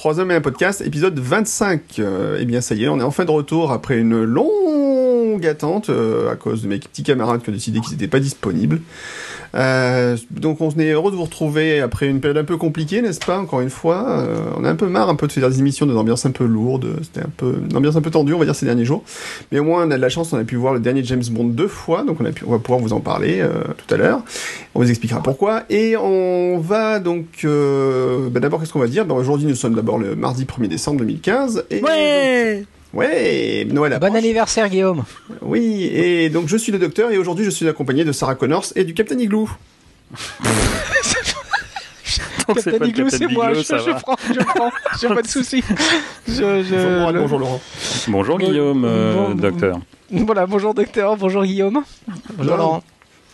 troisième et un podcast, épisode 25. Euh, eh bien, ça y est, on est enfin de retour après une longue attente euh, à cause de mes petits camarades qui ont décidé qu'ils n'étaient pas disponibles. Euh, donc, on est heureux de vous retrouver après une période un peu compliquée, n'est-ce pas Encore une fois, euh, on a un peu marre un peu de faire des émissions de ambiance un peu lourde. C'était un peu une ambiance un peu tendue, on va dire ces derniers jours. Mais au moins, on a de la chance, on a pu voir le dernier James Bond deux fois, donc on a pu, on va pouvoir vous en parler tout à l'heure. On vous expliquera pourquoi. Et on va donc, bah, d'abord, qu'est-ce qu'on va dire? Ben, Aujourd'hui, nous sommes d'abord le mardi 1er décembre 2015. Et Ouais donc- ouais, Noël Bon approche. anniversaire Guillaume Oui, et donc je suis le docteur et aujourd'hui je suis accompagné de Sarah Connors et du Captain Igloo. Le Igloo, Captain c'est moi, je, ça je va. prends, je prends, j'ai pas de soucis. Je, je, bonjour, Laurent, le- bonjour Laurent. Bonjour Bon- Guillaume, euh, bon- docteur. Voilà, bonjour docteur, bonjour Guillaume. Bonjour. Laurent.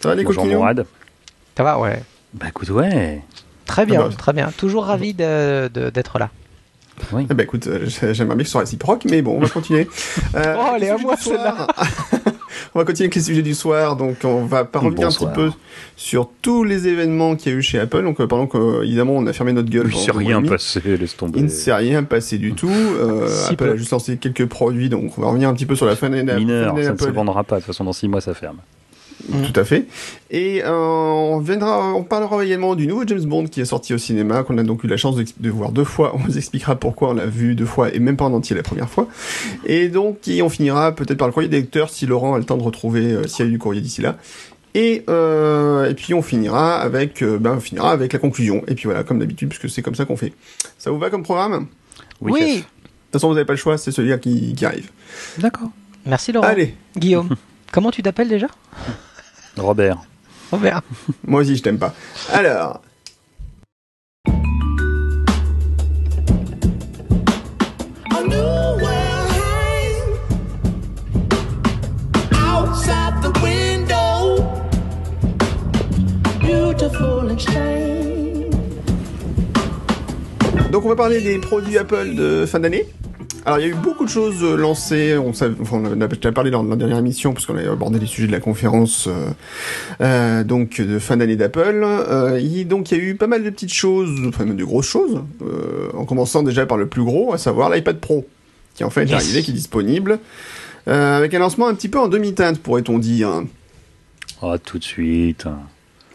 Ça va les Bonjour Mourad. Ça va, ouais. Bah écoute, ouais. Très bien, Ah bah. très bien. Toujours ravi de- de- d'être Eh ben écoute, euh, j'ai- j'aimerais bien que ce soit réciproque, mais bon, on va continuer. Euh, Oh, elle est les à sujets moi, du soir. on va continuer avec les sujets du soir, donc on va Bonsoir. un petit peu sur tous les événements qu'il y a eu chez Apple. Donc euh, pendant que euh, évidemment on a fermé notre gueule. Il pendant s'est rien passé, laisse tomber. Il ne s'est rien passé du tout. Euh, Si Apple peu. a juste lancé quelques produits, donc on va revenir un petit peu sur la fin d'année Mineur, ça ne se vendra pas. De toute façon, dans 6 mois, ça ferme. Tout à fait. Et euh, on viendra, on parlera également du nouveau James Bond qui est sorti au cinéma, qu'on a donc eu la chance de, de voir deux fois. On vous expliquera pourquoi on l'a vu deux fois et même pas en entier la première fois. Et donc, et on finira peut-être par le courrier des lecteurs si Laurent a le temps de retrouver euh, s'il y a eu du courrier d'ici là. Et, euh, et puis on finira avec, euh, ben, on finira avec la conclusion. Et puis voilà, comme d'habitude, puisque c'est comme ça qu'on fait. Ça vous va comme programme? De Oui. chef. toute façon, vous n'avez pas le choix, c'est celui-là qui, qui arrive. D'accord. Merci Laurent. Allez, Guillaume, comment tu t'appelles déjà? Robert. Robert. moi aussi je t'aime pas. Alors. Donc on va parler des produits Apple de fin d'année. Alors il y a eu beaucoup de choses euh, lancées, on, savait- enfin, on en a déjà parlé dans la dernière émission parce qu'on a abordé les sujets de la conférence euh, euh, donc de fin d'année d'Apple. Euh, donc il y a eu pas mal de petites choses, enfin même de grosses choses, en commençant déjà par le plus gros, à savoir l'iPad Pro, qui en fait est arrivé, qui est disponible, avec un lancement un petit peu en demi-teinte pourrait-on dire. Oh, tout de suite.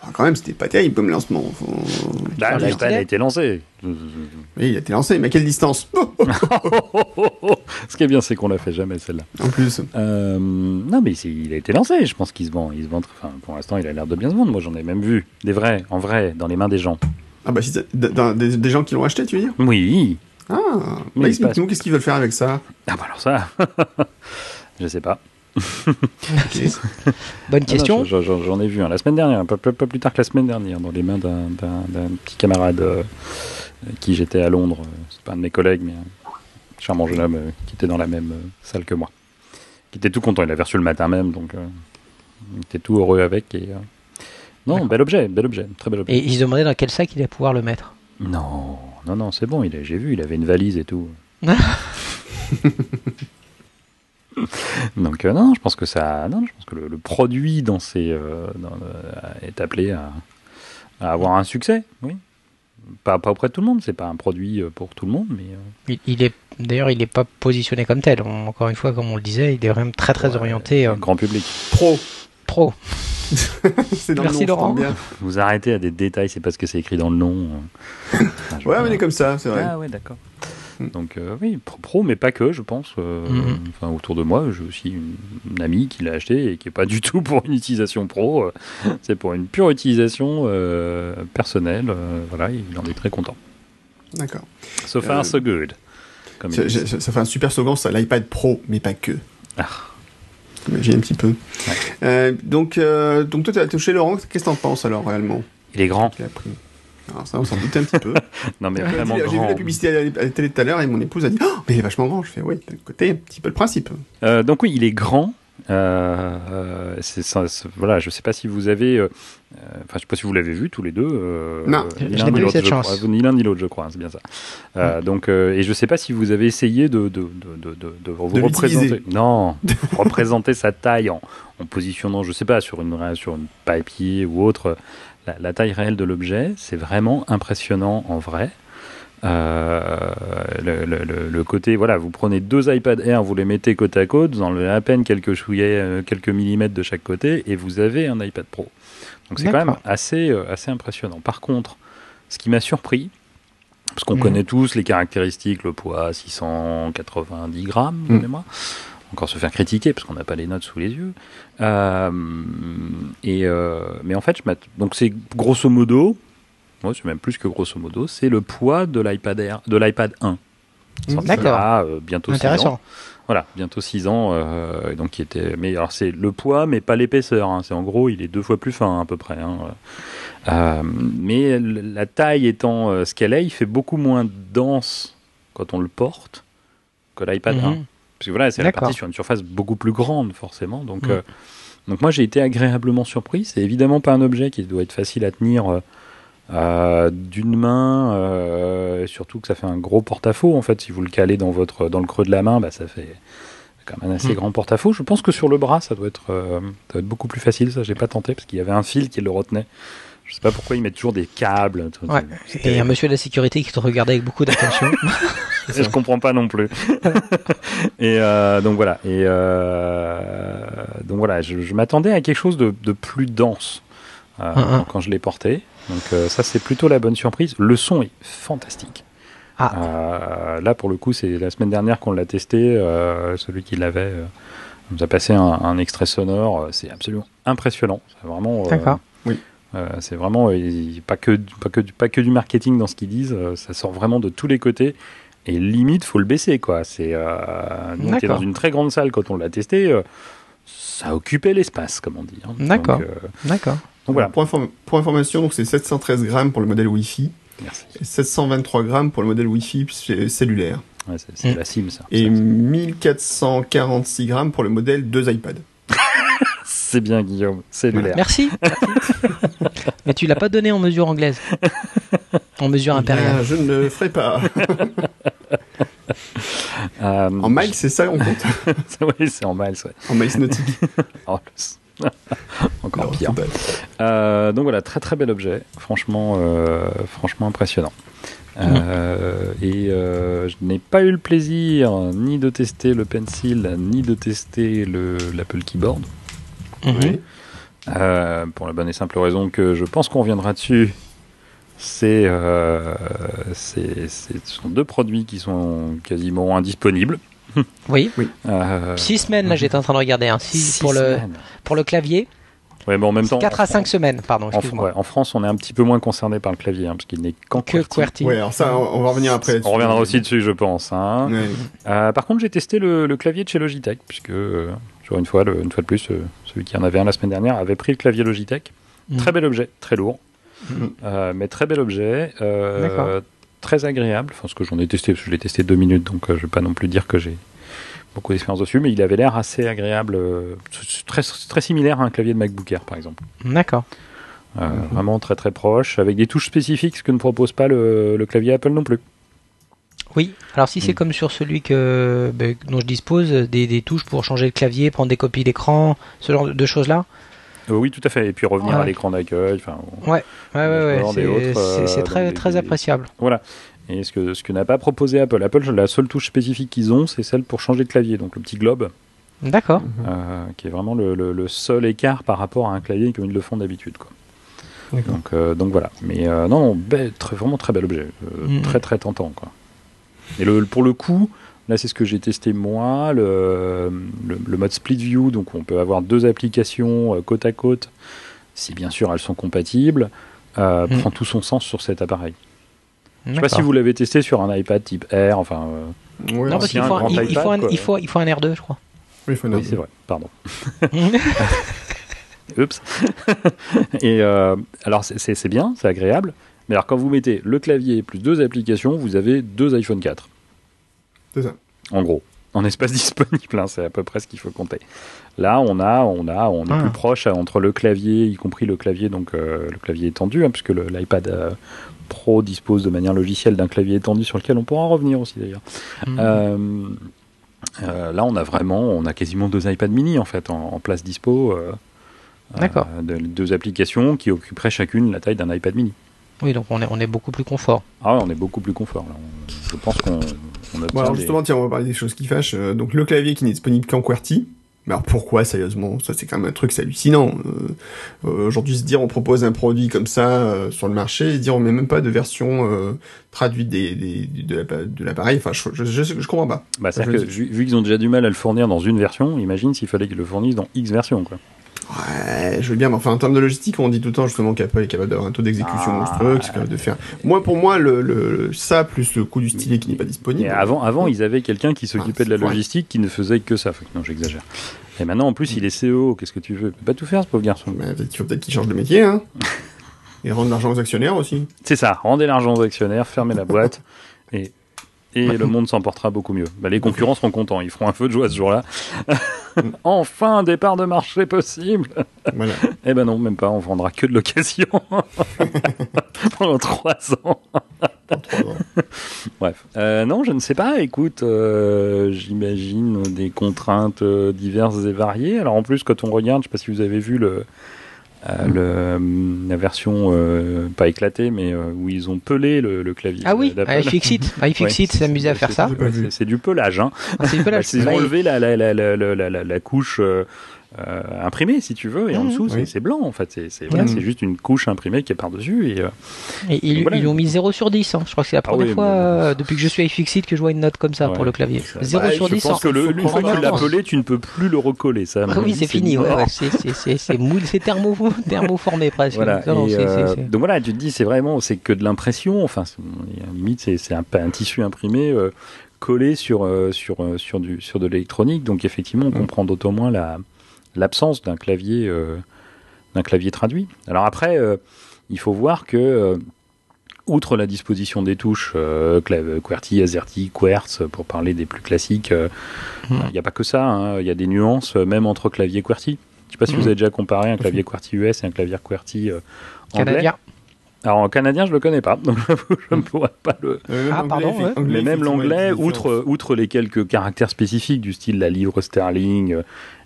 Ah, quand même c'était pas terrible comme lancement. Faut- Là, l'a l'iPad acheté a été lancé. Oui, il a été lancé, mais à quelle distance Ce qui est bien, c'est qu'on l'a fait jamais, celle-là. En plus. Euh, non, mais il a été lancé. Je pense qu'il se vend. Il se vend. Enfin, pour l'instant, il a l'air de bien se vendre. Moi, j'en ai même vu des vrais, en vrai, dans les mains des gens. Ah bah si des, des gens qui l'ont acheté, tu veux dire? Oui. Ah, Mais bah, explique-nous qu'est-ce qu'ils veulent faire avec ça? Ah bah alors ça, je sais pas. Bonne Ah question. J'en ai vu un la semaine dernière, pas, pas- pas plus tard que la semaine dernière, dans les mains d'un petit camarade euh, qui j'étais à Londres. euh, C'est pas un de mes collègues, mais un charmant jeune homme euh, qui était dans la même euh, salle que moi. Qui était tout content. Il l'avait reçu le matin même, donc il était tout heureux avec. Et, Non, bel objet, bel objet, très bel objet. Et il se demandait dans quel sac il allait pouvoir le mettre? Non, non, non, c'est bon. J'ai vu, il avait une valise et tout. Donc euh, non, je pense que ça, non, je pense que le, le produit dans ces, euh, dans le- est appelé à, à avoir un succès, oui. Pas, pas auprès de tout le monde, c'est pas un produit euh, pour tout le monde, mais euh, Il, il est d'ailleurs il n'est pas positionné comme tel. On- encore une fois, comme on le disait, il est vraiment très très Ouais, orienté euh, grand public. Pro. pro. c'est dans Merci, le nom, Laurent. bien. Vous arrêtez à des détails, c'est parce que c'est écrit dans le nom. euh. Enfin, Ouais, mais est comme ça, c'est vrai. Ah ouais, d'accord. Mm. Donc euh, oui, pro, pro, mais pas que, je pense. euh, Mhm. Enfin, autour de moi, j'ai aussi une, une amie qui l'a acheté et qui est pas du tout pour une utilisation pro. euh, c'est pour une pure utilisation euh, personnelle. euh, voilà, il en est très content. D'accord. So far, Euh, so good. Comme Ça, fait un super slogan, ça, l'iPad Pro, mais pas que. Ah. Imagine un petit peu. Euh, donc, euh, donc toi, tu as touché Laurent, qu'est-ce que t'en penses alors réellement? Il est grand. Tu l'as pris. Alors ça, on s'en doutait un petit peu. Non, mais J'ai vu vraiment j'ai vu la publicité à la, télé tout à l'heure et mon épouse a dit oh, mais il est vachement grand. Je fais oui, d'un côté, un petit peu le principe. Euh, donc oui, il est grand. Euh, euh, voilà, je sais pas si vous avez, euh, euh, enfin, je sais pas si vous l'avez vu tous les deux. euh, Non. euh, Je n'ai pas eu cette chance. crois. Ni l'un ni l'autre, je crois, hein, c'est bien ça. Euh, Donc, euh, et je sais pas si vous avez essayé de de de de, vous représenter. Non, représenter sa taille en, en positionnant, je sais pas, sur une sur une papier ou autre. La, la taille réelle de l'objet, c'est vraiment impressionnant en vrai. Euh, le, le- le- le côté, voilà, vous prenez deux iPad Air, vous les mettez côte à côte, vous enlevez à peine quelques chouillets, euh, quelques millimètres de chaque côté, et vous avez un iPad Pro. Donc c'est quand même assez, euh, assez impressionnant. Par contre, ce qui m'a surpris, parce qu'on Mhm. connaît tous les caractéristiques, le poids 690 grammes mémoire, encore se faire critiquer parce qu'on n'a pas les notes sous les yeux. Euh, et euh, mais en fait, je donc c'est grosso modo, moi c'est même plus que grosso modo, c'est le poids de l'iPad Air, de l'iPad 1. Mmh. D'accord. euh, bientôt 6 ans. Intéressant. Voilà, bientôt 6 ans. euh, et donc qui était, mais alors c'est le poids, mais pas l'épaisseur. hein. C'est en gros, il est deux fois plus fin à peu près. hein. Euh, mais la taille étant ce qu'elle est, il fait beaucoup moins dense quand on le porte que l'iPad 1. Parce que voilà, c'est D'accord. réparti sur une surface beaucoup plus grande, forcément. Donc, Mm. euh, donc moi, j'ai été agréablement surpris. C'est évidemment pas un objet qui doit être facile à tenir euh, d'une main, euh, surtout que ça fait un gros porte-à-faux. En fait, si vous le calez dans, votre, dans le creux de la main, bah, ça fait quand même un assez Mm. grand porte-à-faux. Je pense que sur le bras, ça doit être, ça doit être beaucoup plus facile. Ça, j'ai pas tenté parce qu'il y avait un fil qui le retenait. Je sais pas pourquoi ils mettent toujours des câbles. tout- Ouais. Et un monsieur de la sécurité qui te regardait avec beaucoup d'attention. je comprends pas non plus. et euh, donc voilà. Et euh, donc voilà, je, je m'attendais à quelque chose de, de plus dense euh, Hum, hum. quand je l'ai porté. Donc ça, c'est plutôt la bonne surprise. Le son est fantastique. Ah. Là, pour le coup, c'est la semaine dernière qu'on l'a testé. celui qui l'avait nous a passé un, un extrait sonore. C'est absolument impressionnant. Vraiment. D'accord. Oui. Euh, c'est vraiment euh, pas que pas que du- pas que du marketing dans ce qu'ils disent. euh, ça sort vraiment de tous les côtés. Et limite, faut le baisser, quoi. C'est, euh, nous, on était dans une très grande salle quand on l'a testé. euh, ça occupait l'espace, comme on dit. hein. D'accord. D'accord. donc voilà. Pour, inform- pour information, c'est 713 grammes pour le modèle Wi-Fi Merci. et 723 grammes pour le modèle Wi-Fi cellulaire Ouais, c'est c'est Mm. la sim, ça. et Ça, 1446 grammes pour le modèle 2 iPad. C'est bien, Guillaume. Cellulaire. Merci. Mais tu l'as pas donné en mesure anglaise. En mesure impériale. Ah, je ne le ferai pas. Euh, en miles, c'est ça on compte oui, c'est en miles, ouais. En miles nautiques. Oh, le- Encore Non, pire. c'est Euh, donc voilà, très très bel objet, franchement, euh, franchement impressionnant. Euh, et euh, je n'ai pas eu le plaisir ni de tester le pencil, ni de tester le l'Apple Keyboard, Mhm. Oui. Euh, pour la bonne et simple raison que je pense qu'on reviendra dessus. C'est, euh, c'est- c'est- ce sont deux produits qui sont quasiment indisponibles. Oui. Euh, Six semaines, là, j'étais en train de regarder. Hein. Six six pour, le, semaines. pour le clavier. Ouais, mais en même temps, 4 à 5 semaines, pardon, En, excuse-moi. ouais, en France, on est un petit peu moins concerné par le clavier, hein, parce qu'il n'est qu'en Que QWERTY. QWERTY. Ouais, alors ça, on on va revenir après. On reviendra aussi dessus, je pense. hein. Ouais. Euh, par contre, j'ai testé le, le clavier de chez Logitech, puisque, euh, une fois, le- une fois de plus, euh, celui qui en avait un la semaine dernière avait pris le clavier Logitech. Mhm. Très bel objet, très lourd, Mhm. euh, mais très bel objet, euh, très agréable. Enfin, ce que j'en ai testé, parce que je l'ai testé deux minutes, donc je vais pas non plus dire que j'ai beaucoup d'expérience dessus, mais il avait l'air assez agréable, euh, très, très similaire à un clavier de MacBook Air, par exemple. D'accord. Euh, Mhm. Vraiment très très proche, avec des touches spécifiques, ce que ne propose pas le, le clavier Apple non plus. Oui, alors si c'est Mm. comme sur celui que, ben, dont je dispose, des, des touches pour changer le clavier, prendre des copies d'écran, ce genre de- choses-là. Euh, oui, tout à fait. Et puis revenir Ouais. à l'écran d'accueil. Enfin, Ouais, ouais, ouais, c'est- euh, très, très des- appréciable. voilà. Et ce que, ce que n'a pas proposé Apple. Apple, la seule touche spécifique qu'ils ont, c'est celle pour changer de clavier. Donc le petit globe, D'accord. euh, qui est vraiment le, le- le seul écart par rapport à un clavier comme ils le font d'habitude. Donc, euh, donc voilà. Mais euh, non, très, vraiment très bel objet. Mhm. Très très tentant. Quoi. Et le, pour le coup, là c'est ce que j'ai testé moi, le, le, le mode split view, donc on peut avoir deux applications euh, côte à côte, si bien sûr elles sont compatibles, euh, Mhm. prend tout son sens sur cet appareil. Je sais pas si vous l'avez testé sur un iPad type Air, enfin... euh, Ouais, Non, parce Ancien qu'il faut, un- il, iPad, faut un, quoi. il, faut, il faut un R2, je crois. Oui, il faut une oui, c'est vrai, pardon. Oups. Et euh, alors c'est bien, c'est agréable, mais alors quand vous mettez le clavier plus deux applications, vous avez deux iPhone 4. C'est ça. en gros, en espace disponible, hein, c'est à peu près ce qu'il faut compter. Là, on a, on a, on est Ah. plus proche entre le clavier, y compris le clavier, donc euh, le clavier étendu, hein, puisque l'iPad euh, Pro dispose de manière logicielle d'un clavier étendu sur lequel on pourra en revenir aussi d'ailleurs. Mhm. Euh, euh, là, on a vraiment, on a quasiment deux iPad mini en fait en, en place dispo. euh, D'accord. euh, de- deux applications qui occuperaient chacune la taille d'un iPad mini. Oui, donc on est, on est beaucoup plus confort. Ah ouais, on est beaucoup plus confort là. On- je pense qu'on on obtient Bon, alors des- justement, tiens, on va parler des choses qui fâchent. Euh, donc le clavier qui n'est disponible qu'en QWERTY. Mais alors pourquoi, sérieusement? Ça, c'est quand même un truc, c'est hallucinant. Euh, euh, Aujourd'hui, se dire on propose un produit comme ça euh, sur le marché, et se dire on met même pas de version euh, traduite des, des, de la- de l'appareil, enfin, je, je, je, je comprends pas. Bah, que vu, vu qu'ils ont déjà du mal à le fournir dans une version, imagine s'il fallait qu'ils le fournissent dans X versions quoi. Ouais, je veux bien, mais enfin, en termes de logistique, on dit tout le temps justement qu'Apple est capable d'avoir un taux d'exécution Ah. monstrueux, c'est capable de faire. Moi, pour moi, le, le, ça, plus le coût du stylet qui n'est pas disponible. Et avant, avant, ils avaient quelqu'un qui s'occupait Ah, de la vrai. logistique qui ne faisait que ça. Non, j'exagère. Et maintenant, en plus, il est CEO. Qu'est-ce que tu veux? Il peut pas tout faire, ce pauvre garçon. Bah, qu'il faut peut-être qu'il change de métier, hein. Et rendre l'argent aux actionnaires aussi. C'est ça. Rendez l'argent aux actionnaires, fermez la boîte, et, et le monde s'en portera beaucoup mieux. Bah, les concurrents seront contents. Ils feront un feu de joie ce jour-là. enfin, un départ de marché possible. Voilà. Eh ben non, même pas. On vendra que de l'occasion pendant trois ans. Bref. Euh, non, je ne sais pas. Écoute, euh, j'imagine des contraintes euh, diverses et variées. Alors en plus, quand on regarde, je sais pas si vous avez vu le, euh, le, hum, la version euh, pas éclatée, mais euh, où ils ont pelé le, le clavier. Ah oui, à iFixit. À iFixit Ouais, s'amusait à faire ça. c'est- du pelage, hein. Ah, C'est Bah, pelage. ils Bah, ont il- enlevé la, la, la, la, la, la, la couche euh, imprimée, si tu veux, et en Mhm. dessous, c'est- Oui. c'est blanc, en fait. C'est c'est- voilà, c'est juste une couche imprimée qui est par-dessus. Et, euh, Et ils, Voilà. ils ont mis 0 sur 10. hein. Je crois que c'est la Ah première oui, fois mais- euh, depuis que je suis à iFixit que je vois une note comme ça Ouais. pour le clavier. Ça- 0 bah, sur je 10. je pense sans- que le, une fois que tu l'as pelé, tu ne peux plus le recoller. Ça, Ah oui, c'est fini. Ouais, mort. ouais, c'est- c'est- c'est c'est moule, c'est thermo, thermoformé presque. Voilà. Non, Donc voilà, tu te dis, c'est vraiment, c'est que de l'impression. Enfin, c'est- limite, c'est c'est un, un tissu imprimé collé sur sur sur du sur de l'électronique. Donc effectivement, on Mm. comprend d'autant moins la l'absence d'un clavier euh, d'un clavier traduit. Alors après, euh, il faut voir que euh, outre la disposition des touches, euh, clav- QWERTY, AZERTY, Quartz, pour parler des plus classiques, euh, il Mm. n'y a pas que ça. hein. Il y a des nuances, même entre clavier QWERTY. Je sais pas si Mm. vous avez déjà comparé un clavier QWERTY US et un clavier QWERTY euh, anglais. Canadien. Alors en canadien, je le connais pas, donc je ne pourrais pas le. Euh, même Ah, anglais, pardon, ouais. Mais même l'anglais, outre, outre les quelques caractères spécifiques du style la livre sterling,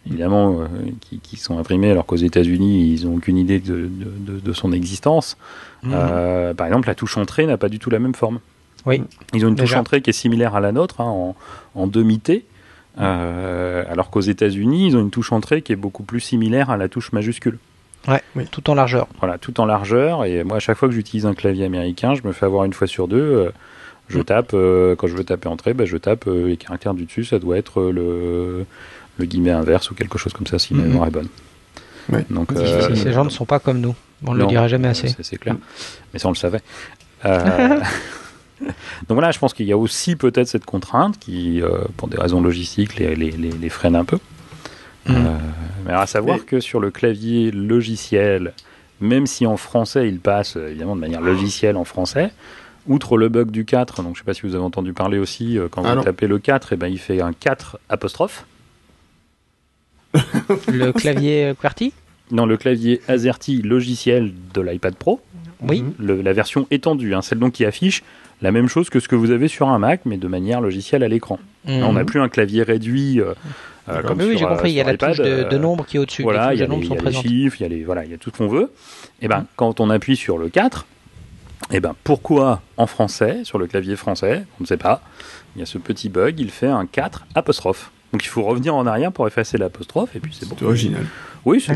évidemment, euh, qui, qui sont imprimés, alors qu'aux États-Unis, ils n'ont aucune idée de, de, de- de son existence. Mhm. Euh, par exemple, la touche entrée n'a pas du tout la même forme. Oui. Ils ont une touche Déjà. entrée qui est similaire à la nôtre, hein, en, en demi-T. euh, alors qu'aux États-Unis, ils ont une touche entrée qui est beaucoup plus similaire à la touche majuscule. Tout en largeur. Voilà, tout en largeur. Et moi, à chaque fois que j'utilise un clavier américain, je me fais avoir une fois sur deux. je Mm. tape, quand je veux taper entrée, ben, je tape les caractères du dessus. Ça doit être le, le guillemet inverse ou quelque chose comme ça, si ma Mhm. mémoire est bonne. Ouais. Donc, Ces- euh, Ces gens ne sont pas comme nous. On ne le dira jamais assez. c'est- clair. Mais ça, on le savait. Euh, Donc voilà, je pense qu'il y a aussi peut-être cette contrainte qui, euh, pour des raisons logistiques, les, les, les, les freine un peu. Mm. Euh, mais alors à savoir que sur le clavier logiciel, même si en français il passe évidemment de manière logicielle en français, outre le bug du 4, donc je sais pas si vous avez entendu parler aussi, quand Ah vous non. tapez le 4, et ben, il fait un 4 apostrophe. Le clavier QWERTY? Dans le clavier AZERTY logiciel de l'iPad Pro, Oui. Mhm. le- la version étendue, hein, celle donc qui affiche la même chose que ce que vous avez sur un Mac, mais de manière logicielle à l'écran. Là, on n'a plus un clavier réduit euh, euh, comme Oui, oui, j'ai euh, compris. Il y a la touche de, de euh, nombre qui est au-dessus. Voilà, il y a, les, y a chiffres, il y a, les, voilà, il y a tout ce qu'on veut. Et ben, quand on appuie sur le 4, et ben, pourquoi en français, sur le clavier français, on ne sait pas, il y a ce petit bug, il fait un 4 apostrophe. Donc il faut revenir en arrière pour effacer l'apostrophe, et puis c'est bon. C'est original. Oui, c'est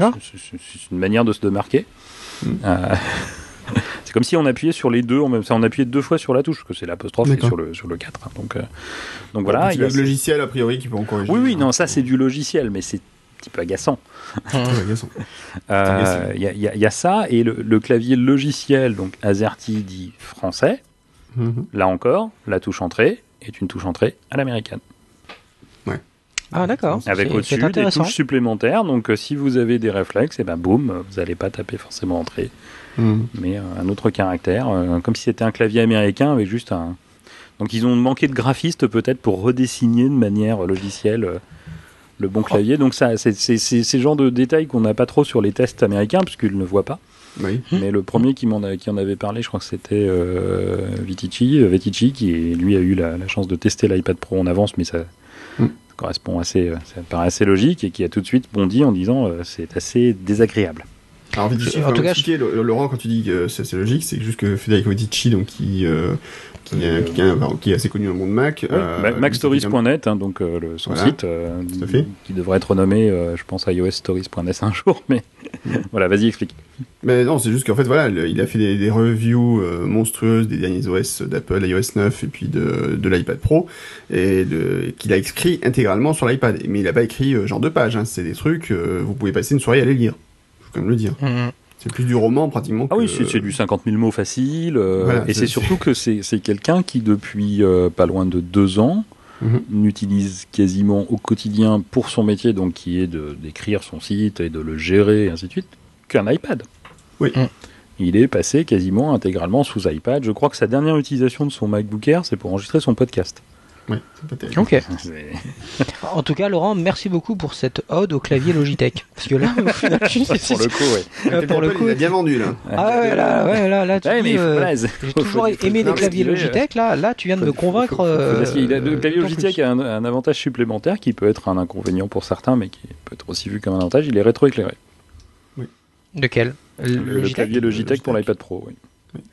une manière de se démarquer. Mm. Euh, c'est comme si on appuyait sur les deux, en même temps, on appuyait deux fois sur la touche, parce que c'est l'apostrophe sur le, sur le 4. hein. Donc, euh, donc voilà. Petit il y a bug logiciel, a priori, qui peut encore Oui, oui, non, ça c'est du logiciel, mais c'est un petit peu agaçant. Euh, agaçant. Il y, y a- il y a ça, et le, le clavier logiciel, donc AZERTY dit français, Mhm. là encore, la touche entrée est une touche entrée à l'américaine. Ah, d'accord. Avec C'est- au-dessus c'est des touches supplémentaires, donc euh, si vous avez des réflexes, et ben boum, vous n'allez pas taper forcément entrée, Mhm. mais euh, un autre caractère, euh, comme si c'était un clavier américain avec juste un... Donc ils ont manqué de graphistes peut-être pour redessiner de manière logicielle euh, le bon clavier. Donc ça, c'est ces genres de détails qu'on n'a pas trop sur les tests américains, puisqu'ils ne voient pas. Oui. Mais le premier qui m'en a- qui en avait parlé, je crois que c'était euh, Vitici, Vetici, qui lui a eu la, la chance de tester l'iPad Pro en avance, mais ça correspond assez, euh, ça paraît assez logique, et qui a tout de suite bondi en disant euh, c'est assez désagréable. Alors, vite, Je- ici, en tout cas, expliquer, le- Laurent, quand tu dis que c'est logique, c'est juste que Federico Viticci, donc, qui, euh, qui, est, qui, est, enfin, qui est assez connu dans le monde Mac. Ouais, euh, MacStories.net, hein, donc euh, le, son Voilà. site, euh, qui devrait être renommé, euh, je pense, iOSstories.net un jour, mais voilà, vas-y, explique. Mais non, c'est juste qu'en fait, voilà, le- il a fait des, des reviews euh, monstrueuses des derniers OS d'Apple, iOS 9 et puis de, de l'iPad Pro, et qu'il a écrit intégralement sur l'iPad. Mais il a pas écrit euh, genre deux pages, hein, c'est des trucs, euh, vous pouvez passer une soirée à les lire. Faut quand même le dire. Mhm. C'est plus du roman pratiquement. Ah que- oui, c'est c'est du 50 000 mots facile, euh, Voilà, et c'est- c'est surtout que c'est c'est quelqu'un qui, depuis euh, pas loin de deux ans, Mhm. n'utilise quasiment au quotidien pour son métier, donc qui est de- d'écrire son site et de le gérer, et ainsi de suite, qu'un iPad. Oui. Mm. Il est passé quasiment intégralement sous iPad. Je crois que sa dernière utilisation de son MacBook Air, c'est pour enregistrer son podcast. Ouais, c'est pas terrible. Ok. En tout cas, Laurent, merci beaucoup pour cette ode au clavier Logitech. Parce que là, au final, je- pour le coup, ouais. euh, pour le Apple, coup. il a bien vendu là. Ah ouais, là, ouais, là, là, tu Ouais, dis, euh, j'ai toujours aimé les claviers Logitech. Là, là, tu viens de me convaincre. euh, Parce qu'il a, le clavier Logitech a un, un avantage supplémentaire qui peut être un inconvénient pour certains, mais qui peut être aussi vu comme un avantage. Il est rétroéclairé. De quel Le, le Logitech? clavier Logitech pour l'iPad Pro. Oui.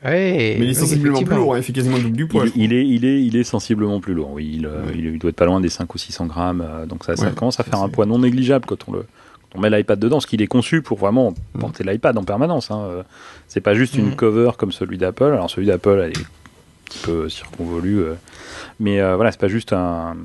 Ouais, Mais il est sensiblement plus lourd, hein, il fait quasiment le double du poids. Il, est, il, est, il est sensiblement plus lourd. Oui, il, euh, Ouais. il, il doit être pas loin des 5 ou 600 grammes. euh, donc ça, ça commence à ça, faire un poids non négligeable quand on, le, quand on met l'iPad dedans, ce qu'il est conçu pour vraiment Mm. porter l'iPad en permanence. Hein. Euh, C'est pas juste une Mm. cover comme celui d'Apple. Alors celui d'Apple, elle est un petit peu circonvolue. euh, mais euh, voilà, c'est pas juste un,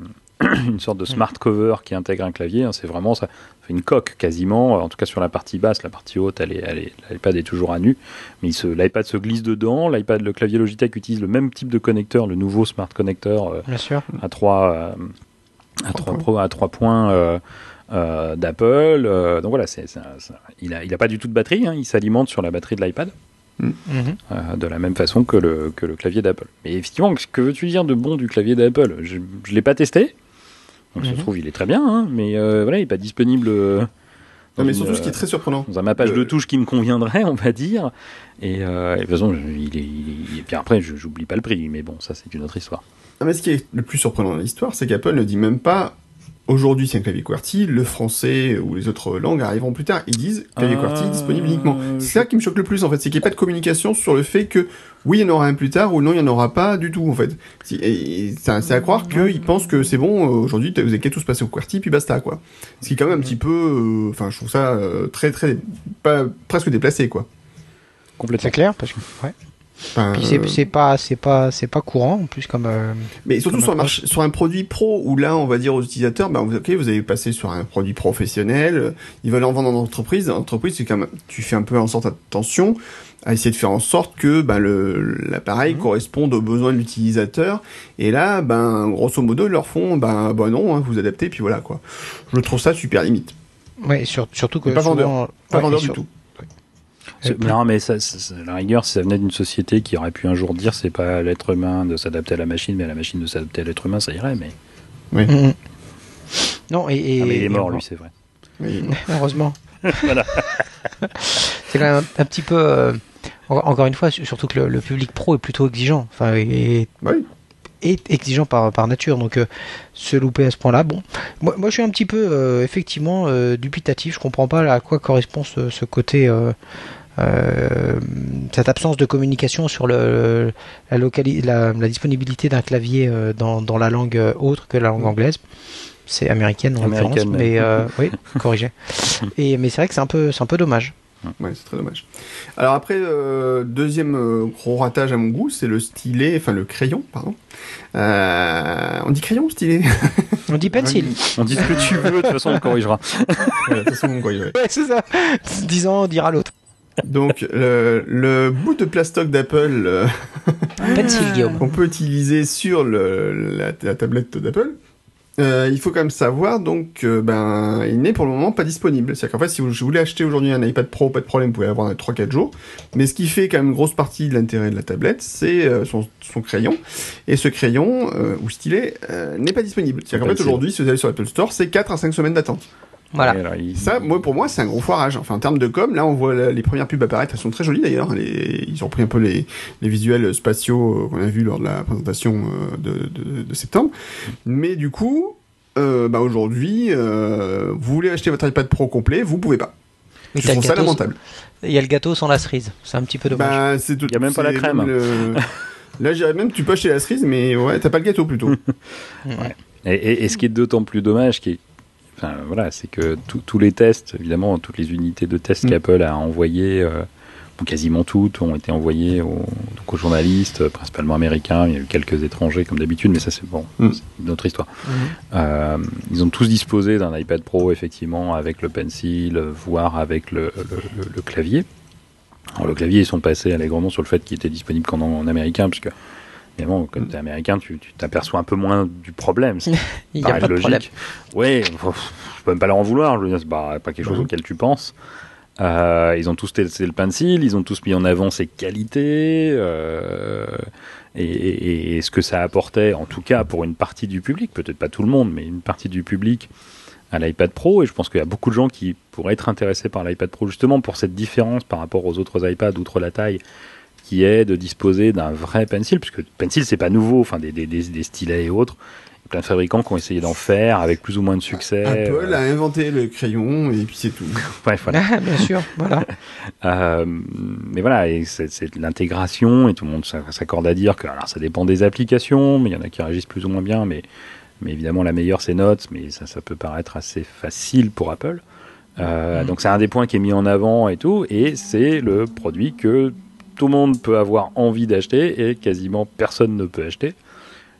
une sorte de smart cover qui intègre un clavier. hein, c'est vraiment ça fait une coque quasiment. En tout cas sur la partie basse, la partie haute, elle est, elle est, l'iPad est toujours à nu. Mais il se- l'iPad se glisse dedans. L'iPad, le clavier Logitech utilise le même type de connecteur, le nouveau smart connecteur euh, Bien sûr. à trois, euh, à Trois trois, points. pro- à trois points euh, euh, d'Apple. Euh, donc voilà, c'est, c'est un- c'est un- il a, il a pas du tout de batterie. hein, il s'alimente sur la batterie de l'iPad. Mhm. euh, de la même façon que le, que le clavier d'Apple. Mais effectivement, que veux-tu dire de bon du clavier d'Apple? Je ne l'ai pas testé. Donc, ça Mhm. se trouve, il est très bien, hein, mais euh, voilà, il n'est pas disponible euh, Non, mais une, surtout, ce qui est euh, très surprenant. dans un mappage Le- de touches qui me conviendrait, on va dire. Et, euh, et de toute façon, il est, il est- et puis après, je- j'oublie pas le prix, mais bon, ça, c'est une autre histoire. Non, mais ce qui est le plus surprenant dans l'histoire, c'est qu'Apple ne dit même pas aujourd'hui c'est un clavier QWERTY, le français ou les autres langues arriveront plus tard. Ils disent clavier Euh, QWERTY disponible uniquement. C'est ça qui me choque le plus en fait, c'est qu'il n'y ait pas de communication sur le fait que oui, il y en aura un plus tard ou non, il n'y en aura pas du tout en fait. C'est à croire qu'ils pensent que c'est bon, euh, aujourd'hui vous avez qu'à tous passer au QWERTY puis basta quoi. Ce qui est quand même un petit peu, euh, enfin je trouve ça euh, très très, pas, presque déplacé quoi. Complètement. Clair parce que ouais. Enfin, c'est euh, c'est pas c'est pas c'est pas courant en plus comme euh, Mais surtout Comme sur, un approche. marché, sur un produit pro où là on va dire aux utilisateurs, ben vous- ok vous avez passé sur un produit professionnel, euh, ils veulent en vendre en entreprise. En entreprise c'est quand même tu fais un peu en sorte attention à essayer de faire en sorte que ben le l'appareil Mhm. corresponde aux besoins de l'utilisateur. Et là ben grosso modo ils leur font ben ben non hein, vous adaptez puis voilà quoi. Je trouve ça super limite, ouais sur- surtout que Pas vendeur. souvent- pas ouais, vendeur du sur- tout. Non, mais ça, ça- ça- à la rigueur, si ça venait d'une société qui aurait pu un jour dire c'est pas à l'être humain de s'adapter à la machine, mais à la machine de s'adapter à l'être humain, ça irait. Mais, Mhm. Non et, et- Ah, mais il est mort, lui, c'est vrai. Oui. heureusement. Voilà. c'est quand même un, un petit peu euh, en- encore une fois su- surtout que le, le public pro est plutôt exigeant enfin et, oui. est exigeant par, par nature donc euh, se louper à ce point là bon moi, moi je suis un petit peu euh, effectivement euh, dubitatif je comprends pas à quoi correspond ce, ce côté euh, cette absence de communication sur le, la, locali- la, la disponibilité d'un clavier euh, dans, dans la langue euh, autre que la langue anglaise c'est américaine en l'occurrence Américaine, mais euh, oui corrigé et mais c'est vrai que c'est un peu c'est un peu dommage Ouais, c'est très dommage. Alors après, euh, deuxième euh, gros ratage à mon goût, c'est le stylet, enfin le crayon, pardon. Euh, on dit crayon ou stylet? On dit pencil On dit ce que tu veux, de toute façon, on le corrigera. Ouais, de toute façon, quoi, ouais. Ouais, c'est ça. 10 ans, on dira l'autre. Donc le, le bout de plastoc d'Apple euh, qu'on peut utiliser sur le, la, la tablette d'Apple, euh, il faut quand même savoir donc euh, ben il n'est pour le moment pas disponible. C'est-à-dire qu'en fait si vous, je voulais acheter aujourd'hui un iPad Pro, pas de problème, vous pouvez l'avoir dans 3-4 jours. Mais ce qui fait quand même une grosse partie de l'intérêt de la tablette, c'est euh, son, son crayon. Et ce crayon euh, ou stylet euh, n'est pas disponible. C'est-à-dire qu'en fait aujourd'hui si vous allez sur l'Apple Store, c'est 4 à 5 semaines d'attente. Voilà. Alors, il- Ça, moi, pour moi, c'est un gros foirage. Enfin, en termes de com, là, on voit la- les premières pubs apparaître. Elles sont très jolies d'ailleurs. Les- Ils ont pris un peu les, les visuels spatiaux euh, qu'on a vus lors de la présentation euh, de, de- de septembre. Mais du coup, euh, bah, aujourd'hui, euh, vous voulez acheter votre iPad Pro complet, vous pouvez pas. Mais Je trouve ça lamentable. Il y a le gâteau sans la cerise. C'est un petit peu dommage. Bah, c'est tout. Y a même pas la crème. même le- Là, j'irais même, tu peux acheter la cerise, mais ouais, t'as pas le gâteau plutôt. Et, et- et ce qui est d'autant plus dommage, qui est, enfin, voilà, c'est que tous- les tests, évidemment, toutes les unités de test Mm. qu'Apple a envoyées, euh, bon, quasiment toutes ont été envoyées aux, donc aux journalistes, euh, principalement américains. Il y a eu quelques étrangers, comme d'habitude, mais ça, c'est bon, Mm. c'est une autre histoire. Mhm. Euh, ils ont tous disposé d'un iPad Pro, effectivement, avec le pencil, voire avec le, le- le- le clavier. Alors, le clavier, ils sont passés allègrement sur le fait qu'il était disponible qu'en en américain, puisque, évidemment, quand Mm. tu es américain, tu t'aperçois un peu moins du problème. Il n'y a pas de logique. problème. Oui, je peux même pas leur en vouloir. Je veux dire, c'est pas, pas quelque chose Mhm. auquel tu penses. Euh, ils ont tous testé le pencil, ils ont tous mis en avant ses qualités euh, et, et- et ce que ça apportait, en tout cas pour une partie du public, peut-être pas tout le monde, mais une partie du public à l'iPad Pro. Et je pense qu'il y a beaucoup de gens qui pourraient être intéressés par l'iPad Pro justement pour cette différence par rapport aux autres iPads, outre la taille, qui est de disposer d'un vrai pencil, puisque le pencil c'est pas nouveau, enfin des, des, des, des stylets et autres. Il y a plein de fabricants qui ont essayé d'en faire avec plus ou moins de succès. Apple Euh, a inventé le crayon et puis c'est tout. bref, voilà. Ah, bien sûr, voilà. Euh, mais voilà, et c'est l'intégration, et tout le monde s'a- s'accorde à dire que alors, ça dépend des applications, mais il y en a qui réagissent plus ou moins bien, mais, mais évidemment la meilleure c'est Notes, mais ça, ça peut paraître assez facile pour Apple. Euh, Mhm. Donc c'est un des points qui est mis en avant et tout, et c'est le produit que tout le monde peut avoir envie d'acheter et quasiment personne ne peut acheter.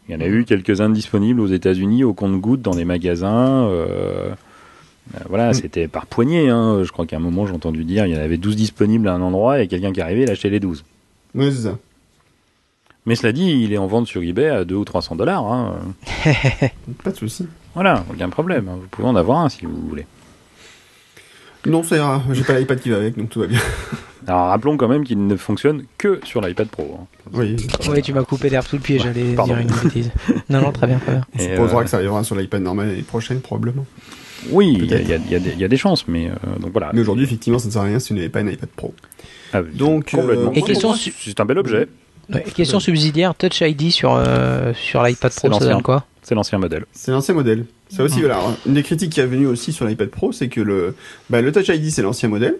Il y en a eu quelques-uns disponibles aux États-Unis au compte-gouttes dans les magasins. euh, euh, voilà, Mm. c'était par poignée. Hein. Je crois qu'à un moment, j'ai entendu dire il y en avait 12 disponibles à un endroit et quelqu'un qui arrivait, il achetait les 12. Ouais, c'est ça. Mais cela dit, il est en vente sur eBay à 2 ou 300 dollars. Hein. Pas de souci. Voilà, aucun problème. hein. Vous pouvez en avoir un si vous voulez. Non, ça ira. J'ai pas l'iPad qui va avec, donc tout va bien. Alors rappelons quand même qu'il ne fonctionne que sur l'iPad Pro. hein. Oui. Oui, tu m'as coupé l'herbe sous le pied, j'allais dire une bêtise. Non, non, très bien, très bien. On Et, supposera euh, que ça arrivera sur l'iPad normal l'année prochaine, probablement. Oui, il y, a- y y des- il y a des chances, mais euh, donc voilà. Mais aujourd'hui, effectivement, ça ne sert à rien si tu n'avais pas un iPad Pro. Ah, Donc, complètement. euh, Et question C'est un bel objet. Ouais, question subsidiaire, Touch ID sur, euh, sur l'iPad C'est Pro, ça l'ancien. donne quoi? C'est l'ancien modèle. C'est l'ancien modèle. Ça aussi, Mhm. voilà. Alors, Une des critiques qui est venue aussi sur l'iPad Pro, c'est que le, bah, le Touch ID, c'est l'ancien modèle.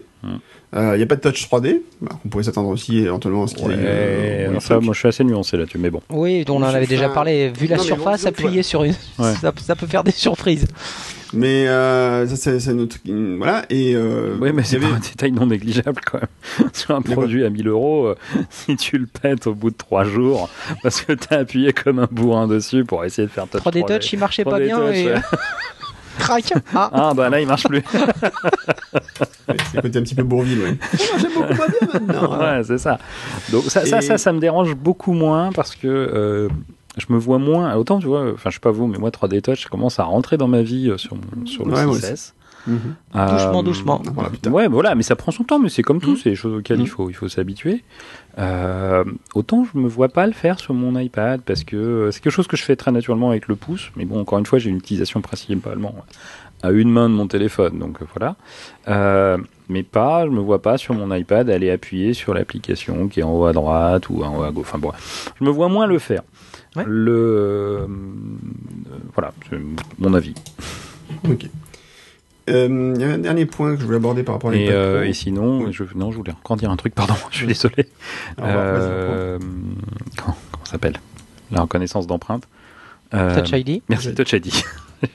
Il Mhm. n'y a pas de Touch 3D. Bah, on pourrait s'attendre aussi éventuellement à ce qu'il y ait, Ouais, euh, alors ça, moi je suis assez nuancé là-dessus, mais bon. Oui, on en avait déjà parlé. Vu la non, surface, bon, appuyer sur une. Ouais. Ça, ça peut faire des surprises. Mais euh, ça, c'est notre... Voilà. Et euh, Oui, mais c'est avait- pas un détail non négligeable quand même. Sur un produit à 1000 euros, euh, si tu le pètes au bout de 3 jours, parce que t'as appuyé comme un bourrin dessus pour essayer de faire touch 3D Touch, il marchait pas 3D bien Touch, et. Crac Ah, Ah bah là il marche plus. C'est côté un petit peu Bourville, ouais. Ça marchait beaucoup pas bien maintenant. hein. ouais, c'est ça. Donc ça, ça, Et- ça, ça me dérange beaucoup moins parce que euh, je me vois moins. Autant tu vois, enfin je sais pas vous, mais moi 3D Touch commence à rentrer dans ma vie euh, sur, mon- sur le Ouais, moi 6S. Doucement, Euh, doucement. Voilà, putain. Ouais, voilà, mais ça prend son temps, mais c'est comme tout, Mm. c'est des choses auxquelles il Mm. faut, il faut s'habituer. Euh, autant je me vois pas le faire sur mon iPad parce que euh, c'est quelque chose que je fais très naturellement avec le pouce, mais bon, encore une fois, j'ai une utilisation principalement à une main de mon téléphone, donc voilà. Euh, mais pas, je me vois pas sur mon iPad aller appuyer sur l'application qui est en haut à droite ou en haut à gauche. Enfin bon, je me vois moins le faire. Ouais. Le euh, voilà, c'est mon avis. Ok. Euh, Il y a un dernier point que je voulais aborder par rapport à Et, euh, et sinon, je, non, je voulais encore dire un truc, pardon, je suis désolé. Euh, comment, comment ça s'appelle? La reconnaissance d'empreinte. Euh, Touch ID. Merci, Touch ID.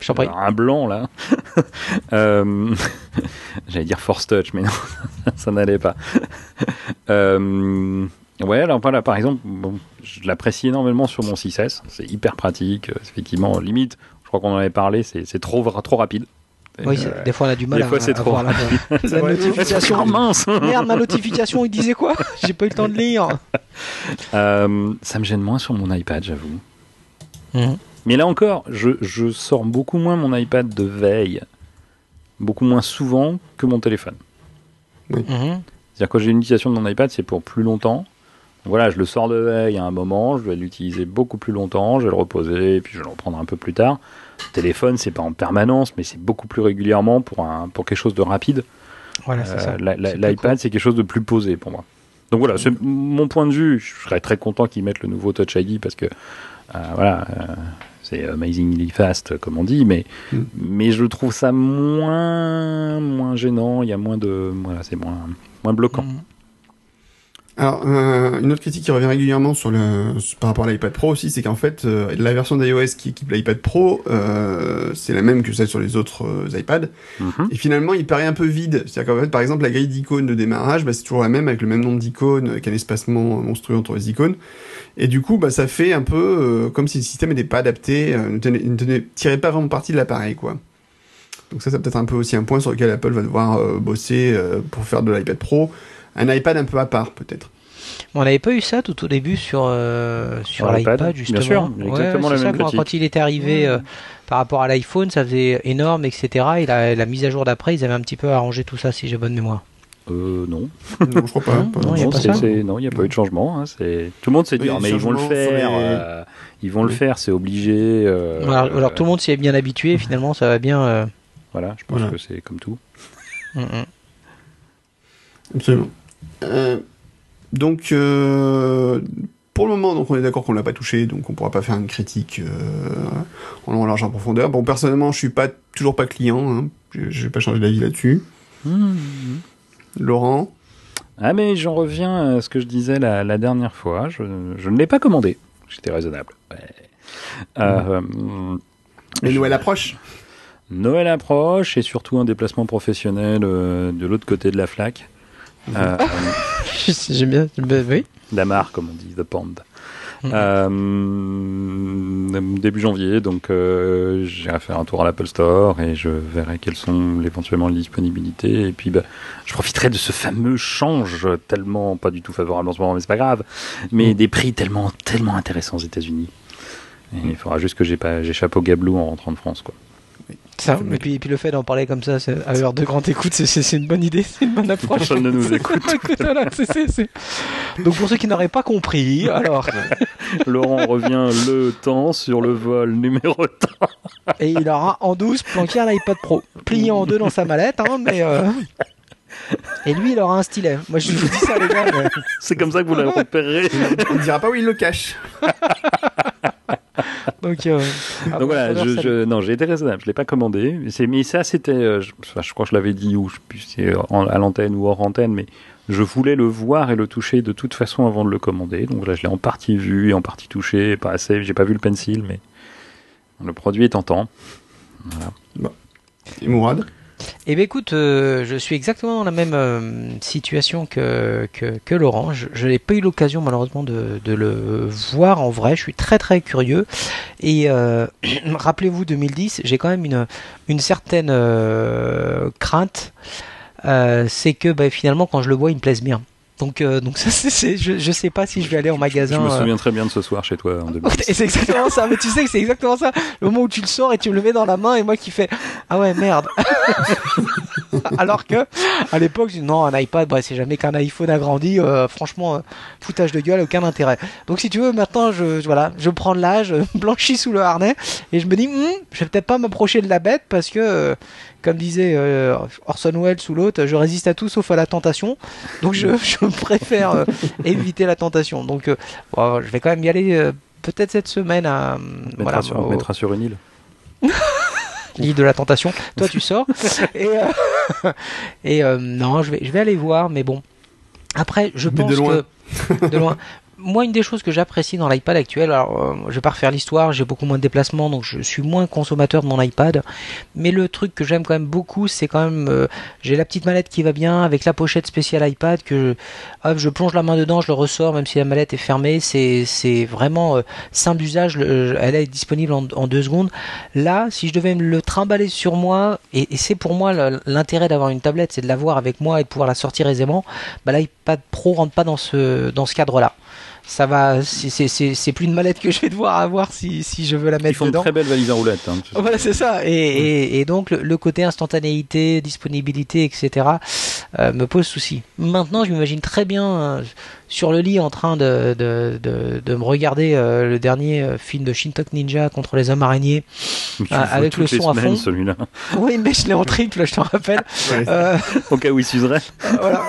Je t'en prie. Un blanc, là. Euh, J'allais dire Force Touch, mais non, ça n'allait pas. Euh, ouais, alors voilà, par exemple, bon, je l'apprécie énormément sur mon 6S. C'est hyper pratique. euh, Effectivement, limite, je crois qu'on en avait parlé, c'est c'est trop, trop rapide. Oui, Euh, des fois on a du mal des à, fois, c'est à trop. voir la, la notification. Oh, mince Merde, ma notification, il disait quoi J'ai pas eu le temps de lire. Euh, ça me gêne moins sur mon iPad, j'avoue. Mhm. Mais là encore, je, je sors beaucoup moins mon iPad de veille, beaucoup moins souvent que mon téléphone. Mhm. C'est-à-dire quand j'ai une utilisation de mon iPad, c'est pour plus longtemps. Voilà, je le sors de veille à un moment, je vais l'utiliser beaucoup plus longtemps, je vais le reposer, et puis je vais le reprendre un peu plus tard. Le téléphone, c'est pas en permanence, mais c'est beaucoup plus régulièrement pour, un, pour quelque chose de rapide. Voilà, c'est Euh, L'iPad, c'est quelque chose de plus posé pour moi. Donc voilà, c'est mon point de vue. Je serais très content qu'ils mettent le nouveau Touch ID parce que euh, voilà, euh, c'est amazingly fast, comme on dit, mais, Mm. mais je trouve ça moins, moins gênant. Il y a moins de, voilà, c'est moins, moins bloquant. Mm. Alors, euh, une autre critique qui revient régulièrement sur le, par rapport à l'iPad Pro aussi, c'est qu'en fait, euh, la version d'iOS qui équipe l'iPad Pro, euh, c'est la même que celle sur les autres iPads. Mhm. Et finalement, il paraît un peu vide. C'est-à-dire qu'en fait, par exemple, la grille d'icônes de démarrage, bah, c'est toujours la même avec le même nombre d'icônes, avec un espacement monstrueux entre les icônes. Et du coup, bah, ça fait un peu comme si le système n'était pas adapté, ne, tenait- ne tenait- tirait pas vraiment parti de l'appareil, quoi. Donc ça, c'est peut-être un peu aussi un point sur lequel Apple va devoir bosser pour faire de l'iPad Pro un iPad un peu à part, peut-être. On n'avait pas eu ça tout au début sur, euh, sur Sur l'iPad, l'iPad, bien justement. sûr, exactement Ouais, la c'est même ça, quand, il était arrivé euh, par rapport à l'iPhone, ça faisait énorme, etc. Et la, la mise à jour d'après, ils avaient un petit peu arrangé tout ça, si j'ai bonne mémoire. Euh, non. non, je crois pas. Non, pas- non, y a Non, pas c'est- ça c'est- non, il n'y a pas eu de changement. hein, c'est- Tout le monde s'est dit, Oui, Ah, mais ils vont le faire. euh, ils vont le faire, c'est obligé. euh, alors, alors, tout le monde s'y est bien habitué, finalement ça va bien. euh, Voilà, je pense Voilà. que c'est comme tout. mm, mm. Absolument. Euh, donc, euh, pour le moment, donc on est d'accord qu'on l'a pas touché, donc on pourra pas faire une critique euh, en long, en large, en profondeur. Bon, personnellement, je suis pas toujours pas client. Hein. Je, je vais pas changer d'avis là-dessus. Laurent, Ah, mais j'en reviens à ce que je disais la, la dernière fois. Je, je ne l'ai pas commandé. J'étais raisonnable. Ouais. Euh, les je- Noël approche. Noël approche et surtout un déplacement professionnel euh, de l'autre côté de la flaque. Euh, J'aime bien. oui. la mare, comme on dit, The Pond. Mhm. Euh, début janvier, donc euh, j'irai faire un tour à l'Apple Store et je verrai quelles sont éventuellement les disponibilités. Et puis bah, je profiterai de ce fameux change tellement pas du tout favorable en ce moment, mais c'est pas grave. Mais Mhm. des prix tellement tellement intéressants aux États-Unis. Et il faudra juste que j'échappe au gablou en rentrant de France, quoi. Ça, et puis, et puis le fait d'en parler comme ça, à l'heure de grande écoute, c'est- une bonne idée, c'est une bonne approche. Personne ne nous écoute. Voilà, Donc pour ceux qui n'auraient pas compris, alors, Laurent revient le temps sur le vol numéro temps. et il aura en douce planqué un iPad Pro, plié en deux dans sa mallette, hein, mais. euh, Et lui, il aura un stylet. Moi, je vous dis ça, les gars. mais- C'est comme ça que vous l'avez repéré. On ne dira pas où il le cache. Donc, euh, Donc voilà, je, je- non, j'ai été raisonnable, je l'ai pas commandé. Mais, ça, c'était, euh, je, enfin, je crois que je l'avais dit ou je en- à l'antenne ou hors antenne, mais je voulais le voir et le toucher de toute façon avant de le commander. Donc là, je l'ai en partie vu et en partie touché, pas assez. J'ai pas vu le pencil, mais le produit est tentant. Et Mourad? Eh bien écoute, euh, je suis exactement dans la même euh, situation que, que, Laurent. Je n'ai pas eu l'occasion malheureusement de, le voir en vrai. Je suis très très curieux. Et euh, rappelez-vous 2010, j'ai quand même une, certaine crainte. C'est que bah, finalement quand je le vois, il me plaise bien. Donc, euh, donc ça, c'est, c'est- je, je sais pas si je vais aller en magasin. Je me euh, souviens très bien de ce soir chez toi en 2010. et c'est exactement ça, mais tu sais que c'est exactement ça. Le moment où tu le sors et tu me le mets dans la main et moi qui fais Ah ouais, merde. Alors que, à l'époque, je dis non, un iPad, bah, c'est jamais qu'un iPhone agrandi. euh, franchement, euh, foutage de gueule, aucun intérêt. Donc si tu veux, maintenant, je, je- voilà, je prends de l'âge, je blanchis sous le harnais et je me dis, Hum, je vais peut-être pas m'approcher de la bête parce que, euh, comme disait euh, Orson Welles ou l'autre, je résiste à tout sauf à la tentation. Donc je, je préfère euh, éviter la tentation. Donc euh, bon, je vais quand même y aller euh, peut-être cette semaine à voilà, sur, au- mettra sur une île. L'île de la tentation. Toi, tu sors. et euh, et, euh, non, je vais, je vais aller voir, mais bon. Après, je Mais pense de loin. que de loin. Moi, une des choses que j'apprécie dans l'iPad actuel, alors euh, je vais pas refaire l'histoire, j'ai beaucoup moins de déplacements, donc je suis moins consommateur de mon iPad. Mais le truc que j'aime quand même beaucoup, c'est quand même, euh, j'ai la petite mallette qui va bien avec la pochette spéciale iPad que je, hop, je plonge la main dedans, je le ressors, même si la mallette est fermée. C'est, c'est vraiment euh, simple d'usage. le- Elle est disponible en, deux secondes. Là, si je devais le trimballer sur moi, et, c'est pour moi l'intérêt d'avoir une tablette, c'est de l'avoir avec moi et de pouvoir la sortir aisément. Bah, l'iPad Pro rentre pas dans ce dans ce cadre-là. Ça va, c'est- plus une mallette que je vais devoir avoir si, si je veux la Ils mettre font de dedans. très belles valises à roulettes. hein. Voilà, c'est ça. Et, et, et donc, le, le côté instantanéité, disponibilité, etc., euh, me pose souci. Maintenant, je m'imagine très bien euh, sur le lit en train de, de, de, de me regarder euh, le dernier film de Shintok Ninja contre les hommes araignées. Avec le son à fond. celui-là. Oui, mais je l'ai en triple, je t'en rappelle. Ouais. Au cas où il s'userait. voilà.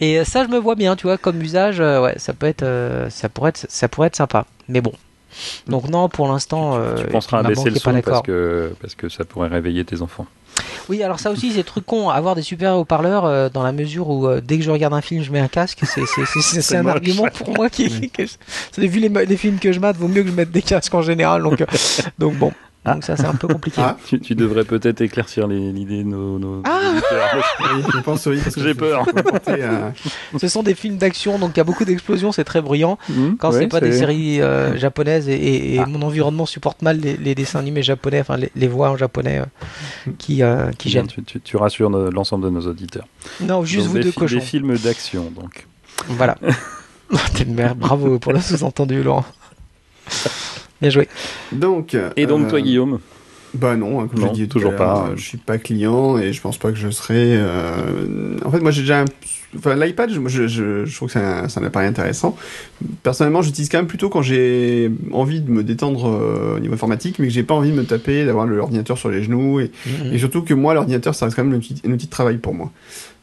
Et euh, ça, je me vois bien, tu vois, comme usage, euh, ouais, ça peut être, euh, ça pourrait être, ça pourrait être sympa. Mais bon, Donc non, pour l'instant, euh, tu et penseras à baisser qui le son parce d'accord. que, parce que ça pourrait réveiller tes enfants. Oui, alors ça aussi, c'est truc con. Avoir des super haut-parleurs, euh, dans la mesure où euh, dès que je regarde un film, je mets un casque, c'est un moche. argument pour moi qui. c'est vu les, les films que je mate, vaut mieux que je mette des casques en général. Donc, euh, donc bon. Donc ça, c'est un peu compliqué. Ah. Tu, tu devrais peut-être éclaircir l'idée de nos, nos Ah. Oui, je pense oui. parce que J'ai peur. porter à- Ce sont des films d'action, donc il y a beaucoup d'explosions, c'est très bruyant. Hmm, Quand ouais, c'est pas des séries euh, japonaises et, et- et Ah. mon environnement supporte mal les, les dessins animés japonais, enfin les, les voix en japonais euh, qui, euh, gênent. Tu, tu- tu rassures l'ensemble de nos auditeurs. Non, juste Donc, vous deux cochons. des films d'action, donc. Voilà. T'es une merde, bravo pour le sous-entendu, Laurent. Bien joué. Donc. Et donc, euh, toi, Guillaume Bah non, hein, comme Non, je dit toujours pas. Je suis pas client et je pense pas que je serai. euh, En fait, moi j'ai déjà. un- Enfin, l'iPad, je, je, je, trouve que c'est un, un appareil intéressant. Personnellement, j'utilise quand même plutôt quand j'ai envie de me détendre euh, au niveau informatique, mais que j'ai pas envie de me taper, d'avoir l'ordinateur sur les genoux et, Mhm. et surtout que moi, l'ordinateur, ça reste quand même un outil, un outil de travail pour moi.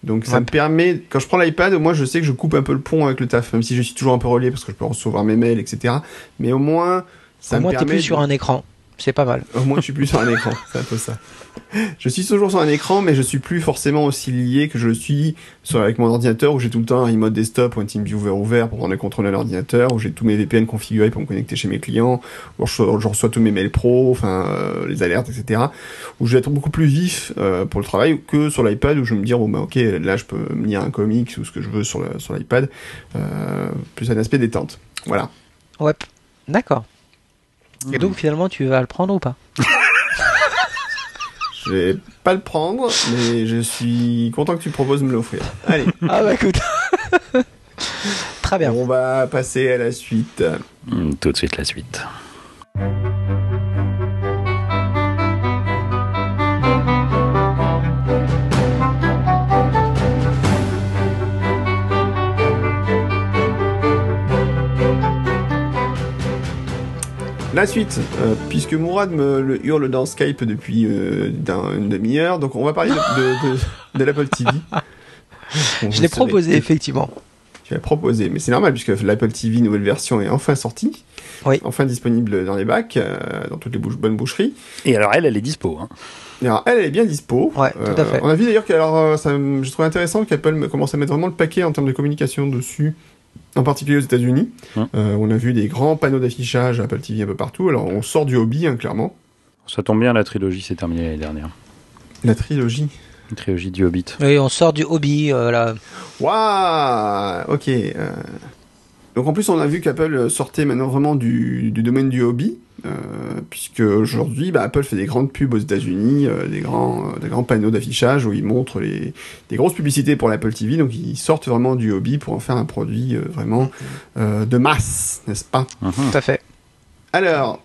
Donc ça Ouais. me permet, quand je prends l'iPad, moi je sais que je coupe un peu le pont avec le taf, même si je suis toujours un peu relié parce que je peux recevoir mes mails, etc. Mais au moins, ça Au moins, t'es plus de- sur un écran. C'est pas mal. au moins, je suis plus sur un écran. C'est un peu ça. Je suis toujours sur un écran, mais je suis plus forcément aussi lié que je le suis sur, avec mon ordinateur où j'ai tout le temps un remote desktop ou un TeamViewer ouvert pour prendre le contrôle à l'ordinateur, où j'ai tous mes VPN configurés pour me connecter chez mes clients, où je reçois, je reçois tous mes mails pro, enfin, euh, les alertes, etc. Où je vais être beaucoup plus vif euh, pour le travail que sur l'iPad où je vais me dire, bon, bah, ok, là, je peux me lire un comics ou ce que je veux sur le- sur l'iPad. Euh, plus un aspect détente. Voilà. Ouais. D'accord. Et donc, finalement, tu vas le prendre ou pas? Je vais pas le prendre, mais je suis content que tu proposes de me l'offrir. Allez. Ah bah écoute. Très bien. On va passer à la suite. Tout de suite, la suite. La suite, euh, puisque Mourad me le hurle dans Skype depuis euh, d'un- une demi-heure, donc on va parler de, de, de- de l'Apple TV. Bon, Je l'ai savez, proposé, effectivement. Tu l'as proposé, mais c'est normal puisque l'Apple TV nouvelle version est enfin sortie. Oui. Enfin disponible dans les bacs, euh, dans toutes les bouches- bonnes boucheries. Et alors, elle, elle est dispo. Hein. Et Alors, elle, elle est bien dispo. Ouais, tout à fait. On a vu d'ailleurs que, alors, euh, ça, me- j'ai trouvé intéressant qu'Apple me- commence à mettre vraiment le paquet en termes de communication dessus, en particulier aux États-Unis. Hum. Euh, on a vu des grands panneaux d'affichage Apple TV un peu partout. Alors, on sort du hobby, hein, clairement. Ça tombe bien, la trilogie s'est terminée l'année dernière. La trilogie. La trilogie du Hobbit. Oui, on sort du hobby, euh, là. Waouh Ok. euh. Donc en plus, on a vu qu'Apple sortait maintenant vraiment du, du domaine du hobby, euh, puisque aujourd'hui, bah, Apple fait des grandes pubs aux États-Unis, euh, des grands, euh, des grands panneaux d'affichage où ils montrent les, des grosses publicités pour l'Apple TV. Donc ils sortent vraiment du hobby pour en faire un produit euh, vraiment euh, de masse, n'est-ce pas? Mhm. Tout à fait. Alors,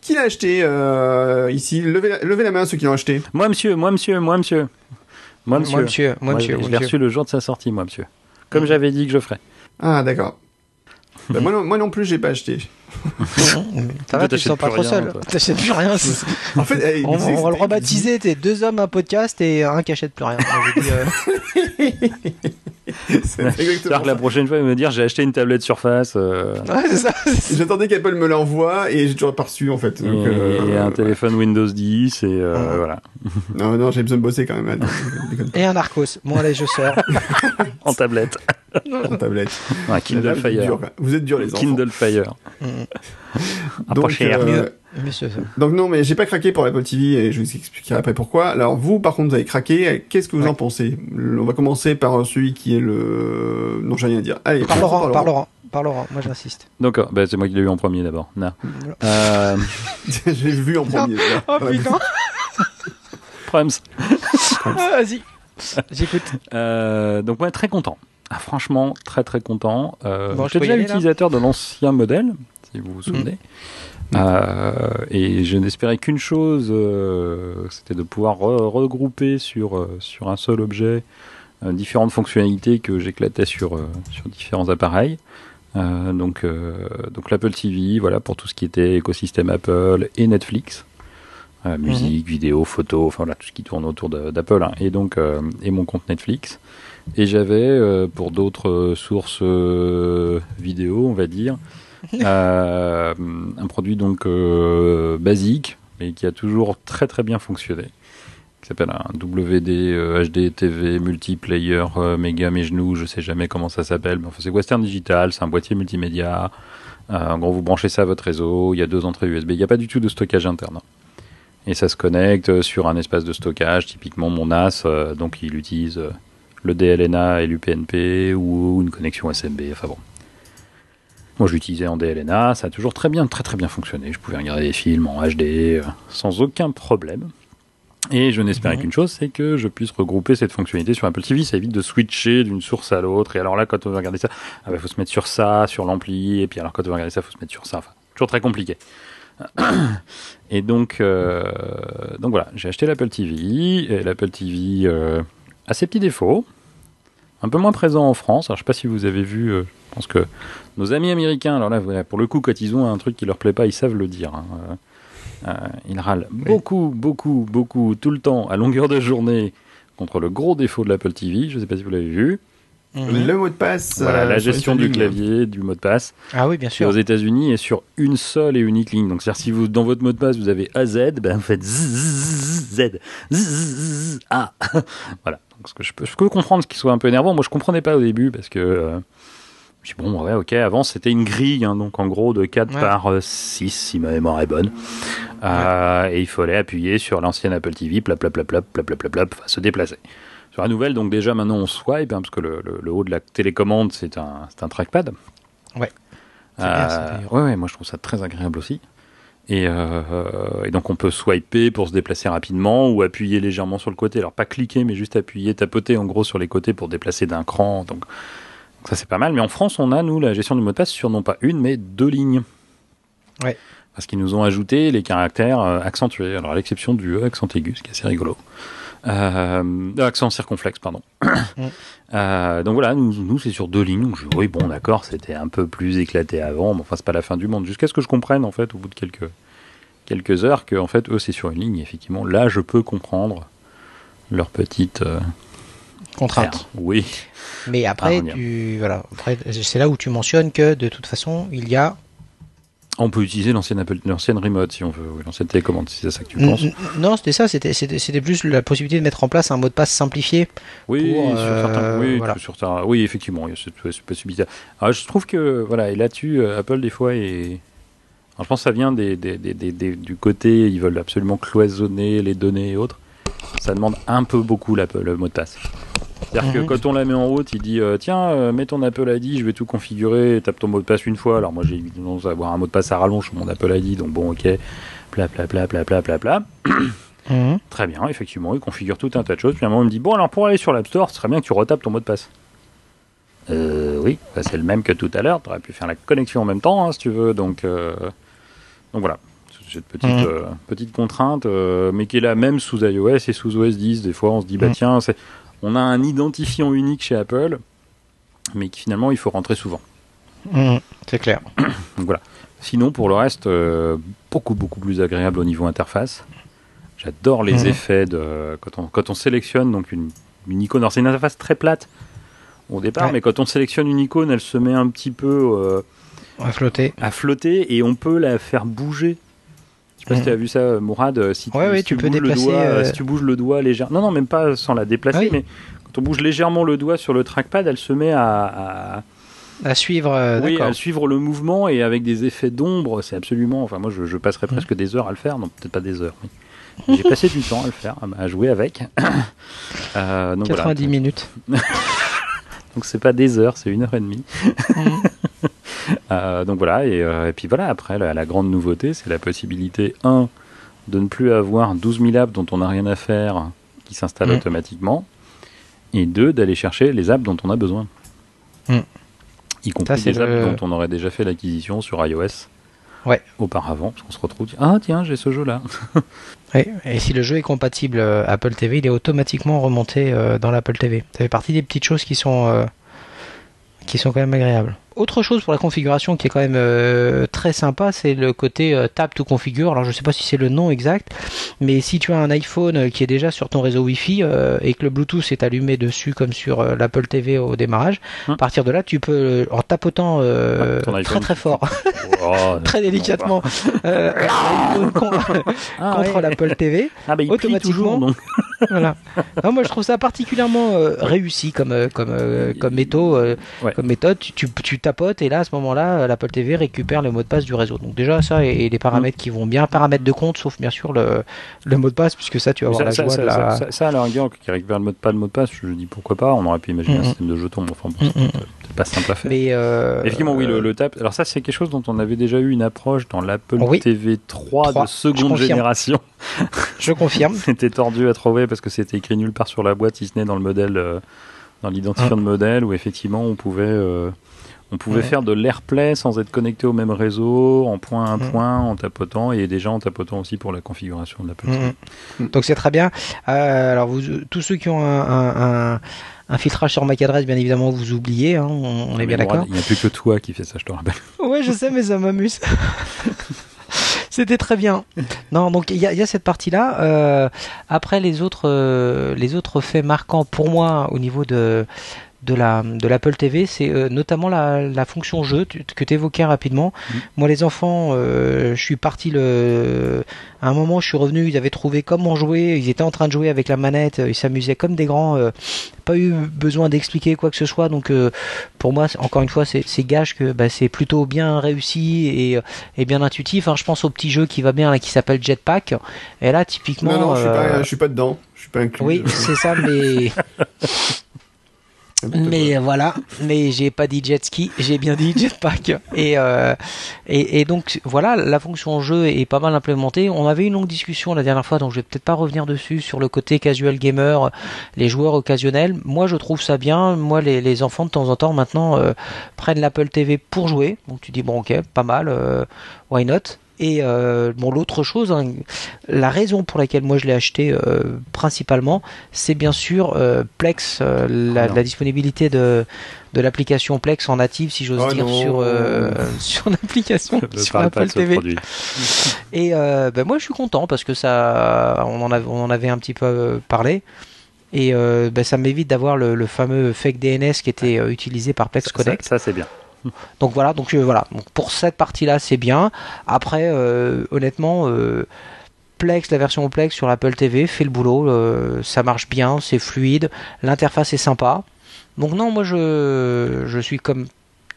qui l'a acheté euh, ici? Levez la, levez la main ceux qui l'ont acheté. Moi, monsieur, moi, monsieur, moi, monsieur. Moi, monsieur. Moi, monsieur. Moi, monsieur. je moi, l'ai monsieur. reçu le jour de sa sortie, moi, monsieur. Comme j'avais dit que je ferais. Ah d'accord. Bah, moi, non, moi non plus, j'ai pas acheté. Ça va, tu te sens pas trop rien, seul. T'achètes plus rien. En fait, On, va le rebaptiser, t'es deux hommes, un podcast et un qui achète plus rien. Moi, dit, euh, C'est-à-dire exactement que la prochaine fois, il va me dire j'ai acheté une tablette Surface euh, Ouais, c'est ça. J'attendais qu'Apple me l'envoie et j'ai toujours pas reçu en fait. et, Donc, euh, et un téléphone Windows 10 et euh, Ouais. voilà. Non, non, j'ai besoin de bosser quand même. Et un Arcos. Bon, allez, je sors. En tablette. en tablette. Kindle vous, êtes dur, Fire. vous êtes durs les enfants. Kindle Fire. Mm. Ah, donc, pas cher. euh, Mieux. Monsieur, donc non, mais j'ai pas craqué pour l'Apple TV et je vous expliquerai après pourquoi. Alors vous, par contre, vous avez craqué. Qu'est-ce que vous Ouais. en pensez? On va commencer par celui qui est le. Non, j'ai rien à dire. Allez, Par Laurent, par Laurent. Par Laurent, moi j'insiste. D'accord, bah, c'est moi qui l'ai eu en premier d'abord. Non. Euh, j'ai vu en premier. là. Oh Ouais. putain Prams. Ah, Vas-y. J'écoute. Euh, donc moi très content. Ah, franchement très très content. Euh, Bon, J'étais déjà utilisateur de l'ancien modèle, si vous vous souvenez. Euh, et je n'espérais qu'une chose, euh, c'était de pouvoir re- regrouper sur euh, sur un seul objet euh, différentes fonctionnalités que j'éclatais sur sur différents appareils. Donc donc l'Apple TV, voilà pour tout ce qui était écosystème Apple et Netflix. Euh, musique, vidéo, photo, enfin voilà, tout ce qui tourne autour d'Apple, hein. et donc et mon compte Netflix. Et j'avais pour d'autres sources vidéo, on va dire, Euh, un produit donc euh, basique, mais qui a toujours très très bien fonctionné. Qui s'appelle un WD euh, HD TV multiplayer euh, méga mes genoux, je sais jamais comment ça s'appelle, enfin c'est Western Digital, c'est un boîtier multimédia. Euh, en gros, vous branchez ça à votre réseau, il y a deux entrées USB, il n'y a pas du tout de stockage interne. Et ça se connecte sur un espace de stockage, typiquement mon NAS, euh, donc il utilise euh, le DLNA et l'UPnP ou une connexion SMB, enfin bon. Moi je l'utilisais en DLNA, ça a toujours très bien, très très bien fonctionné. Je pouvais regarder des films en HD euh, sans aucun problème. Et je n'espérais Mhm. qu'une chose, c'est que je puisse regrouper cette fonctionnalité sur Apple TV. Ça évite de switcher d'une source à l'autre. Et alors là, quand on veut regarder ça, il faut se mettre sur ça, sur l'ampli. Et puis alors quand on veut regarder ça, il faut se mettre sur ça. Enfin, toujours très compliqué. Et donc, euh, donc voilà, j'ai acheté l'Apple TV. Et l'Apple TV euh, a ses petits défauts. Un peu moins présent en France. Alors je sais pas si vous avez vu, euh, je pense que nos amis américains, alors là, pour le coup, quand ils ont un truc qui leur plaît pas, ils savent le dire. hein. Euh, euh, ils râlent beaucoup, beaucoup, beaucoup, tout le temps, à longueur de journée, contre le gros défaut de l'Apple TV. Je sais pas si vous l'avez vu. Mhm. Le mot de passe. Voilà, euh, la gestion du ligne. clavier, du mot de passe. Ah oui, bien C'est aux sûr. États-Unis et sur une seule et unique ligne. Donc, c'est-à-dire si vous dans votre mot de passe vous avez AZ, ben vous faites Z, Z, Z, A. voilà. Donc, ce que je peux, je peux comprendre ce qui soit un peu énervant. Moi, je comprenais pas au début parce que euh, bon, ouais, ok. Avant, c'était une grille, hein, donc en gros de 4 Ouais. par euh, 6 si ma mémoire est bonne. Euh, Et il fallait appuyer sur l'ancienne Apple TV, plap, plap, plap, plap, plap, plap, plap, se déplacer. Sur la nouvelle, donc déjà maintenant on swipe, hein, parce que le, le- le haut de la télécommande c'est un, un trackpad. Ouais. Bien, Euh, ouais, moi je trouve ça très agréable aussi. Et, euh, et donc on peut swiper pour se déplacer rapidement ou appuyer légèrement sur le côté. Alors pas cliquer, mais juste appuyer, tapoter en gros sur les côtés pour déplacer d'un cran. Donc ça c'est pas mal. Mais en France, on a nous la gestion du mot de passe sur non pas une, mais deux lignes. Ouais. Parce qu'ils nous ont ajouté les caractères euh, accentués. Alors à l'exception du E accent aigu, ce qui est assez rigolo. Euh, accent circonflexe, pardon. Euh, donc voilà, nous, nous c'est sur deux lignes. Donc je, oui, bon, d'accord, c'était un peu plus éclaté avant, mais enfin, c'est pas la fin du monde. Jusqu'à ce que je comprenne, en fait, au bout de quelques, quelques heures, que, en fait, eux, c'est sur une ligne. Effectivement, là, je peux comprendre leur petite. euh, Contrainte. Oui. Mais après, Ah, tu, voilà, après, c'est là où tu mentionnes que de toute façon, il y a. On peut utiliser l'ancienne Apple, l'ancienne remote si on veut, oui, l'ancienne télécommande, si c'est ça que tu penses. n- Non, c'était ça, c'était c'était c'était plus la possibilité de mettre en place un mot de passe simplifié. Oui, pour, sur euh, certains, oui, voilà. sur certains- oui, effectivement, il y a cette, cette possibilité. Alors, je trouve que, voilà, et là-dessus, euh, Apple, des fois, est. Alors, je pense que ça vient des, des- des- des- des- du côté, ils veulent absolument cloisonner les données et autres. Ça demande un peu beaucoup le mot de passe. C'est-à-dire que Mhm. quand on la met en route, il dit euh, Tiens, euh, mets ton Apple ID, je vais tout configurer, tape ton mot de passe une fois. Alors, moi, j'ai évidemment avoir un mot de passe à rallonge sur mon Apple ID, donc bon, ok, pla pla pla pla pla pla pla. Mhm. Très bien, effectivement, il configure tout un tas de choses. Puis à un moment, il me dit Bon, alors pour aller sur l'App Store, ce serait bien que tu retapes ton mot de passe. Euh, oui, bah, c'est le même que tout à l'heure. Tu aurais pu faire la connexion en même temps, hein, si tu veux. Donc, euh, donc voilà, Petite, Mhm. euh, petite contrainte, euh, mais qui est là même sous iOS et sous OS 10. Des fois, on se dit Bah Mhm. tiens, on a un identifiant unique chez Apple, mais qui finalement, il faut rentrer souvent. Mhm. C'est clair. Donc voilà. Sinon, pour le reste, euh, beaucoup, beaucoup plus agréable au niveau interface. J'adore les effets de quand on, quand on sélectionne donc une, une icône. Alors, c'est une interface très plate au départ, Ouais. mais quand on sélectionne une icône, elle se met un petit peu euh, va flotter. à flotter et on peut la faire bouger. Je sais pas si tu as vu ça, Mourad. euh, Si tu, Ouais, si tu peux déplacer, Le doigt, euh, euh, Si tu bouges le doigt légèrement. Non, non, même pas sans la déplacer, Ah oui. mais quand on bouge légèrement le doigt sur le trackpad, elle se met à- à, À suivre, euh, oui, à suivre le mouvement et avec des effets d'ombre, c'est absolument. Enfin, moi, je, je passerais Mm. presque des heures à le faire, non, peut-être pas des heures. mais J'ai passé du temps à le faire, à, jouer avec. Euh, donc 90 voilà. minutes. Donc c'est pas des heures, c'est une heure et demie. Mhm. Euh, donc voilà, et, euh, et puis voilà, après, la, la grande nouveauté, c'est la possibilité, un, de ne plus avoir 12 000 apps dont on n'a rien à faire qui s'installent Mm. automatiquement, et deux, d'aller chercher les apps dont on a besoin. Mm. Y compris Ça, des apps dont on aurait déjà fait l'acquisition sur iOS Ouais. auparavant, parce qu'on se retrouve, ah tiens, j'ai ce jeu-là. Ouais, Et si le jeu est compatible euh, Apple TV, il est automatiquement remonté euh, dans l'Apple TV. Ça fait partie des petites choses qui sont, euh, qui sont quand même agréables. Autre chose pour la configuration qui est quand même euh, très sympa, c'est le côté euh, tap to configure. Alors je sais pas si c'est le nom exact, mais si tu as un iPhone euh, qui est déjà sur ton réseau Wi-Fi euh, et que le Bluetooth est allumé dessus comme sur l'Apple TV au démarrage, Hum. à partir de là tu peux en tapotant Ah, très très fort, Oh, très délicatement Ah, contre ouais. l'Apple TV. Ah, bah, automatiquement. toujours, donc. voilà. Non, moi je trouve ça particulièrement réussi comme comme comme méthode. Ouais. Comme méthode, tu, tu, tu tapotes et là à ce moment-là, euh, l'Apple TV récupère le mot de passe du réseau. Donc déjà ça et, et les paramètres qui vont bien, paramètres de compte, sauf bien sûr le, le mot de passe puisque ça tu vas avoir Ça, la ça, joie ça, de la. ça, ça, ça, à la rigueur, qui récupère le mot de pas le mot de passe, je dis pourquoi pas. On aurait pu imaginer un système de jetons, mais enfin, bon, c'est peut-être pas simple à faire. Mais euh, Effectivement, oui, le, euh, le tap. Alors ça, c'est quelque chose dont on avait déjà eu une approche dans l'Apple Oui. TV 3 3, de seconde génération. je confirme. C'était tordu à trouver parce que c'était écrit nulle part sur la boîte, si ce n'est dans le modèle, euh, dans l'identifiant de modèle, où effectivement on pouvait, euh, on pouvait Ah. Ouais. faire de l'AirPlay sans être connecté au même réseau, en point à Mhm. point, en tapotant, et déjà en tapotant aussi pour la configuration de l'Apple TV. Mhm. Donc c'est très bien. Euh, alors vous, tous ceux qui ont un, un, un, un filtrage sur MAC adresse, bien évidemment, vous oubliez. Hein, on, on est bien d'accord. Il n'y a plus que toi qui fais ça, je te rappelle. Ouais, je sais, mais ça m'amuse. C'était très bien. Non, donc il y a, il y a cette partie-là. Euh, après, les autres, euh, les autres faits marquants pour moi au niveau de de la de l'Apple TV, c'est euh, notamment la, la fonction jeu tu- que tu évoquais rapidement. Mhm. Moi, les enfants, euh, je suis parti le à un moment, je suis revenu, ils avaient trouvé comment jouer, ils étaient en train de jouer avec la manette, ils s'amusaient comme des grands. euh, pas eu besoin d'expliquer quoi que ce soit, donc euh, pour moi, encore une fois, c'est gage que bah, c'est plutôt bien réussi et, et bien intuitif. Hein, je pense au petit jeu qui va bien là, qui s'appelle Jetpack. Et là, typiquement, Non, non, je suis, euh, pas, je suis pas dedans. Je suis pas inclus. oui, c'est ça, mais mais voilà, mais j'ai pas dit jet ski, j'ai bien dit jetpack. Et, euh, et, et donc voilà, la fonction jeu est pas mal implémentée. On avait une longue discussion la dernière fois, donc je vais peut-être pas revenir dessus sur le côté casual gamer, les joueurs occasionnels. Moi, je trouve ça bien. Moi, les, les enfants de temps en temps maintenant euh, prennent l'Apple TV pour jouer. Donc tu dis bon, ok, pas mal, euh, why not? Et euh, bon, l'autre chose, hein, la raison pour laquelle moi je l'ai acheté euh, principalement, c'est bien sûr euh, Plex, la, disponibilité de, de l'application Plex en native, si j'ose Oh dire, non. sur, sur l'application, sur ce TV. Et ben moi je suis content parce que ça, on en avait, on en avait un petit peu parlé. Et ben, ça m'évite d'avoir le, le fameux fake DNS qui était utilisé par Plex Ça, Connect. ça, c'est bien. Donc voilà, euh, pour cette partie-là, c'est bien. Après, euh, honnêtement, euh, Plex, la version Plex sur l'Apple TV fait le boulot. ça marche bien, c'est fluide, l'interface est sympa. Donc non, moi je suis comme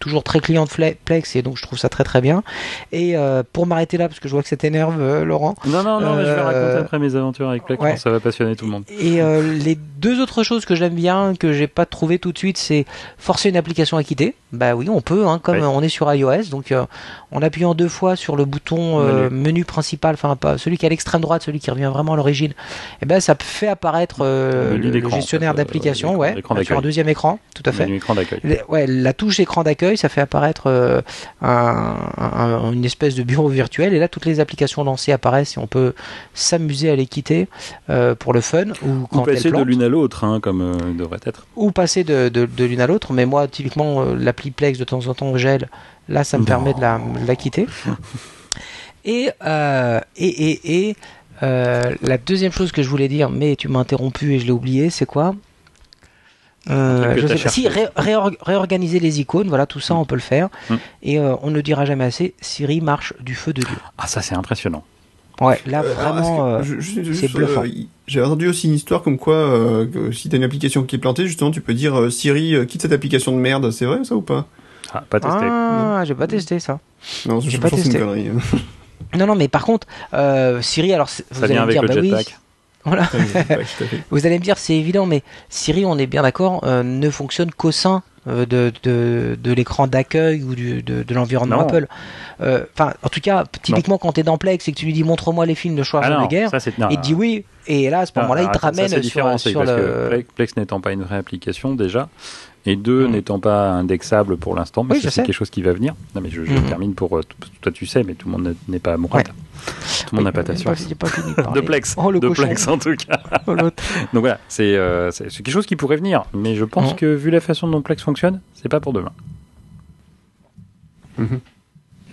toujours très client de Plex et donc je trouve ça très très bien. Et euh, pour m'arrêter là, parce que je vois que ça t'énerve, euh, Laurent. Non, non, non, mais je vais Euh, raconter après mes aventures avec Plex, ouais. ça va passionner tout le monde. Et euh, les deux autres choses que j'aime bien, que j'ai pas trouvé tout de suite, c'est forcer une application à quitter. Bah oui, on peut, hein, comme Oui. euh, on est sur iOS. Donc euh, en appuyant deux fois sur le bouton euh, menu. principal, enfin pas celui qui est à l'extrême droite, celui qui revient vraiment à l'origine, et ben ça fait apparaître euh, Le gestionnaire en fait, euh, d'application, ouais, sur un deuxième écran, tout à fait. Menu écran d'accueil. Ouais, la touche écran d'accueil, ça fait apparaître euh, un- un- une espèce de bureau virtuel et là toutes les applications lancées apparaissent et on peut s'amuser à les quitter euh, pour le fun ou quand passer de l'une à l'autre, hein, comme euh, devrait être. ou passer de, de, de l'une à l'autre. Mais moi, typiquement, l'appli Plex de temps en temps gèle. Là, ça me Non. permet de la, de la quitter. et, euh, et, et, et euh, la deuxième chose que je voulais dire, mais tu m'as interrompu et je l'ai oublié, c'est quoi? Euh, je sais pas. Si, cherché. ré- réor- réorganiser les icônes, voilà, tout ça, on peut le faire. Mm. Et euh, on ne le dira jamais assez, Siri marche du feu de Dieu. Ah, ça, c'est impressionnant. Ouais, là, Euh, alors, vraiment... est-ce euh, c'est bluffant. euh, J'ai entendu aussi une histoire comme quoi, euh, si t'as une application qui est plantée, justement, tu peux dire euh, Siri, quitte cette application de merde. C'est vrai ça ou pas? Ah, pas testé. Ah, j'ai pas testé ça. Non, J'ai pas une testé. connerie. hein. Non, non, mais par contre, euh, Siri, alors c'est- vous Ça allez vient me avec dire, le bah oui, jetpack. Voilà. Vous allez me dire, c'est évident, mais Siri, on est bien d'accord, euh, ne fonctionne qu'au sein euh, de, de, de l'écran d'accueil ou du, de, de l'environnement Non. Apple. Euh, Enfin, en tout cas, typiquement quand t'es dans Plex et que tu lui dis montre-moi les films de Ah Schwarzenegger, non, guerre, ça non, il te dit oui, et là à ce non, moment-là, il te ça, ramène c'est sur, parce le. Plex n'étant pas une vraie application déjà, et deux Mm. n'étant pas indexable pour l'instant, mais Oui, je c'est quelque chose qui va venir. Non mais je, je Mm. termine pour euh, toi tu sais, mais tout le monde n'est- pas amoureux. Ouais. Tout le monde n'a pas ta science. de. Plex, Oh, le de. Plex en tout cas. Oh. Donc voilà, c'est euh, c'est quelque chose qui pourrait venir, mais je pense Mm. que vu la façon dont Plex fonctionne, c'est pas pour demain. Mhm.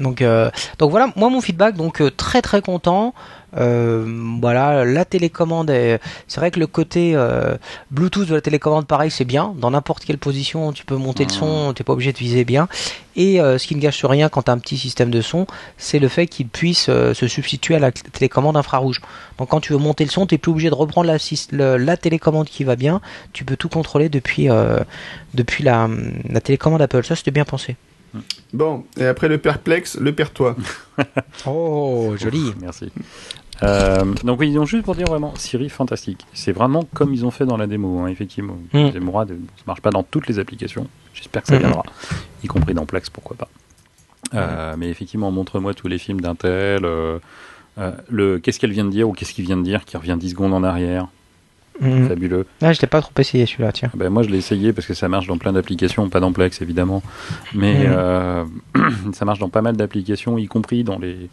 Donc, euh, donc voilà, moi mon feedback, donc euh, très très content. Euh, voilà, la télécommande, est- c'est vrai que le côté euh, Bluetooth de la télécommande, pareil, c'est bien. Dans n'importe quelle position, tu peux monter le son, t'es pas obligé de viser bien. Et euh, ce qui ne gâche rien quand t'as un petit système de son, c'est le fait qu'il puisse se substituer à la télécommande infrarouge. Donc quand tu veux monter le son, t'es plus obligé de reprendre la, la télécommande qui va bien. Tu peux tout contrôler depuis depuis la, la télécommande Apple. Ça, c'était bien pensé. Bon, et après le perplexe, le pertois. Oh, joli. Merci. Euh, donc oui, donc juste pour dire vraiment, Siri, fantastique. C'est vraiment comme ils ont fait dans la démo, hein, effectivement. Mm. C'est Mourad, ça marche pas dans toutes les applications. J'espère que ça viendra, y compris dans Plex, pourquoi pas. Euh, mais effectivement, montre-moi tous les films d'Intel. euh, euh, le qu'est-ce qu'elle vient de dire ou qu'est-ce qu'il vient de dire qui revient 10 secondes en arrière. Mhm. Fabuleux. Ah, je l'ai pas trop essayé celui-là, tiens. Ben, moi, je l'ai essayé parce que ça marche dans plein d'applications, pas dans Plex évidemment, mais Mhm. euh, ça marche dans pas mal d'applications, y compris dans les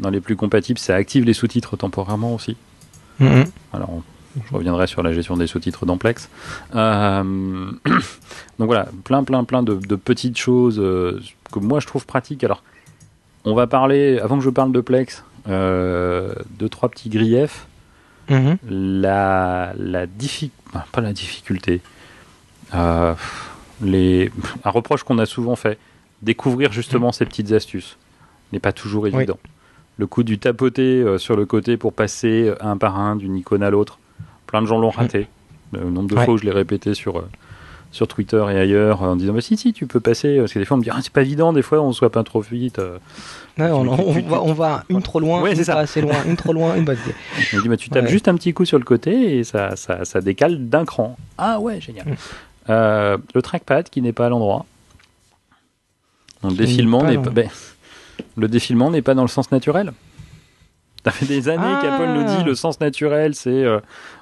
dans les plus compatibles. Ça active les sous-titres temporairement aussi. Mhm. Alors, je reviendrai sur la gestion des sous-titres dans Plex. Euh, donc voilà, plein, plein, plein de, de petites choses euh, que moi je trouve pratiques. Alors, on va parler, avant que je parle de Plex, euh, deux, trois petits griefs. Mhm. La, la difficulté, pas la difficulté, euh, les, un reproche qu'on a souvent fait, découvrir justement ces petites astuces n'est pas toujours évident. Le coup du tapoter euh, sur le côté pour passer euh, un par un d'une icône à l'autre, plein de gens l'ont raté. Le nombre de Ouais. fois où je l'ai répété sur, sur Twitter et ailleurs en disant bah, si, si, tu peux passer. Parce que des fois on me dit ah, c'est pas évident, des fois on se pas trop vite. On, va, on va une trop loin, Ouais, une ça. pas assez loin, une trop loin, une bonne. On dit, bah, tu tapes Ouais. juste un petit coup sur le côté et ça, ça, ça décale d'un cran. Ah ouais, génial. Mm. Euh, le trackpad qui n'est pas à l'endroit. Le défilement n'est pas, ben, le défilement n'est pas dans le sens naturel. Ça fait des années Ah. qu'Apple nous dit le sens naturel, c'est euh,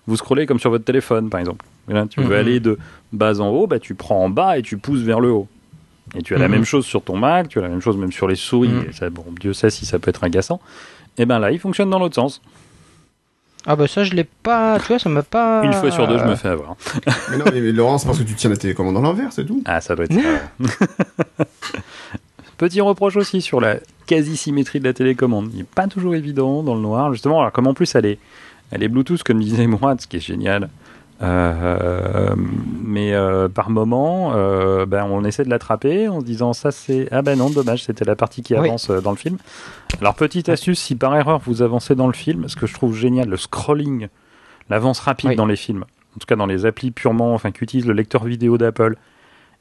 vous scrollez comme sur votre téléphone, par exemple. Là, tu veux Mhm. aller de bas en haut, bah, tu prends en bas et tu pousses vers le haut. Et tu as la Mhm. même chose sur ton Mac, tu as la même chose même sur les souris. Mhm. Et ça, bon, Dieu sait si ça peut être agaçant. Et ben là, il fonctionne dans l'autre sens. Ah bah ça je l'ai pas, tu vois, ça m'a pas. Une fois sur deux, je me fais avoir. mais non, mais, mais Laurent, c'est parce que tu tiens la télécommande dans l'envers, c'est tout. Ah, ça doit être ça. Petit reproche aussi sur la quasi-symétrie de la télécommande. Il n'est pas toujours évident dans le noir, justement. Alors, comme en plus elle est, elle est Bluetooth, comme disait Mourad, ce qui est génial. Euh, mais euh, par moment, euh, ben, on essaie de l'attraper en se disant ça c'est ah ben non dommage c'était la partie qui avance dans le film. Alors petite astuce si par erreur vous avancez dans le film, ce que je trouve génial le scrolling, l'avance rapide Oui. dans les films, en tout cas dans les applis purement enfin qu'utilise le lecteur vidéo d'Apple,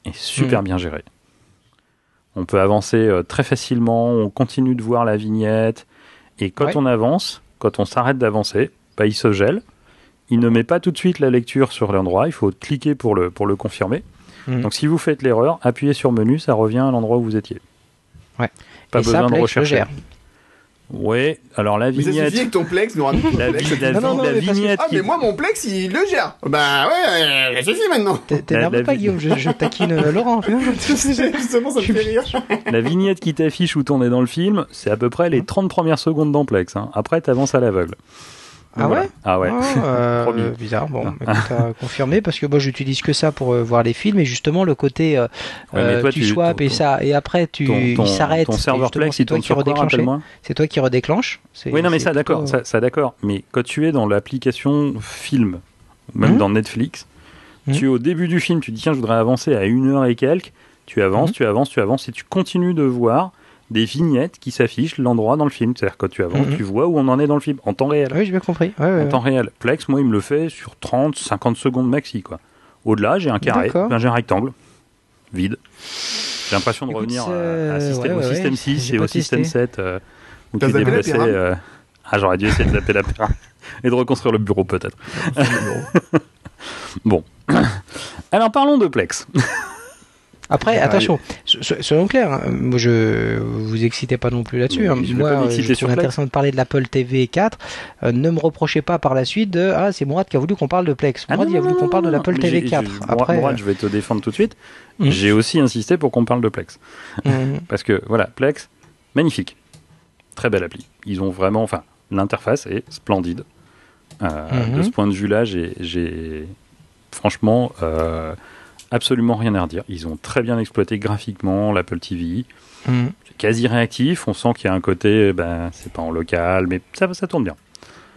est super Mm. bien géré. On peut avancer très facilement, on continue de voir la vignette et quand on avance, quand on s'arrête d'avancer, bah, il se gèle. Il ne met pas tout de suite la lecture sur l'endroit, il faut cliquer pour le, pour le confirmer. Mhm. Donc si vous faites l'erreur, appuyez sur menu, ça revient à l'endroit où vous étiez. Ouais. Pas Et ça, besoin de Plex le rechercher. Ouais, alors la Mais ça vignette, suffit que ton Plex nous ramène la, Plex. Non, non, non, la mais parce que- vignette Ah, qui- mais moi, mon Plex, il le gère. Bah ouais, euh, ça suffit maintenant. T'es- T'énerve pas vi- Guillaume, je, je taquine euh, Laurent. Justement, ça me fait rire. la vignette qui t'affiche où t'en es dans le film, c'est à peu près les 30 premières secondes d'Amplex. Hein. Après, t'avances à l'aveugle. Ah Voilà. ouais Ah ouais. Ah, euh, Promis. bizarre, bon, écoute, à confirmer parce que moi j'utilise que ça pour euh, voir les films et justement le côté euh, Ouais, euh, toi, tu, tu- swaps ton- et ça et après tu ton, ton, s'arrête. serveur Plex, c'est il tourne sur quoi, C'est toi qui redéclenche. Oui, non, mais ça, d'accord, plutôt- ça, ça, d'accord. Mais quand tu es dans l'application film, même Mhm. dans Netflix, Mhm. tu es au début du film, tu dis tiens, je voudrais avancer à une heure et quelques. Tu avances, Mhm. tu avances, tu avances, et tu continues de voir des vignettes qui s'affichent l'endroit dans le film. C'est-à-dire quand tu avances, Mhm. tu vois où on en est dans le film en temps réel. Oui, j'ai bien compris. Ouais, ouais, En temps réel. Plex, moi, il me le fait sur 30, 50 secondes maxi, quoi. Au-delà, j'ai un carré, ben, j'ai un rectangle, vide. J'ai l'impression de Écoute, revenir c'est- euh, à système- ouais, au système ouais. 6 J'ai et au système testé. 7, euh, où tu pyramide euh, Ah, j'aurais dû essayer de zapper la pyramide et de reconstruire le bureau, peut-être. Bon. Alors, parlons de Plex. Après, Ah, attention, so- so- soyons clairs. hein, Moi, je vous excitez pas non plus là-dessus. hein. Moi, euh, je trouve intéressant de parler de l'Apple TV 4. Euh, ne me reprochez pas par la suite de ah c'est Mourad qui a voulu qu'on parle de Plex. Ah, Mourad il a voulu qu'on parle de l'Apple TV j'ai- 4. j'ai- Après, Mourad, je vais te défendre tout de suite. Mhm. J'ai aussi insisté pour qu'on parle de Plex. euh, Parce que, voilà, Plex, magnifique. Très belle appli. Ils ont vraiment, enfin, l'interface est splendide. Euh, Mhm. De ce point de vue-là, j'ai, j'ai- franchement, euh, absolument rien à redire. Ils ont très bien exploité graphiquement l'Apple TV. Mhm. C'est quasi réactif. On sent qu'il y a un côté, ben, c'est pas en local, mais ça, ça tourne bien.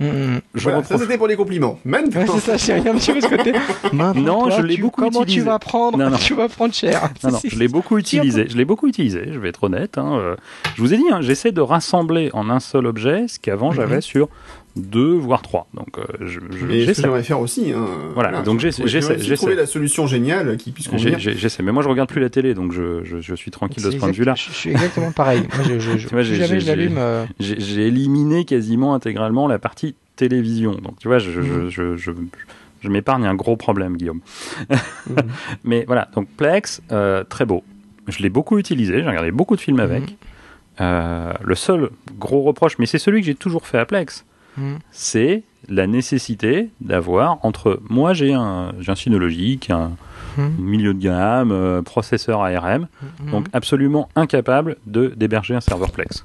Mhm. Je Voilà, ça c'était pour les compliments. Maintenant, Ouais, c'est ça, j'ai rien peu ce côté. Maintenant, Non, toi, je l'ai beaucoup Comment utilisé. tu vas prendre Non, non. Tu vas prendre cher. Non, non, je l'ai beaucoup utilisé. Je l'ai beaucoup utilisé. Je vais être honnête. hein, Je vous ai dit, hein, j'essaie de rassembler en un seul objet ce qu'avant Mhm. j'avais sur deux voire trois. Donc, euh, je, je- j'aimerais faire aussi. Hein, Voilà, donc je- j'essaie- j'essaie. trouver la solution géniale qui puisse J'ai- convenir. j'ai- J'essaie. Mais moi, je regarde plus la télé, donc je, je, je suis tranquille de ce point de vue-là. Je, suis exactement pareil. Moi, je, j'ai- jamais j'ai- je l'allume. euh, J'ai j'ai éliminé quasiment intégralement la partie télévision. Donc, tu vois, je, je, je, je, je m'épargne un gros problème, Guillaume. Mhm. Mais voilà, donc Plex, euh, très beau. Je l'ai beaucoup utilisé, j'ai regardé beaucoup de films avec. Mhm. Euh, le seul gros reproche, mais c'est celui que j'ai toujours fait à Plex, mhm. c'est la nécessité d'avoir entre moi j'ai un j'ai un Synologique, un Mhm. milieu de gamme, euh, processeur ARM, Mhm. donc absolument incapable de d'héberger un serveur Plex.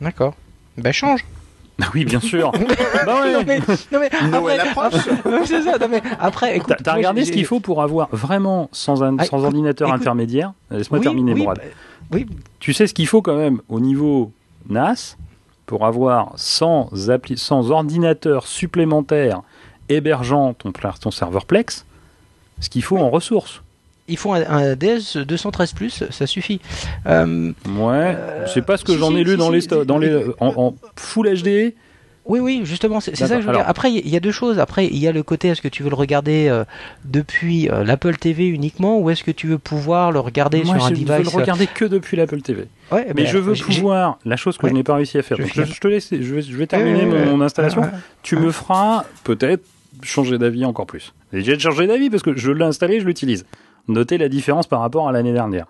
D'accord. Bah change. Ah oui, bien sûr. bah ouais. non mais, non mais Noël après, approche. c'est ça. Non mais après, écoute, T'as regardé ce qu'il faut pour avoir vraiment sans, un, Ah, sans écoute, ordinateur écoute. intermédiaire? Laisse-moi Oui, terminer, oui, Mourad. bah, oui, Tu sais ce qu'il faut quand même au niveau NAS? Pour avoir sans, sans ordinateur supplémentaire hébergeant ton, serveur Plex ce qu'il faut en ressources. il faut un, un DS 213 plus, ça suffit. Euh, Ouais, Euh, c'est pas ce que si, j'en si, ai lu si, dans les dans les en, en full HD. Oui, oui, justement, c'est ça que je veux dire. Après, il y a deux choses. Après, il y a le côté, est-ce que tu veux le regarder euh, depuis euh, l'Apple TV uniquement ou est-ce que tu veux pouvoir le regarder Moi, sur un je device veux le regarder que depuis l'Apple TV. euh, ouais, Mais je veux pouvoir la chose que Ouais. je n'ai pas réussi à faire. Je Donc, je, je te laisse, je vais, je vais terminer mon installation. Ouais, ouais. Tu me feras peut-être changer d'avis encore plus. J'ai changé d'avis parce que je l'ai installé, je l'utilise. Notez la différence par rapport à l'année dernière.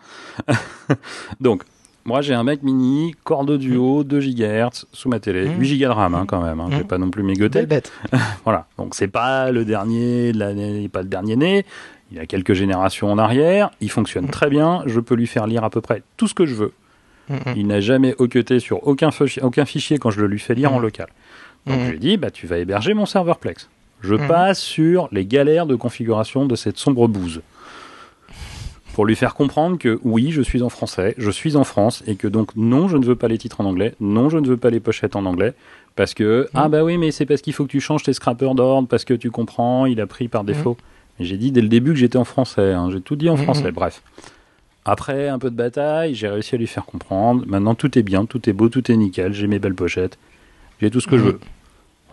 Donc, moi j'ai un Mac mini, Core de duo, 2 GHz sous ma télé, Mm. 8 Go de RAM hein, quand même, hein, Mm. pas non plus mégoter. Belle bête. Voilà, donc c'est pas le dernier de l'année, pas le dernier né. Il a quelques générations en arrière, il fonctionne très bien, je peux lui faire lire à peu près tout ce que je veux. Mm, mm. Il n'a jamais occuté sur aucun, fichi- aucun fichier quand je le lui fais lire en local. Donc je lui ai dit, bah, tu vas héberger mon serveur Plex. Je passe sur les galères de configuration de cette sombre bouse. Pour lui faire comprendre que oui, je suis en français, je suis en France, et que donc non, je ne veux pas les titres en anglais, non, je ne veux pas les pochettes en anglais, parce que, ah bah oui, mais c'est parce qu'il faut que tu changes tes scrappers d'ordre, parce que tu comprends, il a pris par défaut. Et j'ai dit dès le début que j'étais en français, hein, j'ai tout dit en Mhm. français, bref. Après un peu de bataille, j'ai réussi à lui faire comprendre. Maintenant, tout est bien, tout est beau, tout est nickel. J'ai mes belles pochettes, j'ai tout ce que je veux.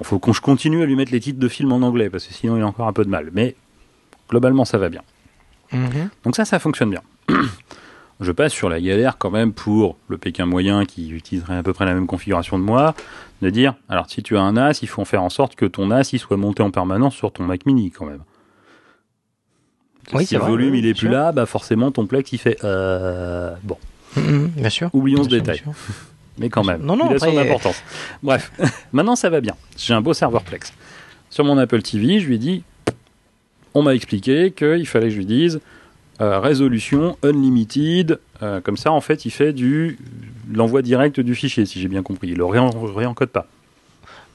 Il faut que je continue à lui mettre les titres de films en anglais parce que sinon il a encore un peu de mal. Mais globalement, ça va bien. Mhm. Donc ça, ça fonctionne bien. je passe sur la galère quand même pour le Pékin moyen qui utiliserait à peu près la même configuration de moi, de dire, alors si tu as un NAS, il faut en faire en sorte que ton NAS il soit monté en permanence sur ton Mac mini quand même. Oui, si le vrai, volume il est plus sûr. là, bah forcément ton Plex il fait euh... bon. Mhm, Bien sûr. Oublions ce sûr, détail. Mais quand même, Non, non, il a son importance. Bref, maintenant ça va bien. J'ai un beau serveur Plex. Sur mon Apple TV, je lui dit, on m'a expliqué qu'il fallait que je lui dise euh, résolution unlimited. euh, comme ça, en fait, il fait du l'envoi direct du fichier, si j'ai bien compris. Il le réen- réencode pas.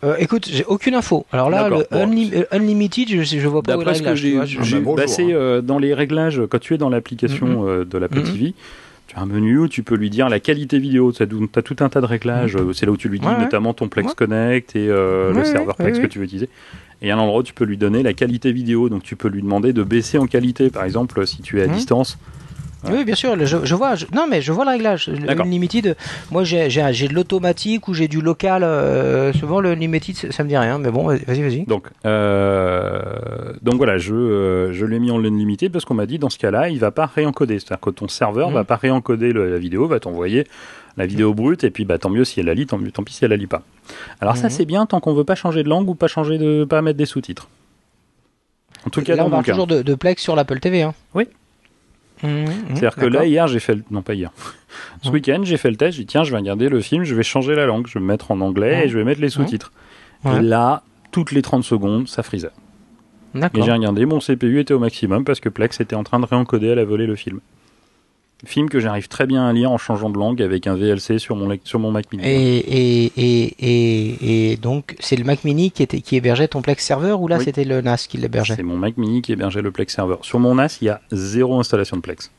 Euh, écoute, j'ai aucune info. Alors là, le bon. euh, Unlimited, je, je vois pas où est le ce que j'ai Ah bah, c'est, hein. dans les réglages, quand tu es dans l'application euh, de l'Apple Mhm. TV, tu as un menu où tu peux lui dire la qualité vidéo. Tu as, tout un tas de réglages. euh, C'est là où tu lui dis Ouais, notamment ton Plex Ouais. Connect et euh, le serveur Plex ouais, que tu veux utiliser. Et à un endroit, où tu peux lui donner la qualité vidéo. Donc tu peux lui demander de baisser en qualité, par exemple, si tu es à Mhm. distance. Oui, bien sûr, je, je vois. je- non, mais je vois le réglage. Unlimited, moi j'ai de l'automatique ou j'ai du local. euh, souvent le Unlimited, ça, me dit rien, mais bon, vas-y, vas-y. Donc, euh, donc voilà, je, euh, je l'ai mis en unlimited parce qu'on m'a dit dans ce cas-là, il va pas réencoder. C'est-à-dire que ton serveur Mhm. va pas réencoder le- la vidéo, va t'envoyer la vidéo brute et puis bah tant mieux si elle la lit, tant, mieux, tant pis si elle la lit pas. Alors ça Mhm. c'est bien tant qu'on veut pas changer de langue ou pas changer de pas mettre des sous-titres. En tout cas là, dans on parle toujours de, de Plex sur l'Apple TV. Hein. Oui. Mhm, mhm, C'est-à-dire que là hier j'ai fait le... non pas hier. Ce week-end j'ai fait le test, j'ai dit tiens je vais regarder le film, je vais changer la langue, je vais me mettre en anglais et je vais mettre les sous-titres. Et là toutes les 30 secondes ça frisait. Et j'ai regardé, mon CPU était au maximum parce que Plex était en train de réencoder à la volée le film. Film que j'arrive très bien à lire en changeant de langue avec un VLC sur mon, sur mon Mac Mini. Et, et, et, et, donc, c'est le Mac Mini qui, était, qui hébergeait ton Plex Server ou là Oui. c'était le NAS qui l'hébergeait? C'est mon Mac Mini qui hébergeait le Plex Server. Sur mon NAS, il y a zéro installation de Plex.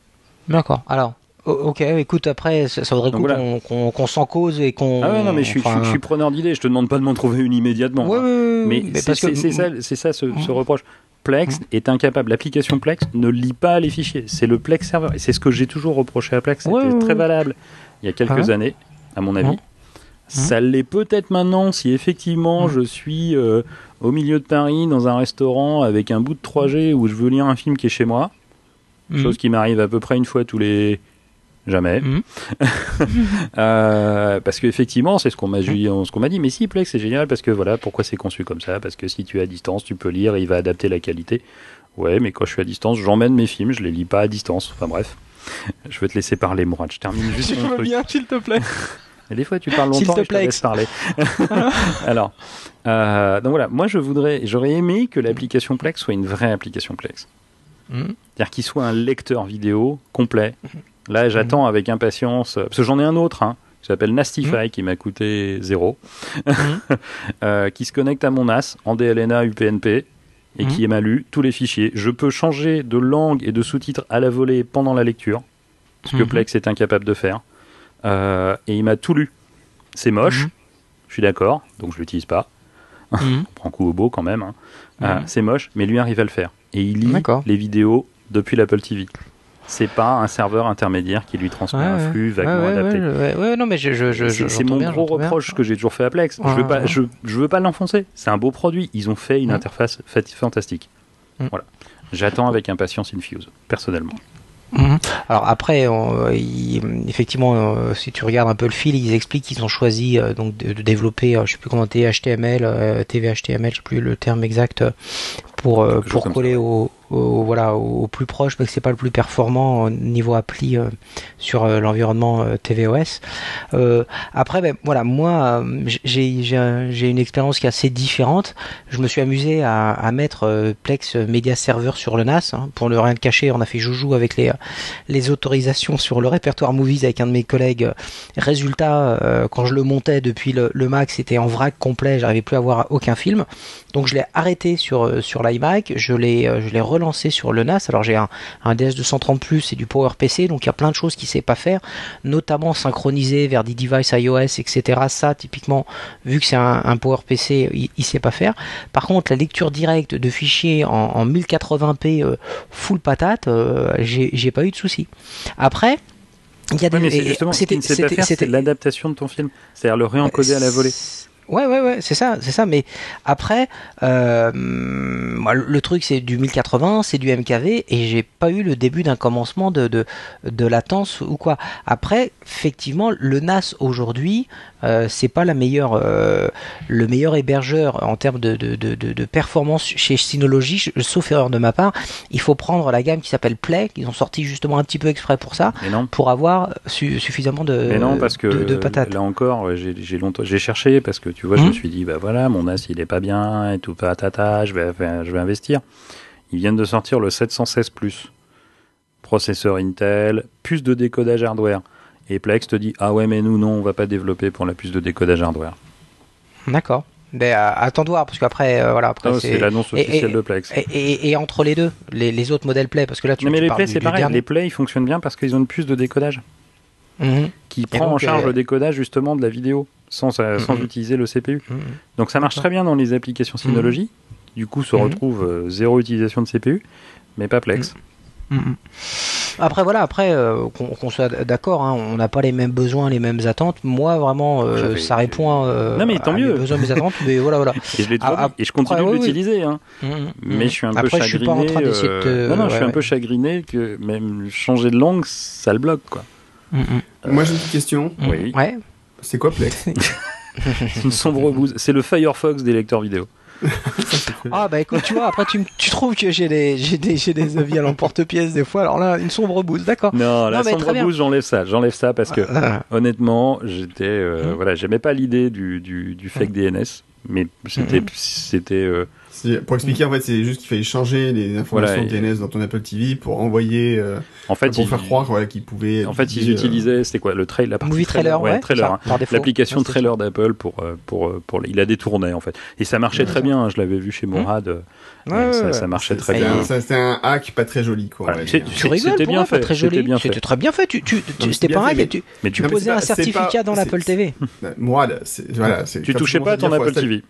D'accord. Alors, ok, écoute, après, ça, ça vaudrait voilà. qu'on s'en cause et qu'on. Ah ouais, non, mais je suis, je suis- enfin, je suis preneur d'idées. Je te demande pas de m'en trouver une immédiatement. Ouais, hein. ouais, ouais, Mais, ouais, c'est ça, ça ce, ce reproche. Plex est incapable. L'application Plex ne lit pas les fichiers. C'est le Plex Server. Et c'est ce que j'ai toujours reproché à Plex. C'était Ouais, ouais, très valable il y a quelques Ah années, à mon avis. Ouais. Ça l'est peut-être maintenant si effectivement je suis euh, au milieu de Paris dans un restaurant avec un bout de 3G où je veux lire un film qui est chez moi. Chose qui m'arrive à peu près une fois tous les. Jamais. Mhm. Euh, parce qu'effectivement, c'est ce qu'on m'a dit, ce qu'on m'a dit. Mais si, Plex, c'est génial parce que voilà, pourquoi c'est conçu comme ça? Parce que si tu es à distance, tu peux lire et il va adapter la qualité. Ouais, mais quand je suis à distance, j'emmène mes films, je les lis pas à distance. Enfin bref. Je veux te laisser parler, Mourad. Je termine juste mon truc. bien, s'il te plaît? Et des fois, tu parles longtemps te et je te laisse parler. Alors, euh, donc voilà, moi je voudrais, j'aurais aimé que l'application Plex soit une vraie application Plex. Mhm. C'est-à-dire qu'il soit un lecteur vidéo complet. Là, j'attends avec impatience, parce que j'en ai un autre, hein, qui s'appelle Nastify, qui m'a coûté zéro, euh, qui se connecte à mon NAS en DLNA UPnP et qui m'a lu tous les fichiers. Je peux changer de langue et de sous-titres à la volée pendant la lecture, ce que Mhm. Plex est incapable de faire. Euh, et il m'a tout lu. C'est moche, Mhm. je suis d'accord, donc je l'utilise pas. Mhm. On prend coup au beau quand même. hein. Euh, Mhm. c'est moche, mais lui arrive à le faire. Et il lit les vidéos depuis l'Apple TV. C'est pas un serveur intermédiaire qui lui transmet un flux vaguement adapté. Ouais, ouais, ouais, non, mais je, je, je, C'est mon bien, gros j'entends bien. reproche que j'ai toujours fait à Plex. je veux pas, je, veux pas l'enfoncer. C'est un beau produit. Ils ont fait une interface fa- fantastique. Mm. Voilà. J'attends avec impatience Infuse, personnellement. Mhm. Alors après, on- il- effectivement, euh, si tu regardes un peu le fil, ils expliquent qu'ils ont choisi euh, donc de, de développer, euh, je sais plus comment t'es, HTML, euh, TVHTML, je sais plus le terme exact, pour euh, pour coller au, au- voilà au, plus proche, mais que c'est pas le plus performant au niveau appli euh, sur euh, l'environnement tvOS. Après, ben voilà, moi, j'ai j'ai un- j'ai une expérience qui est assez différente. Je me suis amusé à, à mettre Plex Media Server sur le NAS. hein. pour ne rien cacher, on a fait joujou avec les les autorisations sur le répertoire Movies avec un de mes collègues. Résultat, quand je le montais depuis le, le Mac, c'était en vrac complet, j'arrivais plus à voir aucun film. Donc je l'ai arrêté sur sur l'iMac, je l'ai euh, je l'ai relancé sur le NAS. Alors j'ai un, un DS230 Plus et du PowerPC, donc il y a plein de choses qu'il sait pas faire, notamment synchroniser vers des devices iOS, etc. Ça, typiquement, vu que c'est un, un PowerPC, il, il sait pas faire. Par contre, la lecture directe de fichiers en, en 1080p euh, full patate, euh, j'ai pas eu de soucis. Après, il y a des Ouais, c'était- l'adaptation de ton film. C'est-à-dire le réencoder à la volée. Ouais, ouais, ouais, c'est ça, c'est ça. Mais après, euh, le truc, c'est du 1080, c'est du MKV, et j'ai pas eu le début d'un commencement de, de, de latence ou quoi. Après, effectivement, le NAS aujourd'hui, euh, c'est pas la meilleure, euh, le meilleur hébergeur en termes de, de, de, de, de performance chez Synology, sauf erreur de ma part. Il faut prendre la gamme qui s'appelle Play, qu'ils ont sorti justement un petit peu exprès pour ça, non. pour avoir su- suffisamment de, Mais non, parce que de, de patates. là encore, j'ai longtemps, j'ai cherché parce que tu vois, je me suis dit, bah voilà, mon NAS il est pas bien et tout patata, je vais, je vais investir. Ils viennent de sortir le 716 Plus, processeur Intel, puce de décodage hardware. Et Plex te dit, ah ouais, mais nous non, on va pas développer pour la puce de décodage hardware. D'accord. Euh, attends de voir, parce qu'après, euh, voilà, après, Ah, c'est l'annonce officielle et- de Plex. Et, entre les deux, les, les autres modèles Play, parce que là, tu, Non, mais tu les Play, c'est pareil. dernier. Les Play, ils fonctionnent bien parce qu'ils ont une puce de décodage Mhm. qui prend en charge euh, le décodage justement de la vidéo sans, euh, sans Mhm. utiliser le CPU. Mhm. Donc ça marche très bien dans les applications Synology. Du coup, se retrouve zéro utilisation de CPU, mais pas Plex. Mhm. Après voilà, après euh, qu'on qu'on soit d'accord, hein, on n'a pas les mêmes besoins, les mêmes attentes. Moi vraiment, euh, ça répond euh, Non, mais tant à mieux. mes besoins, mes attentes. Mais voilà, voilà. Et je Ah, dit, et je continue après, de oui. l'utiliser. hein. Mhm. Mais je suis un peu Après, je chagriné. suis pas en train d'essayer de te- euh, Non, non, je ouais, suis un ouais. peu chagriné que même changer de langue, ça le bloque, quoi. Mhm. Moi j'ai une petite question. Oui. Ouais. C'est quoi Plex? C'est une sombre bouse. C'est le Firefox des lecteurs vidéo. Ah bah écoute, tu vois, après tu, tu trouves que j'ai des, j'ai des, j'ai des avis à l'emporte-pièce des fois. Alors là, une sombre bouse, d'accord. Non, la Non, mais très sombre bouse, j'enlève ça. J'enlève ça parce que Ah, honnêtement, j'étais, euh, Mhm. voilà, j'aimais pas l'idée du, du, du fake DNS, mais c'était, Mhm. c'était, euh, Pour expliquer, en fait, c'est juste qu'il fallait changer les informations Voilà, et- DNS dans ton Apple TV pour envoyer, euh, En fait, pour ils, faire croire voilà, qu'ils pouvaient. en fait, ils euh, utilisaient, c'était quoi, le trailer, la partie Movie trailer, ouais, trailer, hein. l'application trailer d'Apple pour, euh, pour, pour, il a détourné en fait. Et ça marchait très bien, hein, je l'avais vu chez Mourad, euh, Mmh. Ouais, ça, ouais, ça ouais. marchait très c'était bien. C'était un hack pas très joli, quoi. on Voilà. Tu rigoles bien pas fait, très c'était joli. très bien fait. Tu, tu, c'était pareil. Tu, Mais tu, posais un certificat dans l'Apple TV. Mourad, voilà, tu touchais pas ton Apple TV.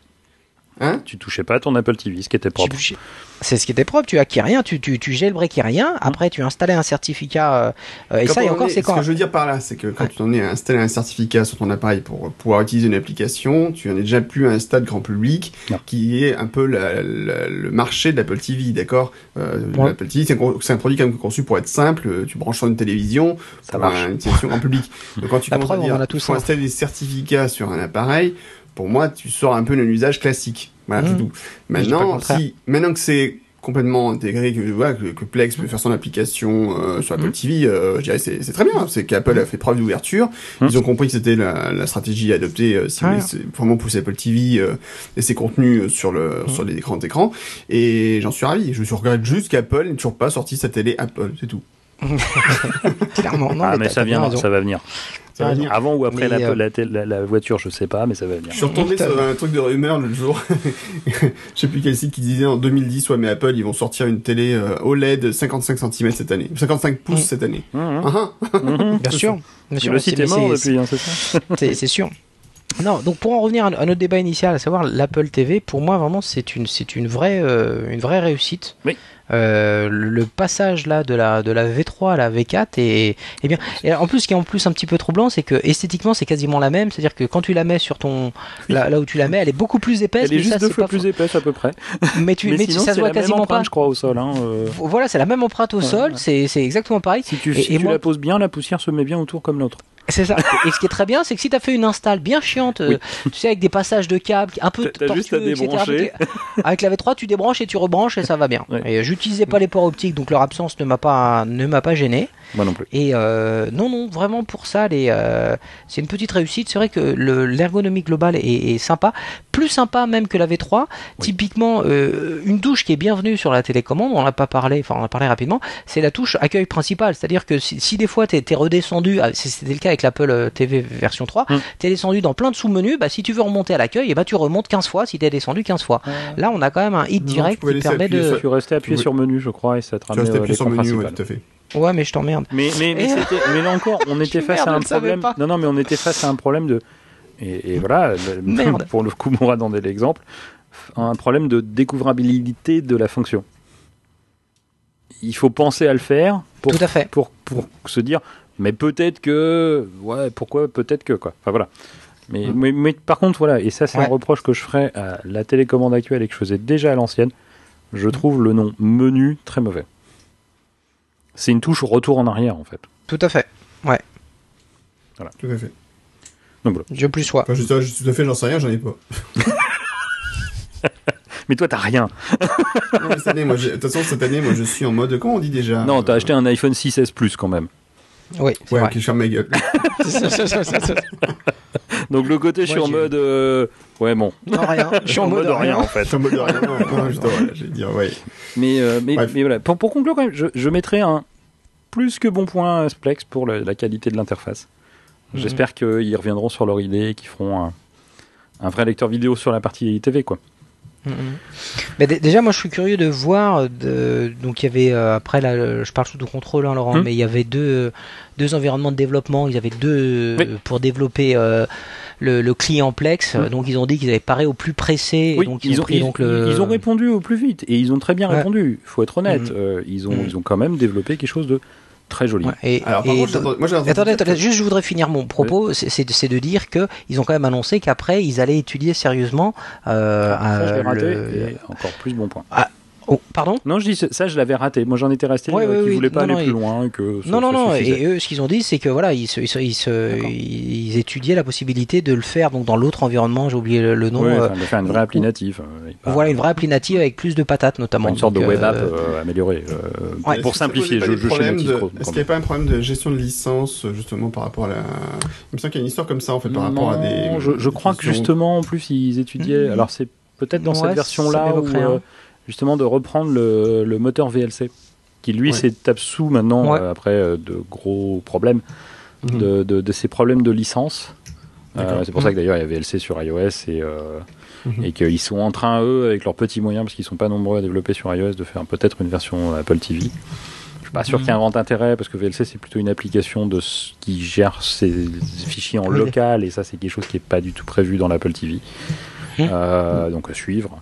Hein Tu touchais pas à ton Apple TV, ce qui était propre. Tu- C'est ce qui était propre. Tu acquiers rien. Tu, tu, tu jailbreakais rien. Après, tu installais un certificat. euh, et Quand ça, et on encore, est- c'est Ce quand. que je veux dire par là, c'est que quand Ouais. tu en es à installer un certificat sur ton appareil pour pouvoir utiliser une application, tu en es déjà plus à un stade grand public Non. qui est un peu la- la- le marché de l'Apple TV, d'accord? Euh, Ouais. L'Apple TV, c'est un, c'est un produit quand même conçu pour être simple. Tu branches sur une télévision, Ça marche. un- une utilisation grand public. Donc quand tu La commences à preuve, on dire en a tous faut installer des certificats sur un appareil, pour moi, tu sors un peu d'un usage classique. Voilà, c'est Mmh. tout. Maintenant, si, maintenant que c'est complètement intégré, que, voilà, que, que Plex peut faire son application euh, sur Apple Mm. TV, euh, je dirais c'est c'est très bien. C'est qu'Apple a fait preuve d'ouverture. Mm. Ils ont compris que c'était la, la stratégie à adopter euh, si vous voulez vraiment pousser Apple TV euh, et ses contenus euh, sur le sur les grands écrans. Et j'en suis ravi. Je suis regrette juste qu'Apple n'ait toujours pas sorti sa télé Apple, c'est tout. Clairement. Non, ah, mais ça vient, raison. ça va venir. Ça va venir. Avant ou après la, euh, la, la- la voiture, je sais pas, mais ça va venir. Je suis retombé sur un truc de rumeur l'autre jour. je sais plus quel site qui disait en 2010, ouais, mais Apple, ils vont sortir une télé OLED 55 cm cette année. 55 pouces Mm. cette année. Mmh, mmh. Ah, ah. Mmh. Bien sûr. Bien sûr. le c'est- site est mort c'est- depuis, hein, c'est ça C'est sûr. Non, donc pour en revenir à à notre débat initial, à savoir l'Apple TV, pour moi vraiment c'est une c'est une vraie euh, une vraie réussite. Oui. Euh, le passage là de la de la V3 à la V4 est, est bien. Et en plus, ce qui est en plus un petit peu troublant, c'est que esthétiquement c'est quasiment la même. C'est-à-dire que quand tu la mets sur ton là, là où tu la mets, elle est beaucoup plus épaisse. Elle est mais juste ça, deux c'est fois plus épaisse à peu près. Mais tu mais mais tu- ça se c'est voit la même quasiment empreinte, pas. je crois, au sol. Hein, euh. Voilà, c'est la même empreinte au Ouais, sol. ouais. C'est c'est exactement pareil. Si tu, Et- si et tu moi- la poses bien, la poussière se met bien autour comme l'autre. C'est ça. Et ce qui est très bien, c'est que si tu as fait une install bien chiante, euh, tu sais, avec des passages de câbles, un peu T'as- t'as juste à tortueux, etc.. Avec la V3, tu débranches et tu rebranches et ça va bien. Ouais. Et euh, j'utilisais pas les ports optiques, donc leur absence ne m'a pas ne m'a pas gêné. Moi non plus. Et euh, non, non, vraiment pour ça, euh, c'est une petite réussite. C'est vrai que le- l'ergonomie globale est, est sympa, plus sympa même que la V3. Typiquement, euh, une touche qui est bienvenue sur la télécommande, on n'a pas parlé, enfin on en a parlé rapidement, c'est la touche accueil principal. C'est-à-dire que si, si des fois t'es es redescendu, ah, c'était le cas avec l'Apple TV version 3, Mm. t'es descendu dans plein de sous-menus, bah, si tu veux remonter à l'accueil, et bah, tu remontes 15 fois si t'es descendu 15 fois. Là, on a quand même un hit Non, tu direct qui permet de... sur- Tu restais appuyé Oui. sur menu, je crois, et ça te Tu ramenait restes euh, appuyé sur menu, ouais, principal. tout à fait. Ouais, mais je t'emmerde. Mais, mais, mais, c'était- mais là encore, on était face Merde, à un problème. Non, non, mais on était face à un problème de. Et, et voilà, Merde. pour le coup, Mourad en est l'exemple. Un problème de découvrabilité de la fonction. Il faut penser à le faire pour, Tout à fait. pour, pour se dire, mais peut-être que. Ouais, pourquoi Peut-être que, quoi. Enfin voilà. Mais, Mm. mais, mais par contre, voilà, et ça, c'est Ouais. un reproche que je ferais à la télécommande actuelle et que je faisais déjà à l'ancienne. Je trouve le nom menu très mauvais. C'est une touche retour en arrière, en fait. Tout à fait. Tout à fait. Je plus sois. Enfin, je, je- tout à fait, j'en sais rien, j'en ai pas. Mais toi, t'as rien. Non, mais cette année, moi, de toute façon, cette année, moi, je suis en mode, comment on dit déjà? Non, t'as euh, acheté un iPhone 6S Plus quand même. Oui, Ouais, qui ferme ma gueule. Donc le côté, je suis en mode. euh, Ouais, bon. Non, rien. Je suis en mode rien. en fait. Je suis en mode rien. Non, non, je dois, voilà, je vais dire, ouais. Mais, euh, mais, Bref. mais voilà, pour, pour conclure quand même, je, je mettrai un plus que bon point à Splex pour le- la qualité de l'interface. Mhm. J'espère qu'ils reviendront sur leur idée et qu'ils feront un, un vrai lecteur vidéo sur la partie TV, quoi. Mais dé- déjà, moi, je suis curieux de voir. euh, De... Donc, il y avait euh, après là, le- je parle sous contrôle, hein, Laurent, Hmm. mais il y avait deux deux environnements de développement. Ils avaient deux Oui. euh, pour développer euh, le, le client Plex. Hmm. Donc, ils ont dit qu'ils avaient paré au plus pressé. Oui, et donc, ils, ont pris ils- donc le. ils ont répondu au plus vite et ils ont très bien Ouais. répondu. Faut être honnête. Euh, ils ont ils ont quand même développé quelque chose de très joli. Ouais, et, Alors, par et contre, do- j'attends- moi, j'ai entendu Attendez, dire attendez, que- juste je voudrais finir mon propos, c'est- de dire que ils ont quand même annoncé qu'après ils allaient étudier sérieusement. Euh, ça, je l'ai euh, raté le- et encore plus bon point. Oh, pardon? Non, je dis ça, je l'avais raté. Moi, j'en étais resté Ouais, euh, ouais, qui oui. voulait pas Non, aller non, plus loin que ça- Non, non, non. suffisait. Et eux, ce qu'ils ont dit, c'est que voilà, ils, se- ils, se- ils, se- D'accord. ils étudiaient la possibilité de le faire donc dans l'autre environnement. J'ai oublié le, le nom. Ouais, euh, enfin, de faire une vraie appli native. euh, voilà, une vraie appli native avec plus de patates notamment. une sorte de web app euh, euh, améliorée. euh, Ouais. Pour simplifier, je, je. Est-ce qu'il n'y a pas un problème de gestion de licence, justement, par rapport à la. Il me semble qu'il y a une histoire comme ça, en fait, par rapport à des. Je, crois que justement, en plus, ils étudiaient. Mhm. Alors, c'est peut-être dans cette ça version-là, justement de reprendre le, le moteur VLC, qui lui Ouais. s'est tape sous maintenant, Ouais. euh, après euh, de gros problèmes, Mhm. de, de, de ces problèmes de licence. Euh, c'est pour ça que d'ailleurs il y a VLC sur iOS et, euh, Mhm. et qu'ils sont en train, eux, avec leurs petits moyens, parce qu'ils sont pas nombreux à développer sur iOS, de faire peut-être une version Apple TV. Je suis pas sûr Mhm. qu'il y ait un grand intérêt, parce que VLC c'est plutôt une application de ce- qui gère ses fichiers en Oui. local, et ça c'est quelque chose qui est pas du tout prévu dans l'Apple TV. Mhm. Euh, donc à suivre.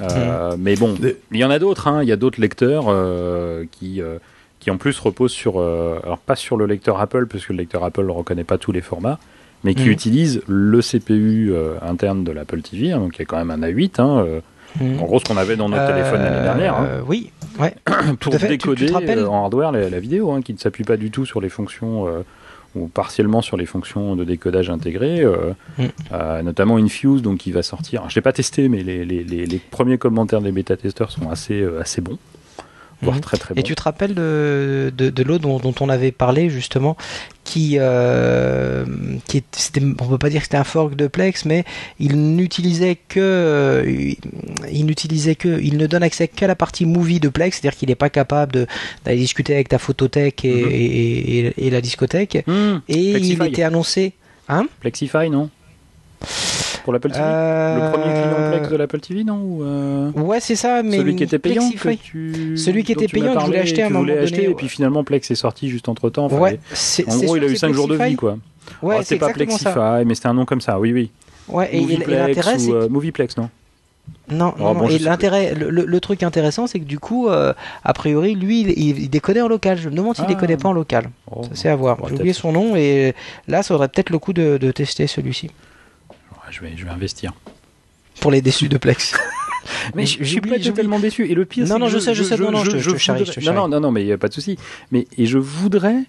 Euh. Mais bon, il y en a d'autres, hein. il y a d'autres lecteurs euh, qui, euh, qui en plus reposent sur, alors pas sur le lecteur Apple, puisque le lecteur Apple ne reconnaît pas tous les formats, mais qui Mhm. utilisent le CPU interne de l'Apple TV, hein, donc il y a quand même un A8, hein, Mhm. en gros ce qu'on avait dans notre téléphone l'année dernière, hein, Oui, ouais. pour fait. Tu- tu décoder en hardware la, la vidéo, qui ne s'appuie pas du tout sur les fonctions ou partiellement sur les fonctions de décodage intégrées, euh, Mm. euh, notamment Infuse, donc qui va sortir. Je l'ai pas testé, mais les, les- les- les premiers commentaires des bêta-testeurs sont assez, euh, assez bons, voire Mhm. très très bons. Et tu te rappelles de, de, de l'autre dont, dont on avait parlé justement, qui, euh, qui on peut pas dire que c'était un fork de Plex, mais il n'utilisait que, euh, il n'utilisait que, il ne donne accès qu'à la partie movie de Plex, c'est-à-dire qu'il n'est pas capable de, d'aller discuter avec ta photothèque et, Mhm. et, et- et la discothèque. Hmm, Et il Plexify. était annoncé, hein? Plexify, non? Pour l'Apple TV Euh, Le premier client Plex de l'Apple TV, non Ou, euh, Ouais, c'est ça, mais Celui qui était payant que Plexify. tu- Celui qui était payant que je voulais acheter à un moment voulais acheter, donné, Et puis finalement, Plex est sorti juste entre temps. Ouais, c'est, En gros, il a eu c'est 5 jours de Plexify. vie, quoi. Ouais, c'est pas exactement ça. Plexify, mais c'était un nom comme ça, oui, oui. Ouais, et, et- l'intérêt, c'est que- euh, Movieplex, non Non, Oh, non, bon, et l'intérêt, le, le- truc intéressant, c'est que du coup, euh, a priori, lui, il, il- décodait en local. Je me demande s'il Ah. décodait pas en local. Oh, Ça, c'est à voir. J'ai oublié peut-être. son nom et là, ça aurait peut-être le coup de, de tester celui-ci Ouais, je, vais, je vais investir. pour les déçus de Plex. Mais je, je suis pas totalement déçu. Et le pire, Non, non, que je sais, je sais, non, non, je te- charrie, Non, non, non, mais il n'y a pas de souci. Mais et je voudrais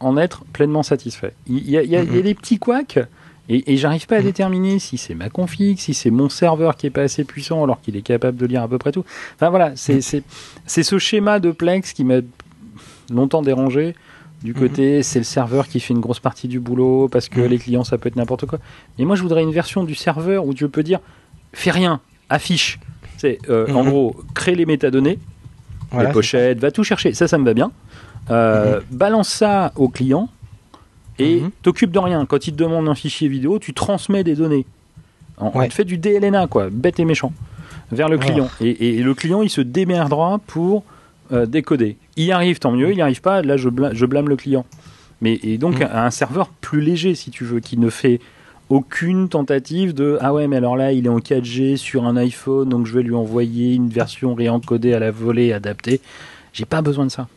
en être pleinement satisfait. Il y a, il y a- il y a Mhm. des petits couacs. Et, et j'arrive pas à Mhm. déterminer si c'est ma config, si c'est mon serveur qui est pas assez puissant alors qu'il est capable de lire à peu près tout. Enfin voilà, c'est c'est c'est ce schéma de Plex qui m'a longtemps dérangé. Du Mhm. côté, c'est le serveur qui fait une grosse partie du boulot parce que Mhm. les clients, ça peut être n'importe quoi. Mais moi, je voudrais une version du serveur où tu peux dire fais rien, affiche. C'est euh, en Mhm. gros, crée les métadonnées, Voilà, les pochettes, va tout chercher. Ça, ça me va bien. Euh, Balance ça au client et t'occupe de rien. Quand il te demande un fichier vidéo, tu transmets des données. En, Ouais. Tu fais du DLNA, quoi, bête et méchant, vers le Oh. client. Et, et le client, il se démerdera pour euh, décoder. Il y arrive, tant mieux. Il n'y arrive pas, là, je blâme, je blâme le client. Mais et donc, Mhm. un, serveur plus léger, si tu veux, qui ne fait aucune tentative de ah ouais mais alors là il est en 4G sur un iPhone donc je vais lui envoyer une version réencodée à la volée adaptée j'ai pas besoin de ça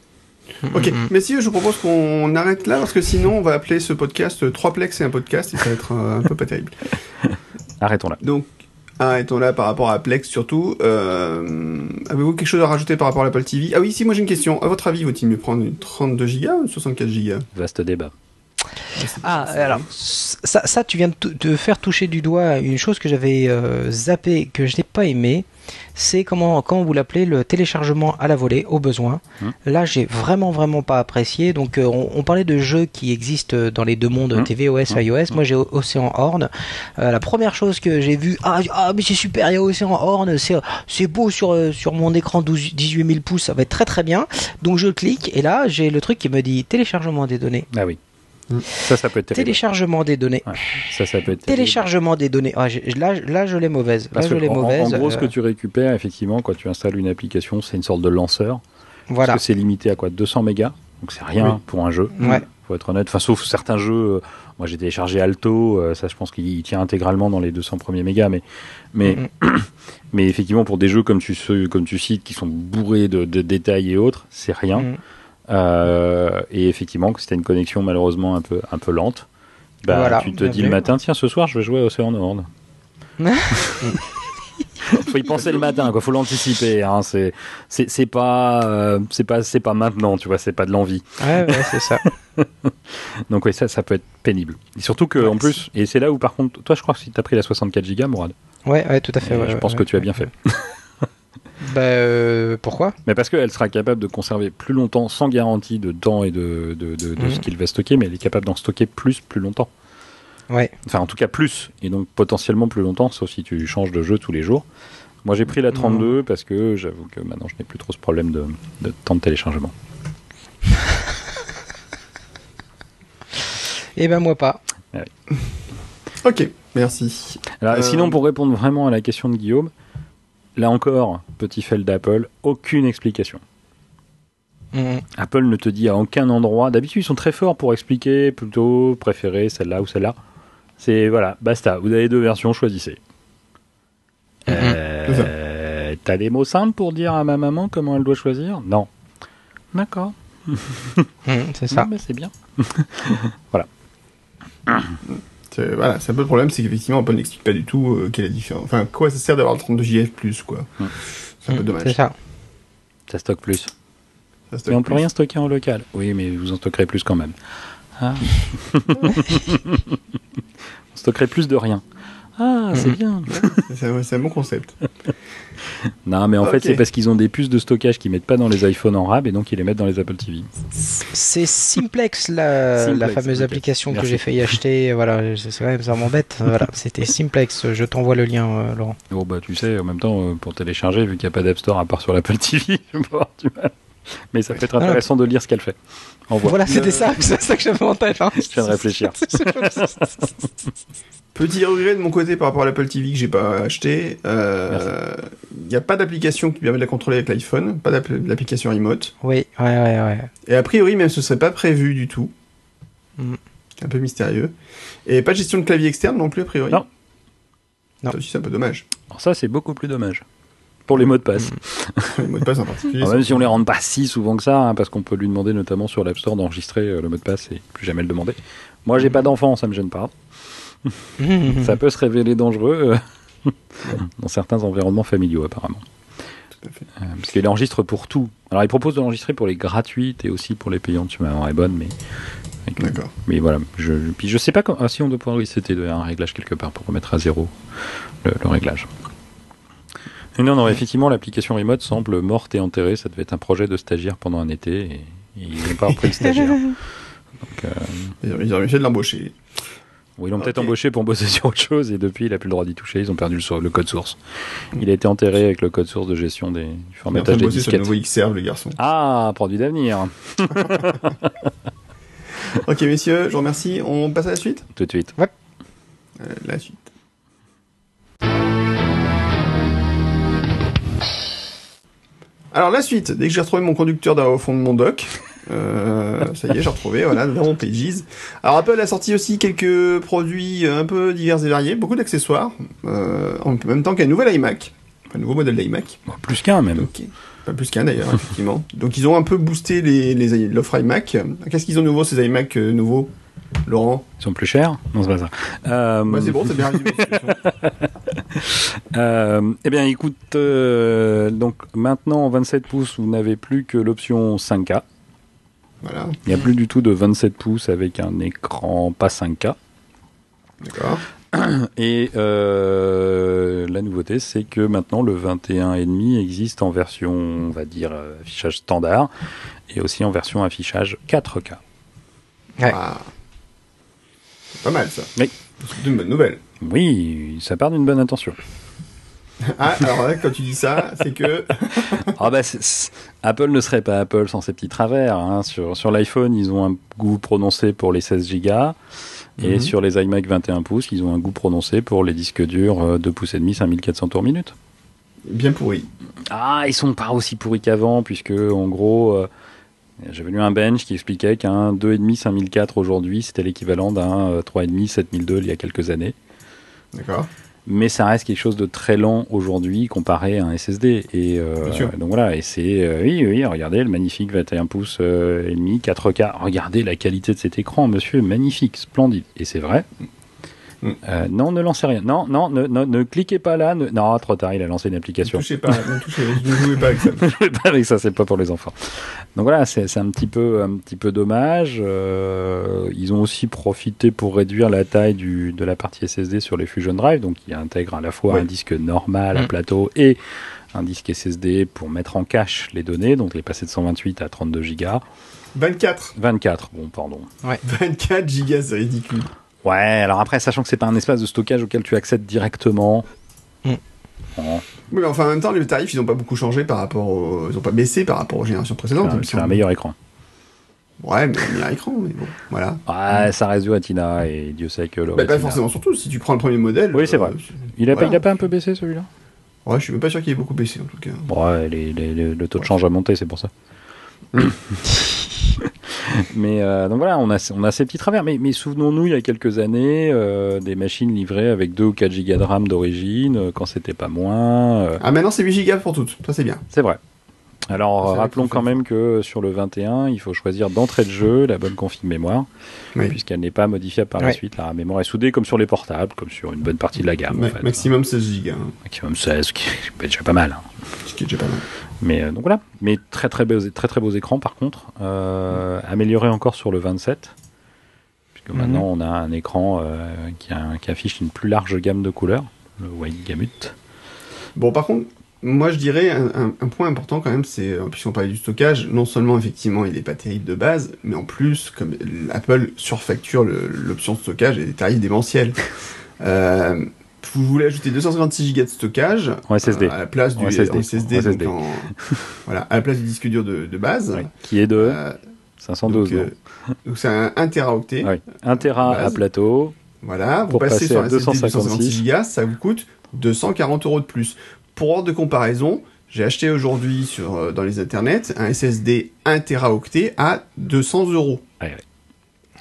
Ok, mais si je vous propose qu'on arrête là parce que sinon on va appeler ce podcast euh, 3 plex et un podcast et ça va être euh, un peu pas terrible. arrêtons là Donc arrêtons là par rapport à Plex surtout. Euh, Avez-vous quelque chose à rajouter par rapport à l'Apple TV Ah oui, si moi j'ai une question. À votre avis, vaut-il mieux prendre une 32 Go ou une 64 Go vaste débat Ah, alors, ça, ça, tu viens de, de faire toucher du doigt une chose que j'avais euh, zappé, que je n'ai pas aimé. C'est comment, comment vous l'appelez, le téléchargement à la volée, au besoin. Hmm. Là, j'ai vraiment, vraiment pas apprécié. Donc, euh, on, on parlait de jeux qui existent dans les deux mondes, Hmm. tvOS, Hmm. iOS. Moi, j'ai Océan Horn. Euh, la première chose que j'ai vue, ah, ah, mais c'est super, il y a Océan Horn, c'est, c'est beau sur, euh, sur mon écran 12 18 000 pouces, ça va être très, très bien. Donc, je clique, et là, j'ai le truc qui me dit téléchargement des données. ah oui. Ça ça peut être terrible Téléchargement des données. Ouais, ça ça peut être terrible. Téléchargement des données. Ah, là, là, je l'ai mauvaise. parce là, je l'ai en, en mauvaise. gros ce que euh, tu récupères effectivement quand tu installes une application c'est une sorte de lanceur Voilà. parce que c'est limité à quoi 200 mégas donc c'est rien Oui. pour un jeu Ouais. faut être honnête enfin sauf certains jeux euh, moi j'ai téléchargé Alto euh, ça je pense qu'il il tient intégralement dans les 200 premiers mégas mais mais mais effectivement pour des jeux comme tu comme tu cites qui sont bourrés de, de détails et autres c'est rien Mm. Euh, et effectivement, que c'était une connexion malheureusement un peu, un peu lente, bah, Voilà, tu te dis vu. le matin, tiens, ce soir, je vais jouer à Océan Horn. faut y penser le matin, quoi. Faut l'anticiper. Hein. C'est, c'est, c'est pas, euh, c'est pas, c'est pas maintenant, tu vois. C'est pas de l'envie. Ouais, ouais, c'est ça. Donc oui, ça, ça peut être pénible. Et surtout que, Ouais, en plus, et c'est là où par contre, toi, je crois que si t'as pris la 64 Go, Mourad, Ouais, ouais, tout à fait. ouais, je ouais, pense ouais. que tu as bien fait. Bah, euh, pourquoi? Mais parce qu'elle sera capable de conserver plus longtemps sans garantie de temps et de, de, de, de Mhm. ce qu'il va stocker, mais elle est capable d'en stocker plus plus longtemps. Ouais. Enfin, en tout cas, plus. Et donc, potentiellement plus longtemps, sauf si tu changes de jeu tous les jours. Moi, j'ai pris la 32 parce que j'avoue que maintenant, je n'ai plus trop ce problème de, de temps de téléchargement. Et ben moi pas. Ok, merci. Alors, Euh, Sinon, pour répondre vraiment à la question de Guillaume, là encore, petit fail d'Apple, aucune explication. Mm. Apple ne te dit à aucun endroit. D'habitude, ils sont très forts pour expliquer plutôt préférer celle-là ou celle-là. C'est voilà, basta. Vous avez deux versions, choisissez. Euh, T'as des mots simples pour dire à ma maman comment elle doit choisir? Non. D'accord. Mm, c'est ça. C'est bien. C'est- Voilà, c'est un peu le problème, c'est qu'effectivement, Apple n'explique pas du tout euh, quelle est la différence. Enfin, quoi ça sert d'avoir le 32 Go plus, quoi. C'est un peu Mm, dommage. C'est ça. Ça stocke plus. Ça stocke Mais on peut plus. rien stocker en local. Oui, mais vous en stockerez plus quand même. Ah. on stockerait plus de rien. Ah, c'est bien. C'est un, c'est un bon concept. Non, mais en fait, Ok. c'est parce qu'ils ont des puces de stockage qu'ils mettent pas dans les iPhones en RAB et donc ils les mettent dans les Apple TV. C'est Simplex, la, Simplex, la fameuse ok. application Merci. que j'ai failli acheter. Voilà, c'est c'est vrai, ça m'embête. Voilà, c'était Simplex. Je t'envoie le lien, euh, Laurent. Bon, bah, tu sais, en même temps, euh, pour télécharger, vu qu'il n'y a pas d'App Store à part sur l'Apple TV, je vais avoir du mal. Mais ça peut être intéressant de lire ce qu'elle fait. Envoie. Voilà, c'était Euh, ça, c'est ça que j'avais en tête. hein. Je viens de réfléchir. Petit regret de mon côté par rapport à l'Apple TV que j'ai pas acheté. euh, Il n'y a pas d'application qui permet de la contrôler avec l'iPhone, pas d'app- d'application remote. Oui, ouais, ouais, ouais. Et a priori, même ce serait pas prévu du tout. Mm. C'est un peu mystérieux. Et pas de gestion de clavier externe non plus, a priori. Non. Non. Ça aussi, c'est un peu dommage. Alors ça, c'est beaucoup plus dommage. Pour les mots de passe. Les mots de passe en particulier. Alors, même si on les rend pas si souvent que ça, hein, parce qu'on peut lui demander notamment sur l'App Store d'enregistrer euh, le mot de passe et plus jamais le demander. Moi, j'ai pas d'enfant, ça me gêne pas. Ça peut se révéler dangereux euh, dans certains environnements familiaux, apparemment. Tout à fait. Euh, parce qu'il enregistre pour tout. Alors, il propose d'enregistrer pour les gratuites et aussi pour les payantes. Tu m'as est bonne, mais. D'accord. Mais voilà. Je, puis je sais pas comment. Ah, si on doit pouvoir resetter de- un réglage quelque part pour remettre à zéro le, le réglage. Et non, non, effectivement, l'application remote semble morte et enterrée. Ça devait être un projet de stagiaire pendant un été et, et ils n'ont pas repris le stagiaire. Donc, euh, Ils auraient- fait de l'embaucher. Ils l'ont peut-être embauché pour bosser sur autre chose et depuis il a plus le droit d'y toucher, ils ont perdu le, so- le code source. Il a été enterré avec le code source de gestion des, du formatage de des sur le disquettes. nouveau Xserve, le garçon. Ah, produit d'avenir. Ok, messieurs, je vous remercie. On passe à la suite? Tout de suite. Euh, La suite. Alors la suite, dès que j'ai retrouvé mon conducteur au fond de mon dock, euh, ça y est, j'ai retrouvé, voilà, Veron Pages. Alors Apple a sorti aussi quelques produits un peu divers et variés, beaucoup d'accessoires, euh, en même temps qu'un nouvel iMac, un nouveau modèle d'iMac. Bon, plus qu'un même. Pas plus qu'un d'ailleurs, effectivement. Donc ils ont un peu boosté les, les, l'offre iMac. Qu'est-ce qu'ils ont de nouveau ces iMac euh, nouveaux, Laurent Ils sont plus chers? Non, c'est pas ça. Euh, Bah c'est bon, c'est bien résumé. euh, eh bien, écoute, euh, donc maintenant en 27 pouces, vous n'avez plus que l'option 5K. Voilà, Il n'y a plus du tout de 27 pouces avec un écran pas 5K. d'accord. Et euh, la nouveauté, c'est que maintenant le 21,5 existe en version, on va dire, affichage standard et aussi en version affichage 4K. Ouais. Ah. C'est pas mal ça. Oui. C'est une bonne nouvelle. Oui, ça part d'une bonne intention. Ah, alors là, quand tu dis ça, c'est que. Ah bah, Apple ne serait pas Apple sans ses petits travers. hein. Sur, sur l'iPhone, ils ont un goût prononcé pour les 16 Go. Et Mhm. sur les iMac 21 pouces, ils ont un goût prononcé pour les disques durs euh, 2 pouces et demi, 5400 tours minute. Bien pourri. Ah, ils sont pas aussi pourris qu'avant, puisque en gros, euh, j'avais lu un bench qui expliquait qu'un 2,5 5004 aujourd'hui, c'était l'équivalent d'un euh, 3,5 7002 il y a quelques années. D'accord. Mais ça reste quelque chose de très lent aujourd'hui comparé à un SSD. Et euh, Bien sûr. donc voilà, et c'est euh, oui, oui, regardez le magnifique 21 pouces euh, et demi, 4K. Regardez la qualité de cet écran, monsieur, magnifique, splendide. Et c'est vrai. Euh, non, ne lancez rien. Non, non, ne, ne, ne cliquez pas là. ne- Non, trop tard, il a lancé une Ne application. touchez pas, ne touchez, ne jouez pas avec ça. Ne jouez pas avec ça, c'est pas pour les enfants. Donc voilà, c'est un petit peu, un petit peu dommage. Euh, ils ont aussi profité pour réduire la taille du, de la partie SSD sur les Fusion Drive, donc il intègre à la fois Ouais. un disque normal à Mm. plateau et un disque SSD pour mettre en cache les données, donc les passer de 128 à 32 Go. 24. 24, bon, pardon. 24 gigas, c'est ridicule. Ouais, alors après, sachant que c'est pas un espace de stockage auquel tu accèdes directement. Mm. Oui, mais enfin, en même temps, les tarifs, ils ont pas beaucoup changé par rapport aux... Ils ont pas baissé par rapport aux générations précédentes. me c'est un meilleur écran. Ouais, mais meilleur écran, mais bon, voilà. Ouais, ça reste du Retina et Dieu sait que le. Bah, pas forcément, surtout si tu prends le premier modèle. Oui, c'est vrai. Il a, pas, voilà. il a pas un peu baissé celui-là? Ouais, je suis même pas sûr qu'il ait beaucoup baissé en tout cas. Ouais, les- les- les- le taux de change a monté, c'est pour ça. mais euh, donc voilà, on a, on a ces petits travers. Mais, mais souvenons-nous, il y a quelques années, euh, des machines livrées avec 2 ou 4 gigas de RAM d'origine, euh, quand c'était pas moins. euh, Ah, maintenant c'est 8 Go pour toutes, ça c'est bien. c'est vrai. Alors, rappelons quand même que sur le 21, il faut choisir d'entrée de jeu la bonne config mémoire, Oui. puisqu'elle n'est pas modifiable par la suite. La mémoire est soudée comme sur les portables, comme sur une bonne partie de la gamme. en Ma- fait. maximum 16 Go, hein, Maximum 16, ce qui est déjà pas mal. hein. ce qui est déjà pas mal. Mais euh, donc voilà, mais très très beaux, très très beaux écrans par contre, euh, amélioré encore sur le 27, puisque Mhm. maintenant on a un écran euh, qui, a- qui affiche une plus large gamme de couleurs, le White Gamut. Bon, par contre, moi je dirais un, un- un point important quand même, c'est, puisqu'on parlait du stockage, non seulement effectivement il est pas terrible de base, mais en plus, comme Apple surfacture l'option de stockage et des tarifs démentiels. euh, vous voulez ajouter 256 Go de stockage En SSD. euh, à la place du En SSD. en SSD, En donc SSD. voilà, à la place du disque dur de, de base. Ouais, qui est de Euh, 512. donc, euh, donc c'est un 1 teraoctet. Ouais, 1 Tera à plateau. Voilà, vous Pour passez passer sur un SSD de 256 256 Go, ça vous coûte 240 euros de plus. Pour ordre de comparaison, j'ai acheté aujourd'hui sur euh, dans les internets un SSD 1 teraoctet à 200 euros.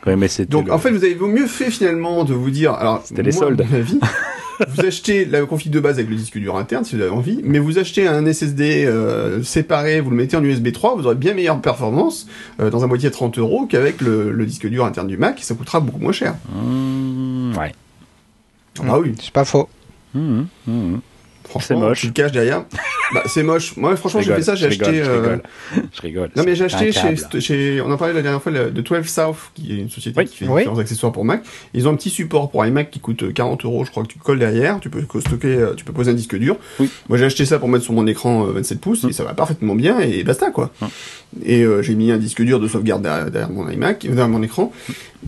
Ouais, mais c'était Donc le- en fait, vous avez mieux fait finalement de vous dire, alors C'était les soldes. mon avis, vous achetez la config de base avec le disque dur interne si vous avez envie, mais vous achetez un SSD euh, séparé, vous le mettez en USB 3, vous aurez bien meilleure performance euh, dans un boîtier à 30 euros qu'avec le, le disque dur interne du Mac, et ça coûtera beaucoup moins cher. Mmh, ouais. Ah bah oui. C'est pas faux. Mmh, mmh. Franchement, C'est moche. Tu le caches derrière. bah, c'est moche. Moi, franchement, j'ai fait ça, j'ai je acheté. rigole, je euh, rigole. Je rigole. Non, mais j'ai acheté chez. On en parlait la dernière fois le- de 12 South, qui est une société Oui. qui fait Oui. différents accessoires pour Mac. Ils ont un petit support pour iMac qui coûte 40 euros, je crois que tu colles derrière. Tu peux stocker, euh, tu peux poser un disque dur. Oui. Moi, j'ai acheté ça pour mettre sur mon écran euh, 27 pouces et ça va parfaitement bien et basta, quoi. Mm. Et euh, j'ai mis un disque dur de sauvegarde derrière, derrière mon iMac, derrière mon écran.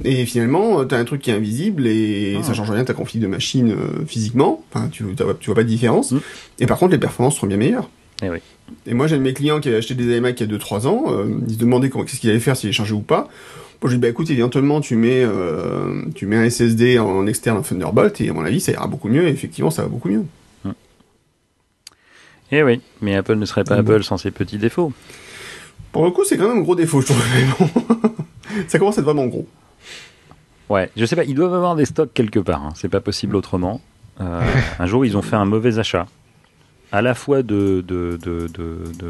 Et finalement, euh, t'as un truc qui est invisible et Ah. ça change rien ta config de machine euh, physiquement. Enfin, tu, tu vois, pas de différence. Mm. Et par contre, les performances seront bien meilleures. Eh oui. Et moi, j'ai un de mes clients qui avait acheté des iMac il y a 2-3 ans. euh, il se demandait comment, qu'est-ce qu'il allait faire, s'il allait changer ou pas. Moi, je lui ai dit, bah écoute, éventuellement, tu mets, euh, tu mets un SSD en externe en Thunderbolt, et à mon avis, ça ira beaucoup mieux, et effectivement, ça va beaucoup mieux. Eh oui, mais Apple ne serait pas Bon. Apple sans ses petits défauts. Pour le coup, c'est quand même un gros défaut, je trouve. mais bon. ça commence à être vraiment gros. Ouais, je sais pas, ils doivent avoir des stocks quelque part, hein, c'est pas possible autrement. Euh, un jour, ils ont fait un mauvais achat, à la fois de, de, de,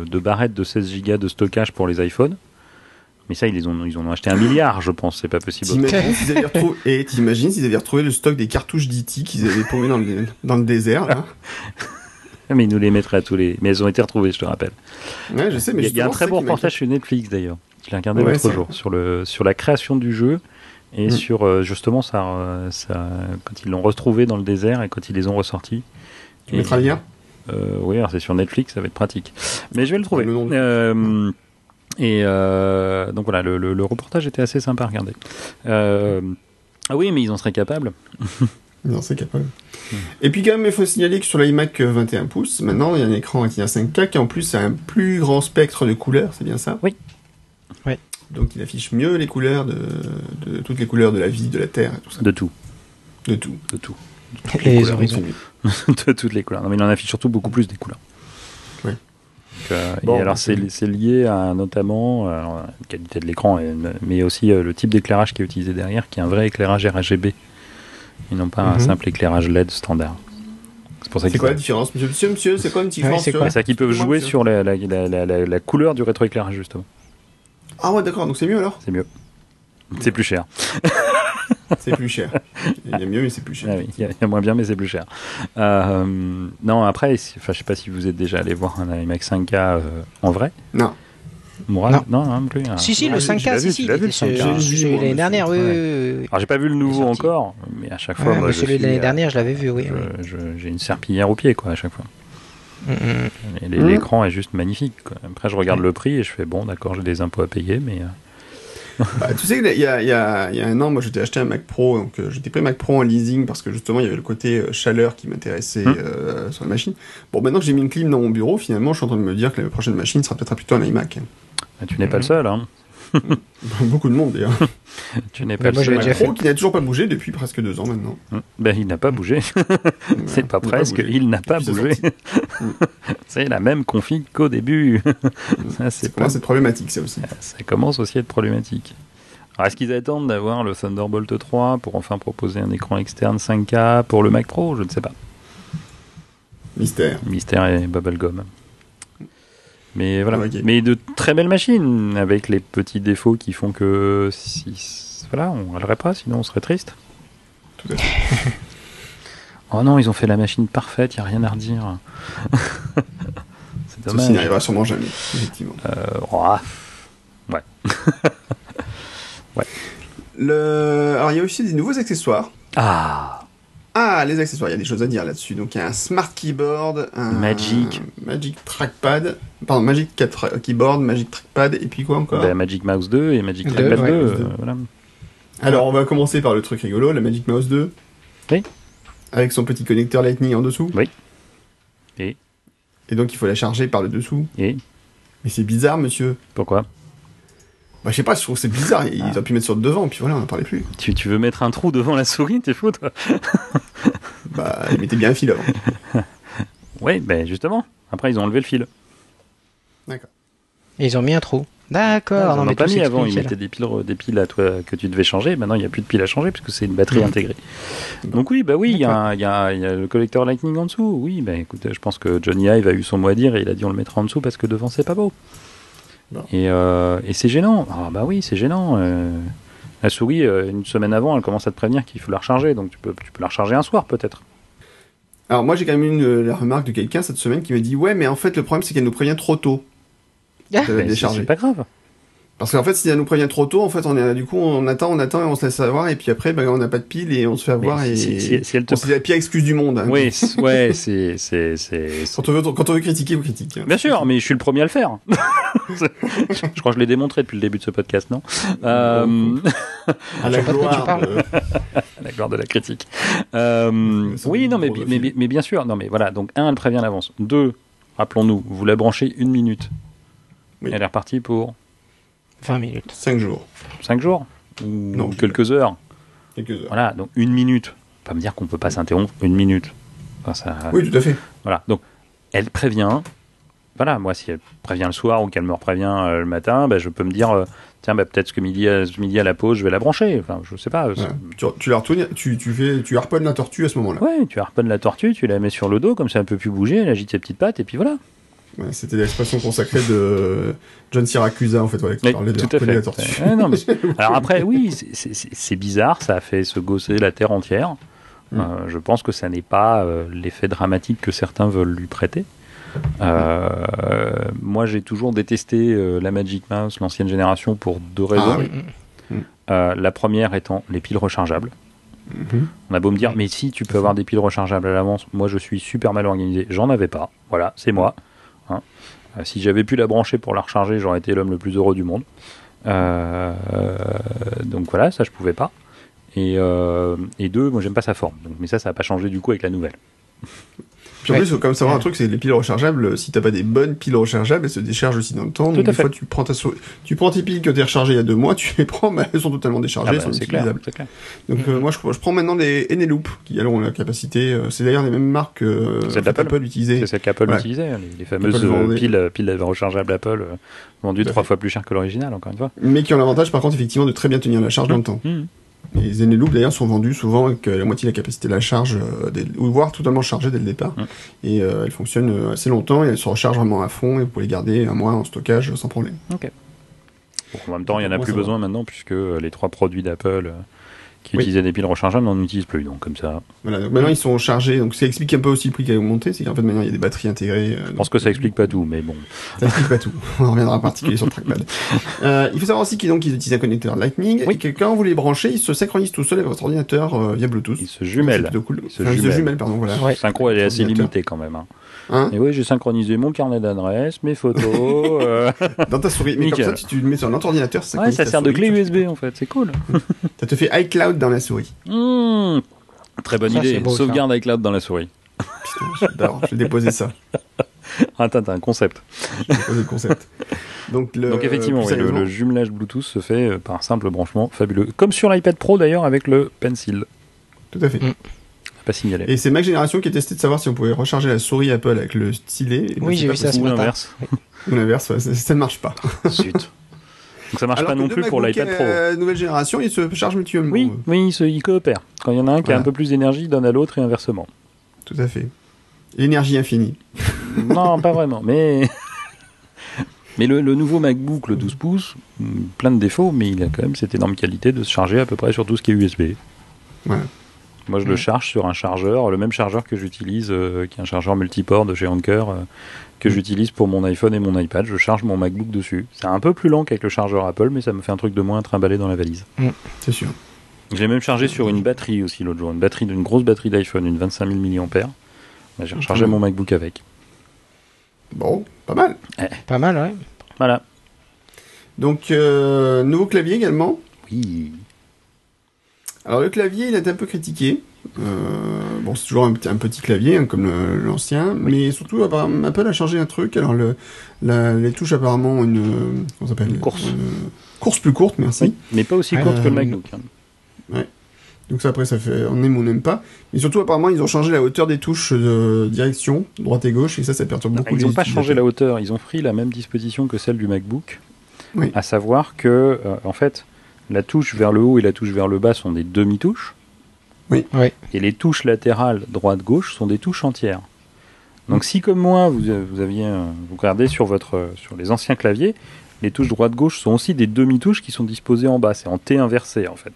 de, barrettes de 16 Go de stockage pour les iPhones, mais ça, ils, les ont, ils en ont acheté un milliard, je pense, c'est pas possible. T'imagines s'ils avaient t'imagines s'ils avaient retrouvé le stock des cartouches d'IT qu'ils avaient paumé dans le, dans le désert, là. Mais ils nous les mettraient à tous les. Mais elles ont été retrouvées, je te rappelle. Ouais, je sais, mais il y a, un très m'inquiète. reportage sur Netflix d'ailleurs. Je l'ai regardé Ouais, l'autre jour sur, le, sur la création du jeu et Mm. sur euh, justement ça, euh, ça, quand ils l'ont retrouvé dans le désert et quand ils les ont ressortis. Tu mettras le lien Euh, oui, alors c'est sur Netflix, ça va être pratique. Mais je vais le trouver. Le Euh, et euh, donc voilà, le, le- le reportage était assez sympa à regarder. Euh, ah oui, mais ils en seraient capables. Non, c'est capable. Et puis quand même, il faut signaler que sur l'iMac euh, 21 pouces, maintenant, il y a un écran Retina 5K qui en plus a un plus grand spectre de couleurs, c'est bien ça? Oui. Oui. Donc il affiche mieux les couleurs de, de toutes les couleurs de la vie, de la Terre et tout ça. De tout, De tout. de tout. Et les couleurs, horizons. c'est mieux. de toutes les couleurs. Non, mais il en affiche surtout beaucoup plus des couleurs. Ouais. Donc, euh, Bon, et alors c'est lié à notamment euh, alors, la qualité de l'écran, mais aussi euh, le type d'éclairage qui est utilisé derrière, qui est un vrai éclairage RGB, et non pas un Mhm. simple éclairage LED standard. C'est pour ça C'est qu'ils quoi la différence, monsieur Monsieur, monsieur, c'est quoi une différence quoi c'est ça qu'ils peuvent Excuse-moi, jouer monsieur. sur la, la, la, la, la- la couleur du rétroéclairage justement. Ah ouais, d'accord, donc c'est mieux alors C'est mieux. C'est plus cher. C'est plus cher. Il y a mieux, mais c'est plus cher. Ah oui, il y, a- il y a moins bien, mais c'est plus cher. Euh, non, après, enfin, je sais pas si vous êtes déjà allé voir un iMac 5K euh, en vrai. Non. Mourad Non. non, non plus. ah. Si, si, le tu 5K, l'as si, si, tu l'as il vu, était le ce- 5K. celui l'année dernière, oui. Alors j'ai pas vu le nouveau encore, mais à chaque fois, Ouais, moi, celui de l'année euh, dernière, je l'avais vu, oui. j'ai une serpillière au pied, quoi, à chaque fois. Mm, mm. Et les- Mhm. L'écran est juste magnifique. quoi. Après, je regarde le prix et je fais bon, d'accord, j'ai des impôts à payer, mais euh, Bah, tu sais, il y a, il y, a, il y a un an, moi, j'étais acheté un Mac Pro, donc euh, j'étais pris Mac Pro en leasing parce que justement, il y avait le côté euh, chaleur qui m'intéressait Hmm. euh, sur la machine. Bon, maintenant que j'ai mis une clim dans mon bureau, finalement, je suis en train de me dire que la prochaine machine sera peut-être plutôt un iMac. Ah, Tu n'es pas le seul, hein. Beaucoup de monde, d'ailleurs. Tu n'es pas le seul. qui n'a toujours pas bougé depuis presque deux ans maintenant. Ben, il n'a pas bougé. C'est pas Il n'a pas presque, il n'a pas bougé. C'est la même config qu'au début. ça, C'est pas... c'est problématique, ça aussi. ça commence aussi à être problématique. Alors, est-ce qu'ils attendent d'avoir le Thunderbolt 3 pour enfin proposer un écran externe 5K pour le Mac Pro? Je ne sais pas. Mystère. Mystère et Bubblegum. Mais voilà. Mais de très belles machines, avec les petits défauts qui font que si. Voilà, on râlerait pas, sinon on serait triste. Tout à fait. Oh non, ils ont fait la machine parfaite, il n'y a rien à redire. C'est Ceci dommage. n'arrivera sûrement jamais, effectivement. Euh, oh, Le... Alors, il y a aussi des nouveaux accessoires. Ah, Ah, les accessoires, il y a des choses à dire là-dessus. Donc, il y a un Smart Keyboard, un Magic. Magic Trackpad, pardon, Magic 4 Keyboard, Magic Trackpad, et puis quoi encore? Bah, Magic Mouse 2 et Magic Deux, Trackpad ouais, 2. Mouse euh, 2. voilà. Alors, on va commencer par le truc rigolo, la Magic Mouse 2. Oui. Avec son petit connecteur Lightning en dessous. Oui. Et Et donc, il faut la charger par le dessous. Et Mais c'est bizarre, monsieur. Pourquoi? Bah, je sais pas, je trouve que c'est bizarre. Ils auraient pu mettre sur le devant, puis voilà, on n'en parlait plus. tu, tu veux mettre un trou devant la souris T'es fou, toi Bah, ils mettaient bien un fil avant. Oui, ben justement. Après, ils ont enlevé le fil. D'accord. Et ils ont mis un trou. D'accord. ils non, en mais ont pas mis avant. Ils mettaient des piles, des piles à toi que tu devais changer. Maintenant, il n'y a plus de piles à changer puisque c'est une batterie Mhm. intégrée. Donc oui, bah oui, il y, a y a, y a le collecteur Lightning en dessous. Oui, bah écoute, je pense que Johnny Ive a eu son mot à dire et il a dit on le mettra en dessous parce que devant c'est pas beau. Et, euh, et c'est gênant. Ah bah oui, c'est gênant. euh. la souris, euh, une semaine avant, elle commence à te prévenir qu'il faut la recharger. Donc tu peux, tu peux la recharger un soir peut-être. Alors, moi, j'ai quand même eu la remarque de quelqu'un cette semaine qui m'a dit Ouais, mais en fait, le problème, c'est qu'elle nous prévient trop tôt. Ah. c'est pas grave. Parce qu'en fait, si elle nous prévient trop tôt, en fait, on est, du coup, on attend, on attend et on se laisse avoir, et puis après, ben, on n'a pas de pile et on se fait avoir et. si- si- si elle te- Bon, c'est la pire excuse du monde. hein. Oui, c'est- ouais, c'est. c'est- c'est- Quand on veut, quand on veut critiquer, on critique. hein. Bien sûr, mais je suis le premier à le faire. je crois que je l'ai démontré depuis le début de ce podcast, non? Euh, À la tu gloire. parles. de- à la gloire de la critique. Euh, oui, non, mais, mais, aussi. mais- mais bien sûr. Non, mais voilà. Donc, un, elle prévient à l'avance. Deux, rappelons-nous, vous la branchez une minute. Oui. Elle est repartie pour 20 minutes. 5 jours. cinq jours ou Non, quelques heures. Quelques heures. Voilà. Donc, une minute. Pas me dire qu'on peut pas s'interrompre une minute. Enfin, ça, Oui, tout à fait. Voilà. Donc, elle prévient. Voilà, moi, si elle prévient le soir ou qu'elle me reprévient euh, le matin, ben, je peux me dire, euh, tiens, ben, peut-être que midi à, ce midi à la pause, je vais la brancher. Enfin, je sais pas. Tu, tu la retournes, tu, tu fais, tu harponnes la tortue à ce moment-là. Ouais, tu harponnes la tortue, tu la mets sur le dos, comme ça elle peut plus bouger, elle agite ses petites pattes, et puis voilà. C'était l'expression consacrée de John Syracusa, en fait, voilà, qui Oui, parlait de tout à fait. la tortue. Non, mais- Alors après, oui, c'est- bizarre, ça a fait se gosser la terre entière. Mm. Euh, je pense que ça n'est pas euh, l'effet dramatique que certains veulent lui prêter. Euh, moi, j'ai toujours détesté euh, la Magic Mouse, l'ancienne génération, pour deux raisons. Ah oui. Euh, la première étant les piles rechargeables. Mhm. On a beau me dire, mais si tu peux avoir des piles rechargeables à l'avance, moi je suis super mal organisé, j'en avais pas. Voilà, c'est moi. Hein. Euh, si j'avais pu la brancher pour la recharger, j'aurais été l'homme le plus heureux du monde. Euh, donc voilà, ça je pouvais pas. Et, euh, et deux, moi j'aime pas sa forme. Donc, mais ça, ça n'a pas changé du coup avec la nouvelle. Puis en Ouais. plus, il faut quand même savoir un truc, c'est les piles rechargeables, si t'as pas des bonnes piles rechargeables, elles se déchargent aussi dans le temps. Tout Donc des fait. fois, tu prends, ta sou- tu prends tes piles que t'as rechargées il y a deux mois, tu les prends, mais elles sont totalement déchargées, Ah elles sont clair, clair. Donc euh, moi, je, je prends maintenant des Eneloop, qui elles ont la capacité, euh, c'est d'ailleurs les mêmes marques que fait, d'Apple. Apple utilisait. C'est celle qu'Apple Ouais. utilisait, hein, les, les fameuses euh, piles, piles rechargeables Apple, euh, vendues trois fois plus cher que l'original, encore une fois. Mais qui ont l'avantage, par contre, effectivement, de très bien tenir la charge dans le temps. Les Eneloop, d'ailleurs, sont vendus souvent avec euh, la moitié de la capacité de la charge, euh, ou voire totalement chargées dès le départ. Mhm. Et euh, elles fonctionnent assez longtemps, et elles se rechargent vraiment à fond, et vous pouvez les garder un mois en stockage sans problème. Bon, en même temps, il n'y en a plus besoin maintenant, puisque les trois produits d'Apple euh, qui Oui. utilisaient des piles rechargeables n'en utilisent plus. Donc, comme ça, Voilà, donc maintenant ils sont chargés, donc ça explique un peu aussi le prix qui a augmenté, c'est qu'en fait maintenant il y a des batteries intégrées. euh, je pense que ça explique pas tout, mais bon. Ça explique pas tout. On reviendra en particulier sur le trackpad. Euh, il faut savoir aussi qu'ils donc, ils utilisent un connecteur Lightning Oui. et que quand vous les branchez, ils se synchronisent tout seuls avec votre ordinateur euh, via Bluetooth. Ils se C'est jumellent. plutôt cool. Ils se Enfin, jumellent. jumellent, pardon, voilà. Ouais. Synchro, elle est assez limitée quand même. hein. Hein Et oui, j'ai synchronisé mon carnet d'adresses, mes photos. euh, Dans ta souris. Mais Nickel. comme ça, si tu le mets sur notre ordinateur, ça, Ouais, sert de clé USB en fait, c'est cool. Ça te fait iCloud dans la souris. Mmh. Très bonne Ça, idée. ça. Sauvegarde iCloud dans la souris. Putain, j'adore. Je vais déposer ça. Attends, t'as un concept. Je vais déposer le concept. Donc, le, Donc effectivement, oui, le, jumelage Bluetooth se fait euh, par un simple branchement fabuleux. Comme sur l'iPad Pro d'ailleurs avec le Pencil. Tout à fait. Mm. Pas signalé. Et c'est Mac Génération qui a testé de savoir si on pouvait recharger la souris Apple avec le stylet. Et Oui, j'ai vu ça ce Ou matin. l'inverse. possible. Ou l'inverse, ouais, ça, ne marche pas. Zut. Donc ça marche Alors pas non plus pour l'iPad Pro. euh, nouvelle génération, ils se chargent mutuellement. Oui, oui, ils, se- ils coopèrent. Quand il y en a un qui a un peu plus d'énergie, il donne à l'autre et inversement. Tout à fait. Énergie infinie. non, pas vraiment, mais. Mais le, le nouveau MacBook, le 12 pouces, hmm, plein de défauts, mais il a quand même cette énorme qualité de se charger à peu près sur tout ce qui est USB. Voilà. Moi, je le Mm. charge sur un chargeur, le même chargeur que j'utilise, euh, qui est un chargeur multiport de chez Anker, euh, que Mm. j'utilise pour mon iPhone et mon iPad. Je charge mon MacBook dessus. C'est un peu plus lent qu'avec le chargeur Apple, mais ça me fait un truc de moins à trimballer dans la valise. C'est sûr. Je l'ai même chargé sur une batterie aussi l'autre jour, une batterie d'une grosse batterie d'iPhone, une 25 000 mAh. Bah, J'ai rechargé mon MacBook avec. Bon, pas mal. Pas mal, ouais. Voilà. Donc, euh, nouveau clavier également? Oui. Alors, le clavier, il a été un peu critiqué. Euh, bon, c'est toujours un, petit- un petit clavier, hein, comme l'ancien. Mais surtout, apparemment, Apple a changé un truc. Alors, le, la- les touches, apparemment, ont une. euh, s'appelle? Une course. Une course plus courte, merci. Oui, mais pas aussi courte Euh, que le MacBook. hein. Donc ça après ça fait on aime ou on n'aime pas. Mais surtout apparemment ils ont changé la hauteur des touches de direction, droite et gauche, et ça ça perturbe beaucoup Ils n'ont pas changé la hauteur, ils ont pris la même disposition que celle du MacBook. Oui. À savoir que, euh, en fait, la touche vers le haut et la touche vers le bas sont des demi-touches. Oui. Oui. Et les touches latérales droite-gauche sont des touches entières. Donc si comme moi vous, euh, vous aviez, euh, vous regardez sur votre, euh, sur les anciens claviers, les touches droite-gauche sont aussi des demi-touches qui sont disposées en bas. C'est en T inversé en fait.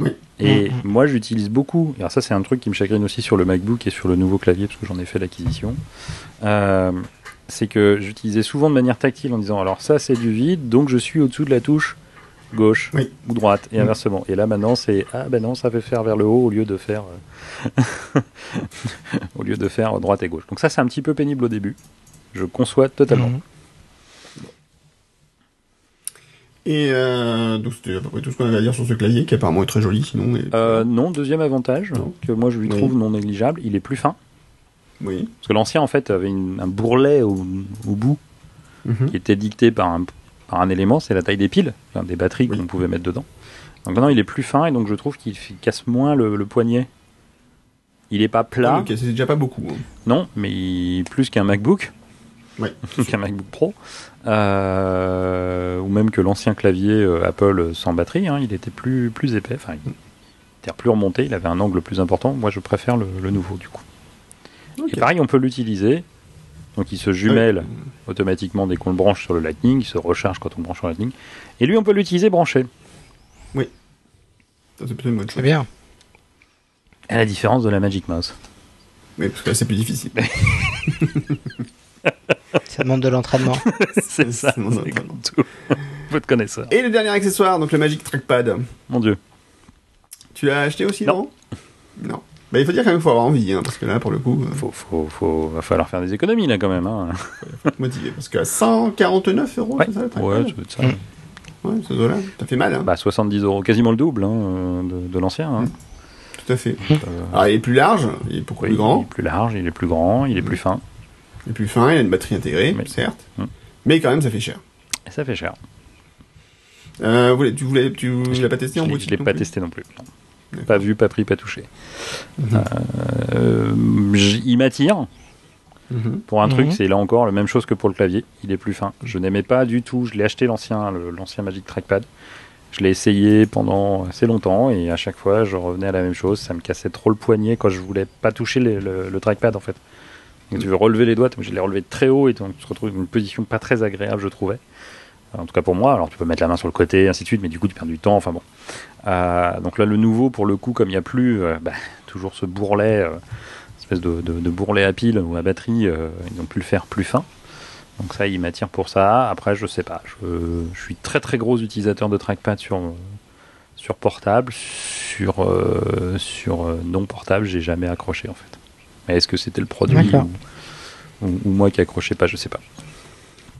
Oui. Et Mhm. moi j'utilise beaucoup. Alors ça c'est un truc qui me chagrine aussi sur le MacBook et sur le nouveau clavier parce que j'en ai fait l'acquisition. Euh, c'est que j'utilisais souvent de manière tactile en disant alors ça c'est du vide donc je suis au-dessous de la touche gauche Oui. ou droite et Mm. inversement. Et là maintenant c'est ah ben non ça fait faire vers le haut au lieu de faire euh, au lieu de faire droite et gauche. Donc ça c'est un petit peu pénible au début. Je conçois totalement. Mhm. Et euh, donc c'était à peu près tout ce qu'on avait à dire sur ce clavier qui apparemment est très joli sinon. Euh, non, deuxième avantage Non. que moi je lui Oui. trouve non négligeable, il est plus fin. Oui. Parce que l'ancien en fait avait une- un bourrelet au, au bout Mhm. qui était dicté par un, par un élément, c'est la taille des piles, enfin, des batteries Oui. qu'on pouvait mettre dedans. Donc maintenant il est plus fin et donc je trouve qu'il casse moins le, le poignet. Il est pas plat, Ah, c'est déjà pas beaucoup. hein. non, mais il- plus qu'un MacBook, Ouais. qu'un MacBook Pro, euh, ou même que l'ancien clavier euh, Apple sans batterie, hein, il était plus, plus épais, enfin il était plus remonté, il avait un angle plus important. Moi je préfère le, le nouveau du coup. Et pareil, on peut l'utiliser. Donc il se jumelle automatiquement dès qu'on le branche sur le Lightning, il se recharge quand on branche sur le Lightning. Et lui, on peut l'utiliser branché. Ça, c'est plutôt une bonne C'est chose. bien. À la différence de la Magic Mouse. Oui, parce que là c'est plus difficile. Ça demande de l'entraînement. c'est ça, mon c'est comme tout. Peu de connaisseurs. Et le dernier accessoire, donc le Magic Trackpad. Mon dieu. Tu l'as acheté aussi, Non. non? Non. Bah, il faut dire quand même qu'il faut avoir envie, hein, parce que là, pour le coup, euh, Faut, faut, faut, va falloir faire des économies là quand même. Hein. faut être motivé. Parce qu'à 149 euros, Ouais, c'est ça le ouais, ça ça. Mm. Ouais, ce là ça fait mal, hein. Bah 70 euros, quasiment le double hein, de, de l'ancien. Hein. Tout à fait. Euh, Alors, il est plus large, il est beaucoup oui, plus grand, Il est plus large, il est plus grand, il est plus fin. il est plus fin, il a une batterie intégrée, Oui. certes. Mm. Mais quand même, ça fait cher. Ça fait cher. Euh, tu voulais, tu l'as pas testé en l'ai- boutique je l'ai non pas plus testé non plus. non. Pas vu, pas pris, pas touché. Mhm. Euh, il m'attire. Mhm. Pour un Mhm. truc, c'est là encore la même chose que pour le clavier. Il est plus fin. Je n'aimais pas du tout. Je l'ai acheté l'ancien, le- l'ancien Magic Trackpad. Je l'ai essayé pendant assez longtemps et à chaque fois, je revenais à la même chose. Ça me cassait trop le poignet quand je voulais pas toucher le, le- le trackpad en fait. Donc, tu veux relever les doigts, je l'ai relevé très haut et donc tu te retrouves dans une position pas très agréable, je trouvais. En tout cas pour moi. Alors tu peux mettre la main sur le côté, ainsi de suite, mais du coup tu perds du temps. Enfin bon. Euh, donc là, le nouveau, pour le coup, comme il n'y a plus euh, bah, toujours ce bourrelet, euh, espèce de, de- de bourrelet à pile ou à batterie, ils ont pu le faire plus fin. Donc ça, il m'attire pour ça. Après, je sais pas. Je, je suis très très gros utilisateur de trackpad sur sur portable, sur sur non portable, j'ai jamais accroché en fait. Mais est-ce que c'était le produit D'accord. ou, ou, ou moi qui accrochais pas, je sais pas.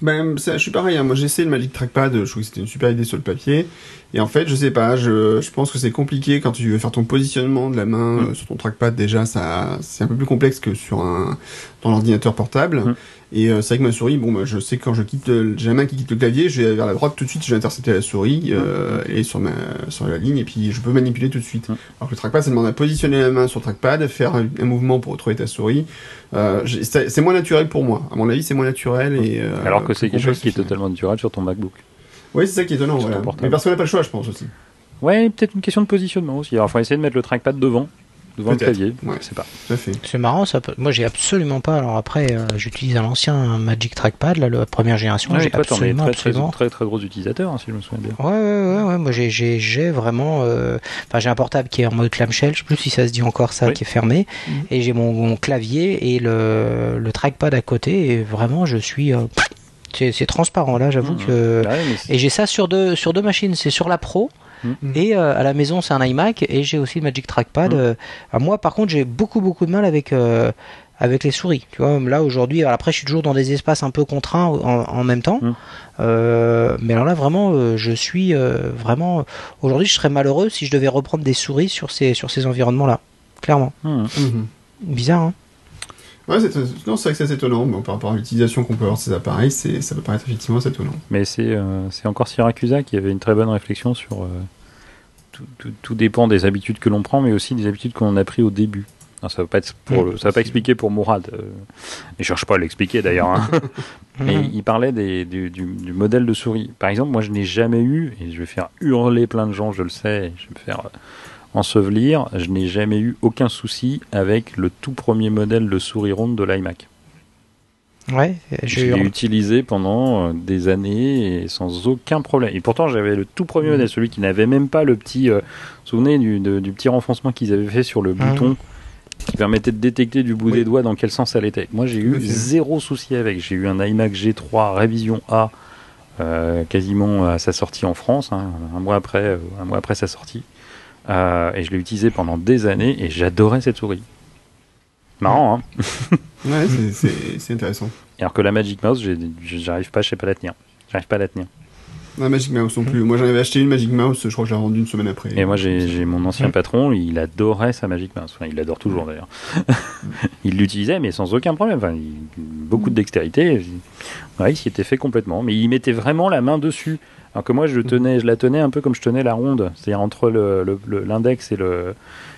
Ben, je suis pareil, hein. moi j'ai essayé le Magic Trackpad, je trouve que c'était une super idée sur le papier. Et en fait, je sais pas, je, je pense que c'est compliqué quand tu veux faire ton positionnement de la main Mm. euh, sur ton trackpad. Déjà, ça, c'est un peu plus complexe que sur un dans l'ordinateur portable. Mm. Et euh, c'est vrai que ma souris, bon, bah, je sais que quand je quitte, j'ai la main qui quitte le clavier, je vais vers la droite tout de suite, je vais intercepter la souris euh, et sur ma sur la ligne, et puis je peux manipuler tout de suite. Mm. Alors que le trackpad, ça demande à positionner la main sur le trackpad, faire un, un mouvement pour retrouver ta souris. Euh, c'est moins naturel pour moi. À mon avis, c'est moins naturel et euh, Alors que c'est quelque chose qui est totalement naturel sur ton MacBook. Oui, c'est ça qui est étonnant. Voilà. Mais parce qu'on n'a pas le choix, je pense aussi. Ouais, peut-être une question de positionnement aussi. Alors, il faut essayer de mettre le trackpad devant, devant le clavier. ouais. Je sais pas. C'est marrant, ça. peut- Moi, j'ai absolument pas. Alors après, euh, j'utilise un ancien Magic Trackpad, là, la première génération. Ouais, j'ai absolument, très, très, absolument. très, très, gros utilisateur, hein, si je me souviens bien. Ouais, ouais, ouais, ouais. Moi, j'ai, j'ai, j'ai vraiment. euh, Enfin, j'ai un portable qui est en mode clamshell. Je sais plus si ça se dit encore ça, Oui. qui est fermé. Mhm. Et j'ai mon, mon clavier et le, le trackpad à côté. Et vraiment, je suis. euh, c'est, transparent là. J'avoue Mhm. que. Bah Et j'ai ça sur deux sur deux machines. C'est sur la Pro. Mhm. Et euh, à la maison, c'est un iMac et j'ai aussi le Magic Trackpad. Mhm. euh, à moi, par contre, j'ai beaucoup beaucoup de mal avec euh, avec les souris. Tu vois, là aujourd'hui, alors après, je suis toujours dans des espaces un peu contraints en, en même temps. Mhm. Euh, mais alors là, vraiment, euh, je suis euh, vraiment. Aujourd'hui, je serais malheureux si je devais reprendre des souris sur ces sur ces environnements-là. Clairement, Hmm. Mhm. bizarre. Hein Ouais, c'est non, c'est vrai que c'est assez étonnant. Bon, par rapport à l'utilisation qu'on peut avoir de ces appareils, c'est, ça peut paraître effectivement assez étonnant. Mais c'est euh, c'est encore Siracusa qui avait une très bonne réflexion sur. euh, tout, tout- tout dépend des habitudes que l'on prend, mais aussi des habitudes qu'on a pris au début. Ça va pas être pour, Mm. le- ça va pas expliquer pour Mourad. Euh, et je cherche pas à l'expliquer d'ailleurs. hein. Mais il parlait des, du, du- du modèle de souris. Par exemple, moi je n'ai jamais eu, et je vais faire hurler plein de gens, je le sais, et je vais me faire euh, ensevelir, je n'ai jamais eu aucun souci avec le tout premier modèle de souris ronde de l'iMac. Ouais, Je l'ai utilisé pendant euh, des années et sans aucun problème. Et pourtant, j'avais le tout premier Mhm. modèle, celui qui n'avait même pas le petit. euh, vous vous souvenez du, de- du petit renfoncement qu'ils avaient fait sur le Mhm. bouton qui permettait de détecter du bout Oui. des doigts dans quel sens elle était. Moi, j'ai eu zéro souci avec. J'ai eu un iMac G3 révision A euh, quasiment à sa sortie en France, hein, un mois après, euh, un mois après sa sortie. Euh, et je l'ai utilisé pendant des années et j'adorais cette souris. Marrant, hein Ouais, c'est, intéressant. Alors que la Magic Mouse, j'arrive pas, je sais pas la tenir. J'arrive pas à la tenir. La Magic Mouse non plus. Moi, j'en avais acheté une Magic Mouse, je crois que je l'ai rendue une semaine après. Et moi, j'ai mon ancien Mm. patron, il adorait sa Magic Mouse. Enfin, il l'adore toujours d'ailleurs. il l'utilisait, mais sans aucun problème. Enfin, il- beaucoup de dextérité. Ouais, il s'y était fait complètement. Mais il mettait vraiment la main dessus. Alors que moi, je, tenais, je la tenais un peu comme je tenais la ronde, c'est-à-dire entre le- le- le- l'index et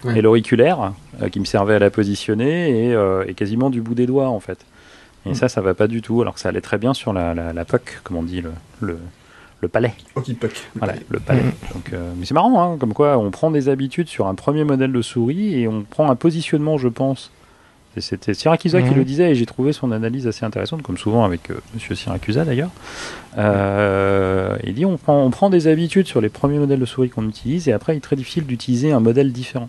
Ouais. l'auriculaire, euh, qui me servait à la positionner, et, euh, et quasiment du bout des doigts, en fait. Et Mm. ça, ça va pas du tout, alors que ça allait très bien sur la, la, la puck, comme on dit, le, le, le palais. Ok, puck. Voilà, le palais. Mhm. Donc, euh, mais c'est marrant, hein, comme quoi on prend des habitudes sur un premier modèle de souris et on prend un positionnement, je pense. Et C'était Siracusa qui Mhm. le disait et j'ai trouvé son analyse assez intéressante, comme souvent avec euh, Monsieur Siracusa d'ailleurs. Euh, il dit on prend, on prend des habitudes sur les premiers modèles de souris qu'on utilise et après il est très difficile d'utiliser un modèle différent.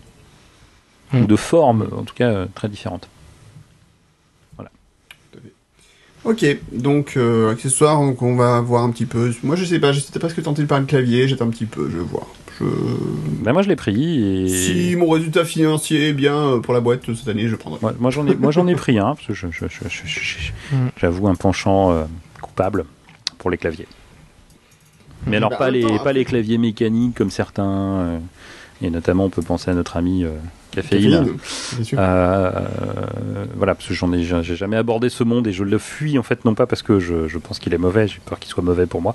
Mhm. Ou de forme, en tout cas, euh, très différente. Ok, donc euh, accessoires, donc on va voir un petit peu. Moi, je sais pas, j'étais presque tenté par le clavier, j'étais un petit peu, je vais voir. Je... Ben, moi je l'ai pris et. Si mon résultat financier est bien euh, pour la boîte cette année, je prendrai. Moi, moi, j'en ai, moi j'en ai pris un parce que je- je- je- je- je- je- Mm. j'avoue un penchant euh, coupable pour les claviers. Mais alors Bah, pas les temps, pas les claviers mécaniques comme certains euh, et notamment on peut penser à notre ami euh, Caféine. Euh, voilà parce que j'en ai j'ai jamais abordé ce monde et je le fuis en fait non pas parce que je, je pense qu'il est mauvais j'ai peur qu'il soit mauvais pour moi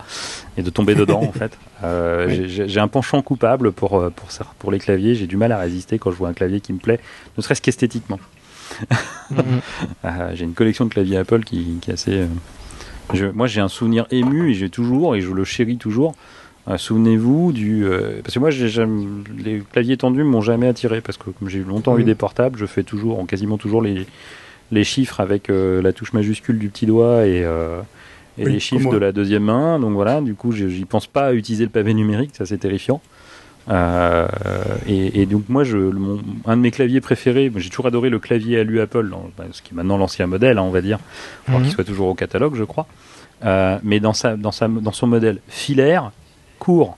et de tomber dedans en fait Euh, Oui. j'ai- un penchant coupable pour euh, pour les claviers j'ai du mal à résister quand je vois un clavier qui me plaît ne serait-ce qu'esthétiquement Mhm. j'ai une collection de claviers Apple qui, qui est assez. je- moi, j'ai un souvenir ému et j'ai toujours, et je le chéris toujours. Euh, Souvenez-vous du. euh, parce que moi, jamais- les claviers tendus m'ont jamais attiré parce que comme j'ai longtemps eu Mhm. des portables, je fais toujours, quasiment toujours les, les chiffres avec euh, la touche majuscule du petit doigt et, euh, et Oui, les chiffres de la deuxième main. Donc voilà, du coup, j'y pense pas à utiliser le pavé numérique, ça c'est terrifiant. Et, et donc moi, je, mon- un de mes claviers préférés, j'ai toujours adoré le clavier alu Apple, bah, ce qui est maintenant l'ancien modèle, hein, on va dire, Mhm. qu'il soit toujours au catalogue, je crois. Euh, mais dans, sa, dans, sa, dans son modèle filaire, court,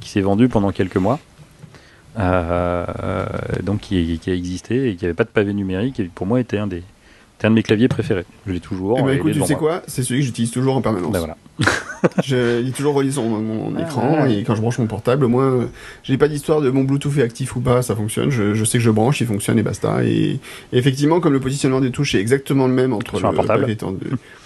qui s'est vendu pendant quelques mois, euh, donc qui, qui a existé et qui n'avait pas de pavé numérique, et pour moi était un des, un de mes claviers préférés. Je l'ai toujours. Eh ben, écoute, tu sais moi. quoi? C'est celui que j'utilise toujours en permanence. Ben voilà. Je, il est toujours relié sur mon, mon Ah, écran ouais. et quand je branche mon portable, au moins, euh, j'ai pas d'histoire de mon Bluetooth est actif ou pas, ça fonctionne. Je, je sais que je branche, il fonctionne et basta. Et, et effectivement, comme le positionnement des touches est exactement le même entre Sur le portable.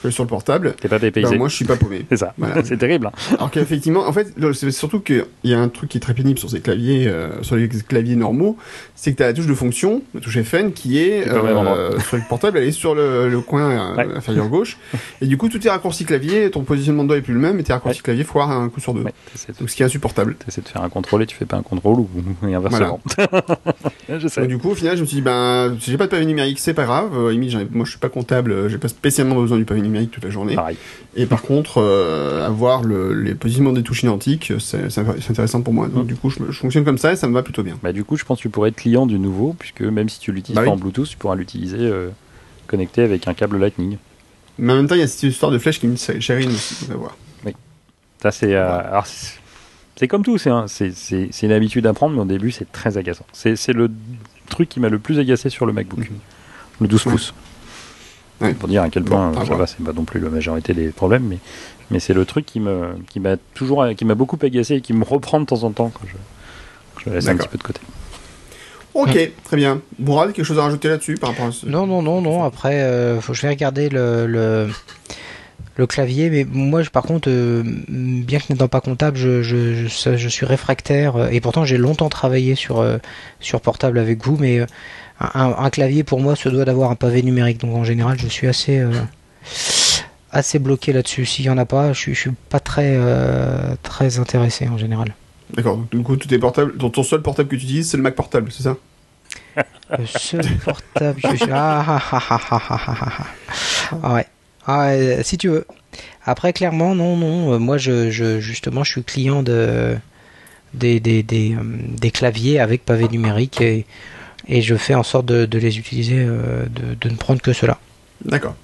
que sur le portable, T'es pas ben, moi je suis pas paumé. C'est ça. Voilà. c'est terrible. hein. Alors qu'effectivement, en fait, c'est surtout qu'il y a un truc qui est très pénible sur ces claviers, euh, sur les claviers normaux, c'est que tu as la touche de fonction, la touche FN, qui est endroit. sur le portable, elle est sur le, le coin euh, Ouais. inférieur gauche, et du coup, tout est raccourci clavier, ton positionnement de doigt est plus le même, et tes raccourcis Ouais. clavier foire un coup sur deux. Ouais, Donc ce qui est insupportable. t'essaies de faire un contrôle et tu fais pas un contrôle ou et inversement. je sais. Donc, du coup, au final, je me suis dit, ben, si j'ai pas de pavé numérique, c'est pas grave. Euh, limite, moi, je suis pas comptable, euh, j'ai pas spécialement besoin du pavé numérique toute la journée. Pareil. Et par contre, euh, avoir le, les positionnements des touches identiques, c'est intéressant pour moi. Donc, Mm. du coup, je, fonctionne comme ça et ça me va plutôt bien. Bah, du coup, je pense que tu pourrais être client du nouveau, puisque même si tu l'utilises Bah pas oui. en Bluetooth, tu pourras l'utiliser euh, connecté avec un câble Lightning. Mais en même temps, il y a cette histoire de flèche qui me chérine aussi, on va voir. Ça, c'est. euh, c'est comme tout, c'est un- c'est c'est- c'est une habitude à prendre, mais au début, c'est très agaçant. C'est le truc qui m'a le plus agacé sur le MacBook. Mhm. Le 12 Ouais. pouces. Ouais. Pour dire à quel Bon, point à ça voir. va, c'est pas non plus la majorité des problèmes, mais, mais c'est le truc qui m'a toujours qui m'a beaucoup agacé et qui me reprend de temps en temps quand je, quand je laisse un petit peu de côté. Ok, très bien. Bourrad, quelque chose à rajouter là-dessus par rapport à ce... Non, non, non, non. Après, euh, faut, je vais regarder le, le, clavier. Mais moi, je- par contre, euh, bien que n'étant pas comptable, je, je, je, suis réfractaire. euh, Et pourtant, j'ai longtemps travaillé sur, euh, sur portable avec vous. Mais un, clavier, pour moi, se doit d'avoir un pavé numérique. Donc, en général, je suis assez, assez bloqué là-dessus. S'il y en a pas, je je suis pas très, très intéressé en général. D'accord, donc, du coup, tout est portable. Ton, ton seul portable que tu utilises, c'est le Mac portable, c'est ça? Le seul portable que je... Ah, ah, ah, ah, ah, ah, ah, ah. Ah ouais. Ah si tu veux. Après, clairement, non, non. euh, Moi, je, je, justement, je suis client de, des, des, des, euh, des claviers avec pavé numérique et, et je fais en sorte de, de les utiliser, euh, de, de ne prendre que cela. D'accord.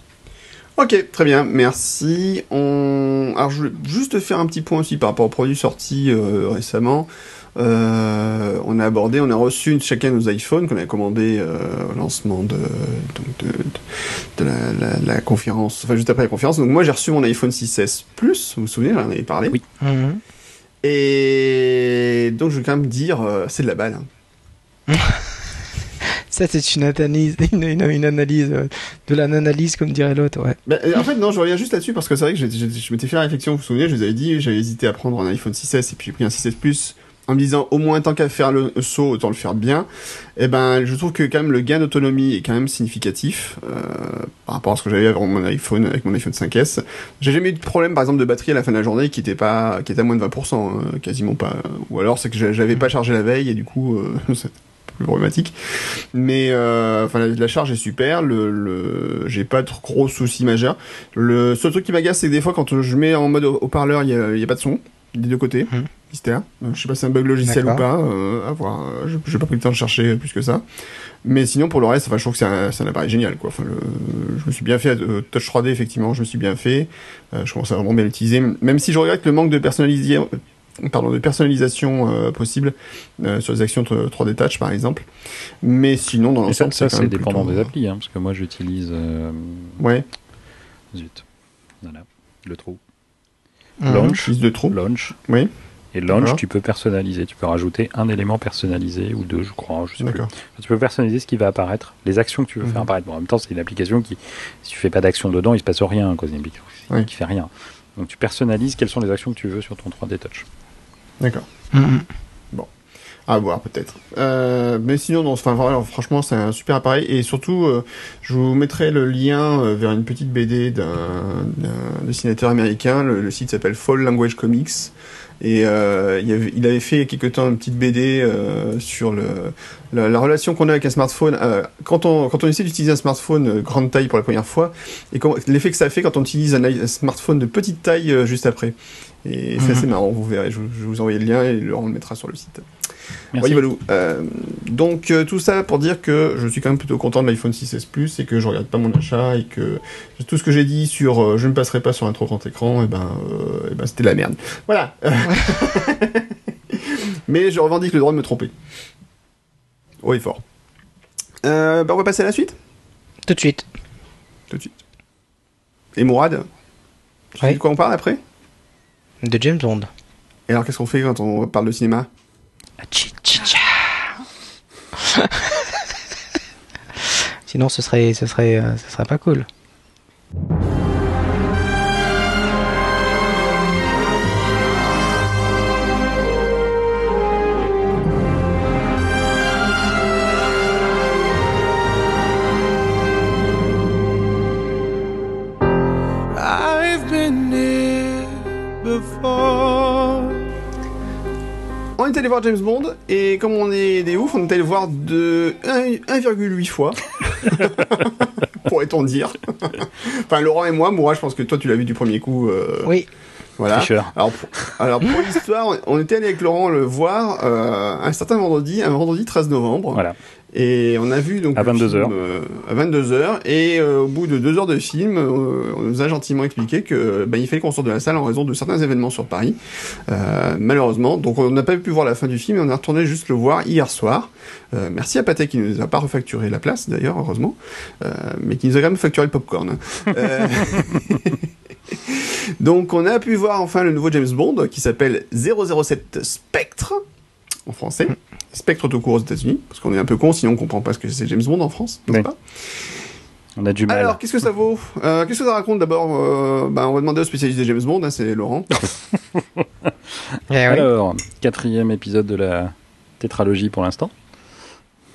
Ok, très bien, merci. On... Alors, je voulais juste faire un petit point aussi par rapport aux produits sortis euh, récemment. Euh, on a abordé, on a reçu chacun nos iPhones qu'on a commandé euh, au lancement de, donc de, de, de la, la- la conférence, enfin juste après la conférence. Donc moi j'ai reçu mon iPhone 6S Plus, vous vous souvenez, j'en avais parlé. Oui. Et donc je veux quand même dire, euh, c'est de la balle. hein. Ça, c'est une analyse, une, analyse euh, de l'analyse, comme dirait l'autre. Ouais. Ben, euh, en fait, non, je reviens juste là-dessus parce que c'est vrai que je m'étais fait la réflexion, vous vous souvenez, je vous avais dit, j'avais hésité à prendre un iPhone 6S et puis j'ai pris un 6S Plus en me disant au moins tant qu'à faire le saut, autant le faire bien. Et ben, je trouve que quand même le gain d'autonomie est quand même significatif euh, par rapport à ce que j'avais avec mon iPhone, avec mon iPhone 5S. J'ai jamais eu de problème, par exemple, de batterie à la fin de la journée qui était pas, qui était à moins de 20%, hein, quasiment pas. Ou alors c'est que j'a- j'avais pas chargé la veille et du coup, plus problématique. Mais euh, enfin, la, la charge est super. Le, le j'ai pas de gros soucis majeurs. Le seul truc qui m'agace, c'est que des fois, quand je mets en mode haut- haut-parleur, il y a, il y a pas de son des deux côtés. Mhm. Mystère. Euh, Je sais pas si c'est un bug logiciel ou pas. Euh, à voir. Je j'ai pas pris le temps de chercher plus que ça. Mais sinon, pour le reste, enfin, je trouve que c'est un, c'est un appareil génial. Quoi. Enfin, le, je me suis bien fait. euh, Touch 3D, effectivement, je me suis bien fait. Euh, je commence à vraiment bien l'utiliser. Même si je regrette le manque de personnalisation, pardon, de personnalisation euh, possible euh, sur les actions 3D Touch, par exemple. Mais sinon, dans l'ensemble, ça quand c'est même dépendant plutôt- des applis, hein, parce que moi j'utilise. euh, Ouais. Zut. Voilà. Le trou. Mhm. Launch. De trou. Launch. Oui. Et Launch, tu peux personnaliser. Tu peux rajouter un élément personnalisé ou deux, je crois. Je sais plus. D'accord. Tu peux personnaliser ce qui va apparaître, les actions que tu veux faire apparaître. Bon, en même temps, c'est une application qui, si tu fais pas d'action dedans, il se passe rien, quoi. C'est une application Oui. qui fait rien. Donc tu personnalises quelles sont les actions que tu veux sur ton 3D Touch. D'accord. Mhm. À voir peut-être. Euh, mais sinon, non, enfin, franchement, c'est un super appareil. Et surtout, euh, je vous mettrai le lien euh, vers une petite BD d'un dessinateur américain. Le, le site s'appelle Fall Language Comics. Et euh, il, avait, il avait fait il y a quelque temps une petite BD sur le, la, la relation qu'on a avec un smartphone. Quand, on, quand on essaie d'utiliser un smartphone grande taille pour la première fois, et l'effet que ça fait quand on utilise un, smartphone de petite taille juste après. Et c'est Mhm. assez marrant, vous verrez. Je, je vais vous envoyer le lien et Laurent le mettra sur le site. Merci. Oui, Valou. Euh, donc euh, tout ça pour dire que je suis quand même plutôt content de l'iPhone 6S Plus et que je regarde pas mon achat et que tout ce que j'ai dit sur euh, je ne passerai pas sur un trop grand écran, et ben, euh, eh ben c'était de la merde. Voilà. Mais je revendique le droit de me tromper. Haut et fort. Euh, bah, on va passer à la suite. Tout de suite. tout de suite. Et Mourad Tu sais de quoi on parle après? De James Bond. Et alors, qu'est-ce qu'on fait quand on parle de cinéma? Sinon, ce serait, ce serait, euh, ce serait pas cool. On est allé voir James Bond, et comme on est des oufs, on est allé voir de 1 1,8 fois. Pourrait-on dire. enfin, Laurent et moi, Mourad, je pense que toi, tu l'as vu du premier coup. euh, Oui. Voilà. Tricheur. Alors pour, alors pour l'histoire, on- on était allé avec Laurent le voir euh, un certain vendredi, un vendredi 13 novembre. Voilà. Et on a vu donc À le 22 film, heures. euh, à 22 heures. Et euh, au bout de deux heures de film, euh, on nous a gentiment expliqué que ben, il fallait qu'on sorte de la salle en raison de certains événements sur Paris. Euh, malheureusement, donc on n'a pas pu voir la fin du film et on est retourné juste le voir hier soir. Merci à Pathé qui nous a pas refacturé la place d'ailleurs, heureusement, mais qui nous a quand même facturé le popcorn. Euh, Donc on a pu voir enfin le nouveau James Bond qui s'appelle 007 Spectre en français. Spectre tout court aux États-Unis parce qu'on est un peu con sinon on comprend pas ce que c'est James Bond en France, n'est-ce Oui. pas? On a du mal. Alors qu'est-ce que ça vaut? Euh, Qu'est-ce que ça raconte d'abord? Euh, bah, On va demander au spécialiste des James Bond, hein, c'est Laurent. Eh oui. Alors, quatrième épisode de la tétralogie pour l'instant.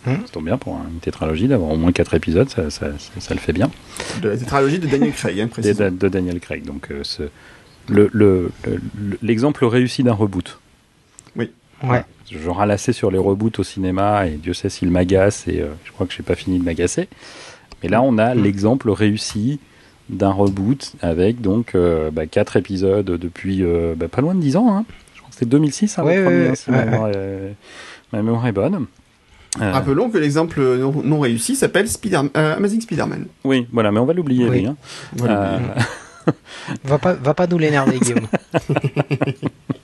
Hmm. Ça tombe bien pour une tétralogie d'avoir au moins quatre épisodes, ça, ça, ça- ça le fait bien. De la tétralogie de Daniel Craig, hein, précisément. de, de Daniel Craig. Donc, euh, ce- le- le- le- l'exemple réussi d'un reboot. Ouais. Je ralassais sur les reboots au cinéma et Dieu sait s'il m'agace et euh, je crois que j'ai pas fini de m'agacer. Mais là, on a l'exemple réussi d'un reboot avec donc euh, bah, quatre épisodes depuis euh, bah, pas loin de 10 ans. hein. Je crois que c'était 2006, hein, Ouais, le premier, ouais, hein, si ma ouais, mémoire est- ma mémoire est bonne. Euh, Rappelons que l'exemple non, non réussi s'appelle Spider euh, Amazing Spider-Man. oui, voilà, mais on va l'oublier, Oui. lui. hein. Euh, Va pas, va pas nous l'énerver, Guillaume.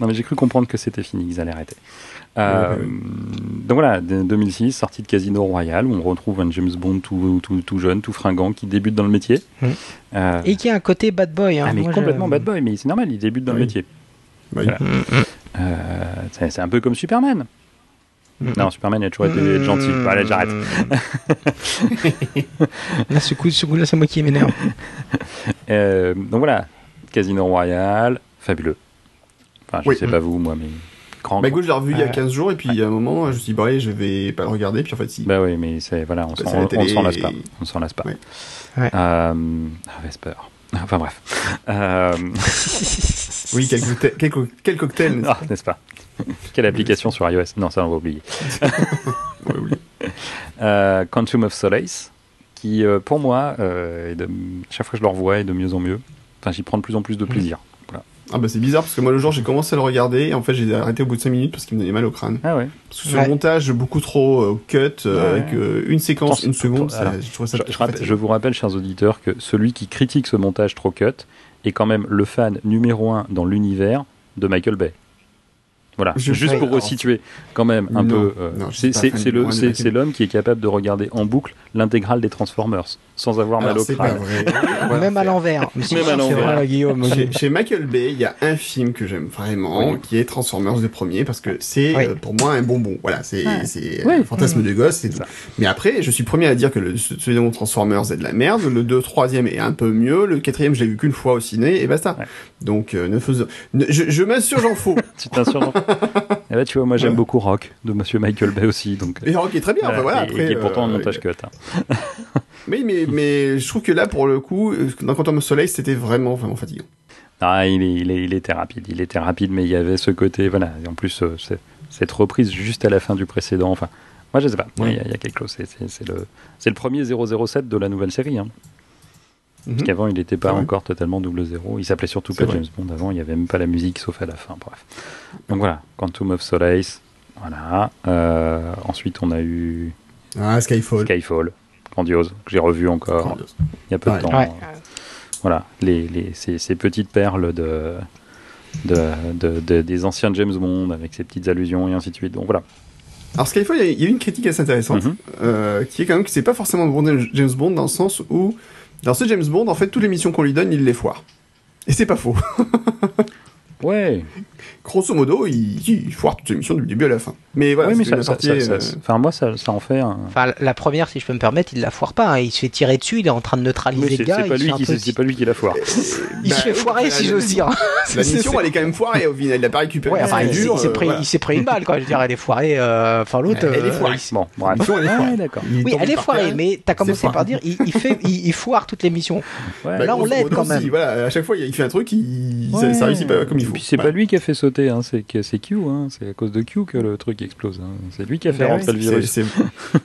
Non, mais j'ai cru comprendre que c'était fini, qu'ils allaient arrêter. Euh, Ouais, ouais. Donc voilà, de- 2006, sortie de Casino Royale, où on retrouve un James Bond tout, tout, tout jeune, tout fringant, qui débute dans le métier. Mhm. Euh, Et qui a un côté bad boy. Hein. ah, mais Moi, complètement je- bad boy, mais c'est normal, il débute dans le métier. Bah, Voilà. Euh, c'est un peu comme Superman. Non, Superman a toujours été gentil. Bon, allez, j'arrête. Là, ce coup, ce coup-là, c'est moi qui m'énerve. Euh, donc voilà, Casino Royale, fabuleux. Enfin, je Oui. sais pas vous, moi, mais grand. Bah écoute, je l'ai revu il y a Euh. 'quinze jours et puis il y a un moment, je me suis dit, bah ouais, je vais pas le regarder, puis en fait, si. Bah oui, mais c'est voilà, on s'en on- on s'en lasse pas. On s'en lasse pas. Ouais. Ouais. Euh, ah, Vesper. Enfin bref. Euh, Oui, quel cocktail, quel, co- quel cocktail n'est-ce ah, n'est-ce pas? Quelle application sur iOS? Non, ça on va oublier. pas Ouais, oui. Euh, Quantum of Solace, qui euh, pour moi, euh, est de- chaque fois que je le revois, est de mieux en mieux. Enfin, j'y prends de plus en plus de plaisir. Ah bah c'est bizarre parce que moi le jour j'ai commencé à le regarder et en fait j'ai arrêté au bout de 5 minutes parce qu'il me donnait mal au crâne. Ah ouais. Parce que ce Ouais. montage beaucoup trop euh, cut euh, Ouais. avec euh, une séquence, Attends, une seconde, ça, je trouvais ça Je, je rappelle- fatigant. je vous rappelle, chers auditeurs, que celui qui critique ce montage trop cut est quand même le fan numéro un dans l'univers de Michael Bay. Voilà, Je- juste pour resituer quand même un Non, peu. euh, c'est l'homme qui est capable de regarder en boucle l'intégrale des Transformers sans avoir mal au pas crâne. vrai. Même à l'envers. Même à l'envers. vrai, Guillaume. Chez, chez Michael Bay, il y a un film que j'aime vraiment, Oui. qui est Transformers le premier, parce que c'est Oui. euh, pour moi un bonbon. Voilà, c'est Ouais. c'est Oui. un fantasme de gosse. c'est C'est tout. ça. Mais après, je suis premier à dire que le de Transformers est de la merde. Le 2, 3 est un peu mieux. Le quatrième, je l'ai vu qu'une fois au ciné et basta. Ouais. Donc, euh, ne faisons, ne- je, je m'insurge en faux. Tu t'insurges. Et là, tu vois, moi j'aime Ouais. beaucoup Rock de Monsieur Michael Bay aussi. Donc, Et Rock est très bien. Enfin, voilà, et- et après, qui est pourtant un euh, montage cut. hein. Mais, mais, mais je trouve que là, pour le coup, euh, dans Quantum of Soleil, c'était vraiment, vraiment fatigant. Ah, il, il, il était rapide, il était rapide, mais il y avait ce côté, voilà. Et en plus, euh, cette reprise juste à la fin du précédent. Enfin, moi, je sais pas. Il y a- il y, a quelque chose. C'est- le, le premier 007 de la nouvelle série. Hein. Mhm. Parce qu'avant, il n'était pas vrai. encore totalement double zéro. Il s'appelait surtout pas vrai. James Bond avant. Il n'y avait même pas la musique, sauf à la fin. Bref. Donc voilà, Quantum of Solace. Voilà. Euh, ensuite, on a eu Ah, Skyfall. Skyfall, grandiose, que j'ai revu encore Grandiose. il y a peu Ouais. de temps. Ouais. Voilà, les, les, ces, ces petites perles de, de, de- de- des anciens James Bond avec ces petites allusions et ainsi de suite. Donc voilà, Alors Skyfall, il y a- il y a eu une critique assez intéressante, Mhm. euh, qui est quand même que c'est pas forcément le bon James Bond dans le sens où, dans ce James Bond, en fait, toutes les missions qu'on lui donne, il les foire. Et c'est pas faux. Ouais, Grosso modo, il, il foire toutes les missions du début à la fin. Mais voilà, ouais mais ça, une ça- partie, ça- euh, ça- enfin, moi, ça, ça en fait un. Enfin, la première, si je peux me permettre, il la foire pas. hein. Il se fait tirer dessus, il est en train de neutraliser le gars. c'est pas, lui fait qui- pas lui la foire. Il Bah, se fait oui, foirer, la- si j'ose dire. La mission, elle est quand même foirée au final, il l'a pas récupéré. Ouais, enfin, il, s'est- euh, pris, voilà. il s'est pris une balle, quoi. Je veux dire, elle est foirée. euh, Enfin, l'autre. Elle est euh, foirée. Bon, bref. mission, elle est foirée. Ouais, d'accord. Il Oui, elle est foirée, mais t'as commencé par dire, il, fait, foire toutes les missions. Là, on grosso l'aide quand même. voilà, à chaque fois, il fait un truc, ça, réussit pas comme il Et faut. puis c'est pas lui qui a fait sauter, hein, c'est Q, hein, c'est à cause de Q que le truc explose. hein. C'est lui qui a fait Ben rentrer le c'est- virus.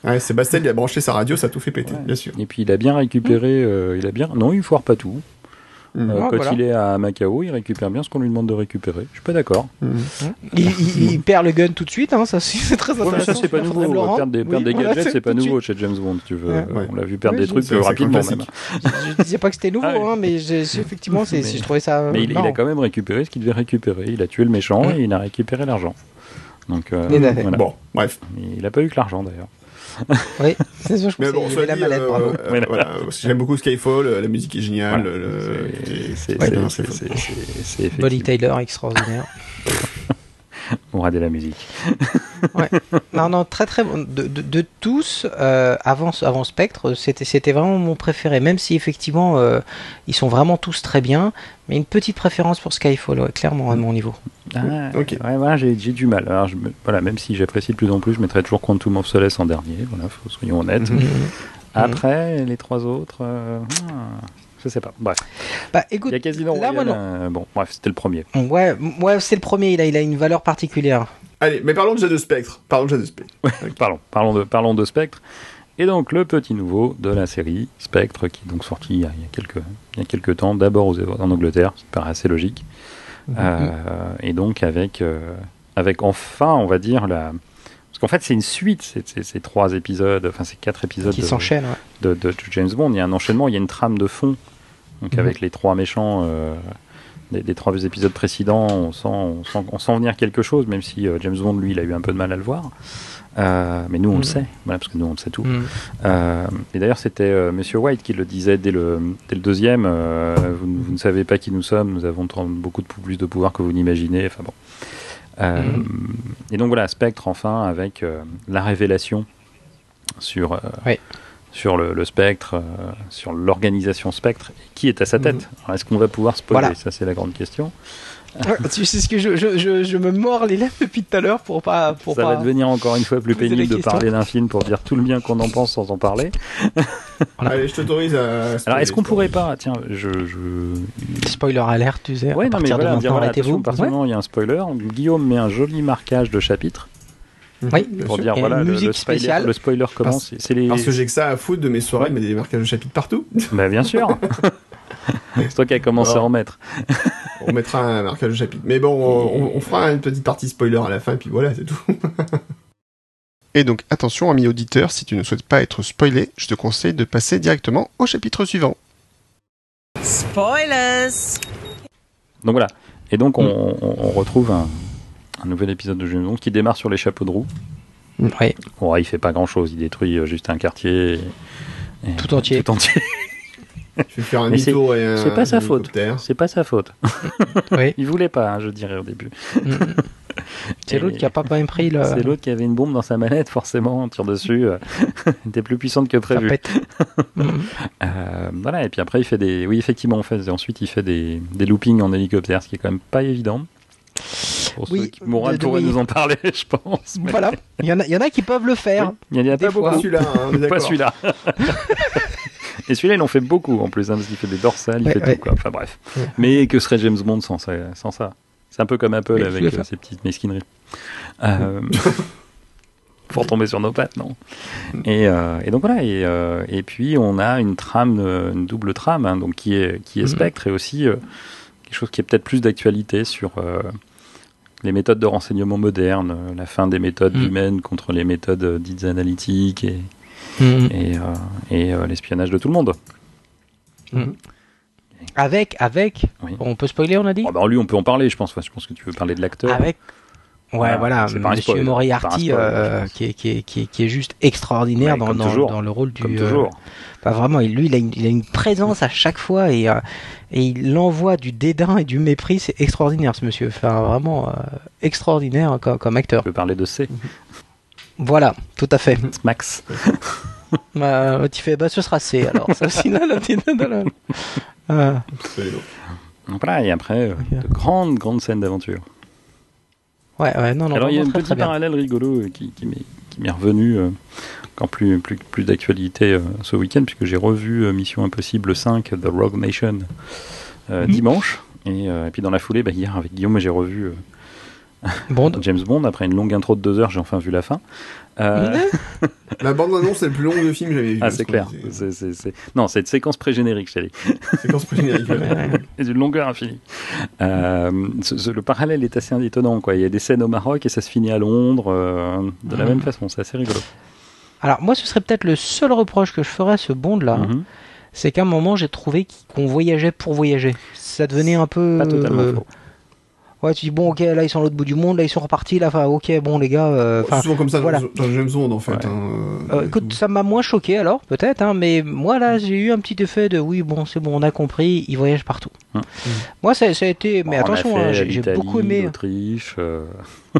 Ouais, Sébastien, il a branché sa radio, ça a tout fait péter, bien sûr. Et puis il a bien récupéré, euh, il a bien. Non, il foire pas tout. Euh, Ah, quand voilà. il est à Macao, il récupère bien ce qu'on lui demande de récupérer. Je suis pas d'accord. Mhm. Il, il- il perd le gun tout de suite, hein, ça c'est très Ouais, mais intéressant. ça c'est pas nouveau. Perdre des, Oui, perdre des voilà, gadgets, c'est pas nouveau chez James Bond. Tu veux. Ouais. Euh, On l'a vu perdre Oui, des trucs euh, rapidement même. Je, je disais pas que c'était nouveau, Ah oui. hein, mais effectivement, Mais- je trouvais ça. Mais il, a quand même récupéré ce qu'il devait récupérer. Il a tué le méchant et il a récupéré l'argent. Donc euh, voilà. Bon, bref. Il a pas eu que l'argent d'ailleurs. Oui, c'est sûr, je Mais pense bon, cela la dit, mallette, euh, bravo. euh, Voilà. voilà, j'aime beaucoup Skyfall, euh, la musique est géniale. Voilà. C'est- effectivement- Taylor, extraordinaire. On radait la musique. non, non, très très bon. De, de, de tous, euh, avant, avant Spectre, c'était, c'était vraiment mon préféré. Même si effectivement, euh, ils sont vraiment tous très bien. Mais une petite préférence pour Skyfall, ouais, clairement, à mon niveau. Ah, Ok. Ouais, voilà, j'ai du mal. Alors, je me- voilà, même si j'apprécie de plus en plus, je mettrais toujours Quantum of Solace en dernier. Voilà, faut, soyons honnêtes. Mhm. Après, les trois autres, euh, ah, je sais pas. Bref, Bah il écoute, y a Casino là, moi, Royale. euh, bon, bref, c'était le premier. ouais, ouais c'est le premier, il a, il a une valeur particulière. Allez, mais parlons déjà de Spectre. Parlons déjà de Spectre. Parlons, parlons de, parlons de Spectre. Et donc le petit nouveau de la série Spectre, qui est donc sorti il y a, il y a quelques, il y a quelques temps, d'abord aux- en Angleterre, ça paraît assez logique. Euh, et donc avec, euh, avec enfin, on va dire, la... Parce qu'en fait, c'est une suite, ces trois épisodes, enfin, ces quatre épisodes Qui de, s'enchaîne, ouais. de, de James Bond. Il y a un enchaînement, il y a une trame de fond. Donc, Mhm. avec les trois méchants euh, des, des trois épisodes précédents, on sent, on, sent, on sent venir quelque chose, même si euh, James Bond, lui, il a eu un peu de mal à le voir. Euh, mais nous, on Mhm. le sait, voilà, parce que nous, on le sait tout. Mhm. Euh, et d'ailleurs, c'était euh, Monsieur White qui le disait dès le, dès le deuxième. euh, vous, ne- vous ne savez pas qui nous sommes, nous avons beaucoup de, plus de pouvoir que vous n'imaginez. Enfin bon. Euh, Et donc voilà, Spectre, enfin, avec euh, la révélation sur, euh, Oui. Sur le, le Spectre, euh, sur l'organisation Spectre, qui est à sa tête. Alors, Est-ce qu'on va pouvoir spoiler Voilà. Ça, c'est la grande question. Tu sais ce que je, je, je, je me mords les lèvres depuis tout à l'heure pour pas. Pour Ça pas... va devenir encore une fois plus pénible de parler d'un film pour dire tout le bien qu'on en pense sans en parler. Allez, je t'autorise à. Alors, est-ce qu'on pourrait pas, tiens, je, je, Spoiler alerte, tu sais. Ouais, à non, mais partir voilà, dire, voilà, arrêtez-vous. attention, parce que Ouais. il y a un spoiler. Guillaume met un joli marquage de chapitre Oui. Bien pour dire voilà le, musique le spoiler, spéciale. le spoiler commence. Les. Parce que j'ai que ça à foutre de mes soirées, Ouais. mais des marquages de chapitre partout. Bah bien sûr. C'est toi qui as commencé Alors. à en mettre. On mettra un marquage de chapitre. Mais bon, on, on fera une petite partie spoiler à la fin, puis voilà, c'est tout. Et donc, attention, ami auditeur, si tu ne souhaites pas être spoilé, je te conseille de passer directement au chapitre suivant. Spoilers! Donc voilà. Et donc on, on- on retrouve un, un nouvel épisode de James Bond qui démarre sur les chapeaux de roue. Oui. Ouais, il fait pas grand chose. Il détruit euh, juste un quartier. et- et- Tout entier. Tout entier. Je vais faire un demi-tour et un. c'est pas sa faute. C'est pas sa faute. oui. Il voulait pas, hein, je dirais au début. C'est l'autre qui a pas bien pris le. C'est l'autre qui avait une bombe dans sa manette, forcément, on tire dessus. euh, Elle était plus puissante que Ça prévu. pète. Mhm. Euh, voilà, et puis après, il fait des. Oui, effectivement, en fait, ensuite, il fait des, des loopings en hélicoptère, ce qui est quand même pas évident. Pour Oui, ceux qui de- pourrait oui. nous en parler, je pense. mais- Voilà. Il y, en a, il y en a qui peuvent le faire. Oui, il n'y en a Des pas fois. Pas beaucoup. celui-là, hein, Pas celui-là. et celui-là, il en fait beaucoup en plus, hein, parce qu'il fait des dorsales, il Ouais, fait ouais. tout, quoi. Enfin bref. Ouais. Mais que serait James Bond sans ça, sans ça? C'est un peu comme Apple avec fait. euh, ses petites mesquineries. Euh, pour tomber sur nos pattes, non et, euh, et donc voilà, et, euh, et puis on a une trame, une double trame, hein, donc qui est, qui est Mhm. Spectre, et aussi euh, quelque chose qui est peut-être plus d'actualité sur euh, les méthodes de renseignement modernes, euh, la fin des méthodes Mhm. humaines contre les méthodes euh, dites analytiques et, Mhm. et, euh, et euh, l'espionnage de tout le monde. Avec, avec. Oui. On peut spoiler, on a dit Oh, bah, lui, on peut en parler, je pense. Ouais, je pense que tu veux parler de l'acteur. Avec. Ouais, Voilà, Monsieur spoil, Moriarty, spoil, euh, qui, est, qui, est, qui, est, qui est juste extraordinaire Ouais, dans, dans, le rôle du. Comme euh, toujours. Enfin, vraiment, lui, il a, une, il a une présence à chaque fois et, euh, et il envoie du dédain et du mépris. C'est extraordinaire, ce monsieur. Enfin, vraiment euh, extraordinaire comme, comme acteur. On peut parler de C. Voilà, tout à fait. Max. Euh, tu fais, bah, ce sera C alors. Ça aussi, là, là, t'es- là, là. Donc Voilà, et après, euh, Ok. de grandes, grandes scènes d'aventure. ouais, ouais, non, non, Alors il y a un très, petit très parallèle rigolo euh, qui, m'est qui m'est revenu euh, encore plus, plus, plus d'actualité euh, ce week-end, puisque j'ai revu euh, Mission Impossible 5 The Rogue Nation euh, Mhm. dimanche. Et, euh, et puis dans la foulée, bah, hier avec Guillaume, j'ai revu euh, James Bond. Après une longue intro de deux heures, j'ai enfin vu la fin. Euh, La bande-annonce est le plus long de film que j'avais vu. ah, ce c'est clair. disait. C'est- Non, cette séquence pré-générique, je t'ai dit. Séquence pré-générique. Et d'une longueur infinie. Euh, ce- ce- le parallèle est assez étonnant. Quoi. Il y a des scènes au Maroc et ça se finit à Londres euh, de la Mhm. même façon. C'est assez rigolo. Alors, moi, ce serait peut-être le seul reproche que je ferais à ce Bond-là. Mhm. c'est qu'à un moment j'ai trouvé qu'on voyageait pour voyager. Ça devenait un peu. Pas totalement euh, faux. Ouais, tu dis bon, ok, là ils sont à l'autre bout du monde, là ils sont repartis, là, enfin, ok, bon les gars. euh, souvent comme ça voilà. dans, James Bond en fait. Ouais. hein, euh, euh, écoute, ça m'a moins choqué alors, peut-être, hein, mais moi là j'ai eu un petit effet de oui, bon, c'est bon, on a compris, ils voyagent partout. Hum. Moi ça, ça a été, mais attention, hein, j'ai beaucoup aimé. L'Autriche. euh,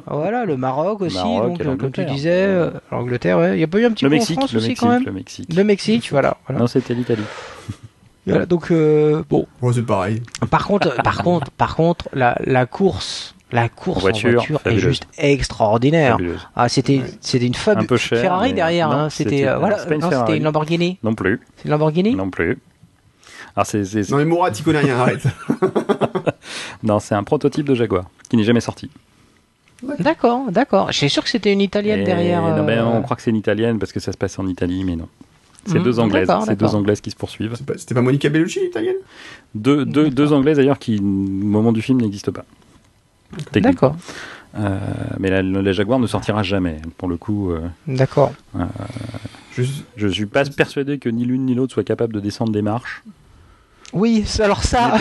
Voilà, le Maroc aussi, Maroc donc comme tu disais, euh, l'Angleterre, ouais. Il y a pas eu un petit le peu Mexique, en France le aussi Mexique, quand même. le Mexique. Le Mexique, voilà. voilà. Non, c'était l'Italie. Voilà, donc euh, bon. ouais, c'est pareil. Par contre, par contre, par contre, la, la course, la course en voiture, voiture, est juste extraordinaire. Fabuleuse. Ah, c'était, Ouais. c'était une Un fabuleuse peu cher. Ferrari derrière. non, hein, c'était, euh, voilà, non, c'était une Lamborghini. Non plus. C'est une Lamborghini. Non plus. Alors c'est, c'est- c'est- Non mais Mourad, tu connais rien, arrête. non, c'est un prototype de Jaguar qui n'est jamais sorti. D'accord, d'accord. J'étais sûr que c'était une italienne Et- derrière. Non, mais euh, on croit que c'est une italienne parce que ça se passe en Italie, mais non. C'est Mhm, deux anglaises. d'accord, C'est deux anglaises qui se poursuivent. C'est pas- C'était pas Monica Bellucci, l'italienne? Deux, deux, deux anglaises d'ailleurs qui, au moment du film, n'existent pas. D'accord, Euh, mais la, la Jaguar ne sortira jamais. Pour le coup, euh, d'accord. Je- je suis pas persuadé que ni l'une ni l'autre soit capable de descendre des marches. Oui, alors ça.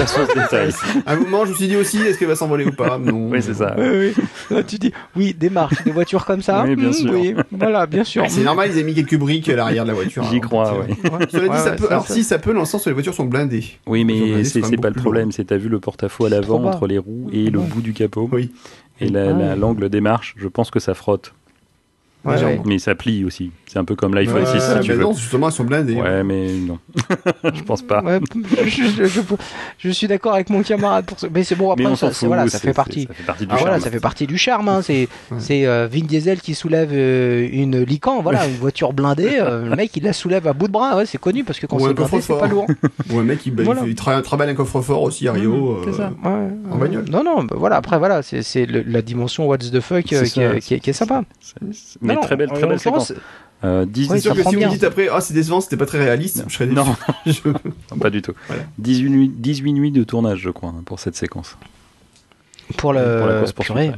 À un moment, je me suis dit aussi, est-ce qu'elle va s'envoler ou pas? Non. Oui, c'est ça. Oui, oui. Là, tu dis, oui, des marches, des voitures comme ça. Oui, bien sûr. Oui, voilà, bien sûr. C'est normal, ils avaient mis quelques briques à l'arrière de la voiture. J'y hein, crois, oui. euh, Cela dit, Ouais, ça ouais, peut. ça, Alors, ça. si ça peut, dans le sens où les voitures sont blindées. Oui, ont mais c'est pas le problème. C'est t'as vu le porte-à-faux à l'avant entre les roues et le Ouais. bout du capot Oui. et la- Ouais. la- l'angle des marches. Je pense que ça frotte, Ouais, ouais. mais ça plie aussi. C'est un peu comme l'iPhone Ouais, 6 si tu veux. non, justement, elles sont blindées. Ouais, mais non. je pense pas. Ouais, je, je- je- je suis d'accord avec mon camarade pour ça. Mais c'est bon, après, ça, c'est- fout. voilà, ça c'est- fait partie. c'est- Ça fait partie du Ah, voilà, charme. ça fait partie du charme. Hein. C'est Ouais. c'est euh, Vin Diesel qui soulève euh, une Lican, voilà, une voiture blindée. euh, le mec, il la soulève à bout de bras. Ouais, c'est connu parce que quand c'est blindé, c'est pas lourd. Ou un mec, il, bah, il Voilà. il tra- travaille un coffre-fort aussi à Rio. C'est euh, ça. Ouais, en bagnole. Non, non, bah, voilà. Après, voilà, c'est c'est la dimension What's the fuck euh, C'est ça, qui est sympa. Mais Non, très belle, très belle séquence. Euh, sûr que si vous me dites après, ah, c'est décevant, c'était pas très réaliste, je serais déçu. Non, Je- non, pas du tout. Voilà. 18, nuits, 18 nuits de tournage, je crois, pour cette séquence. Pour, le, Pour la course poursuite, purée.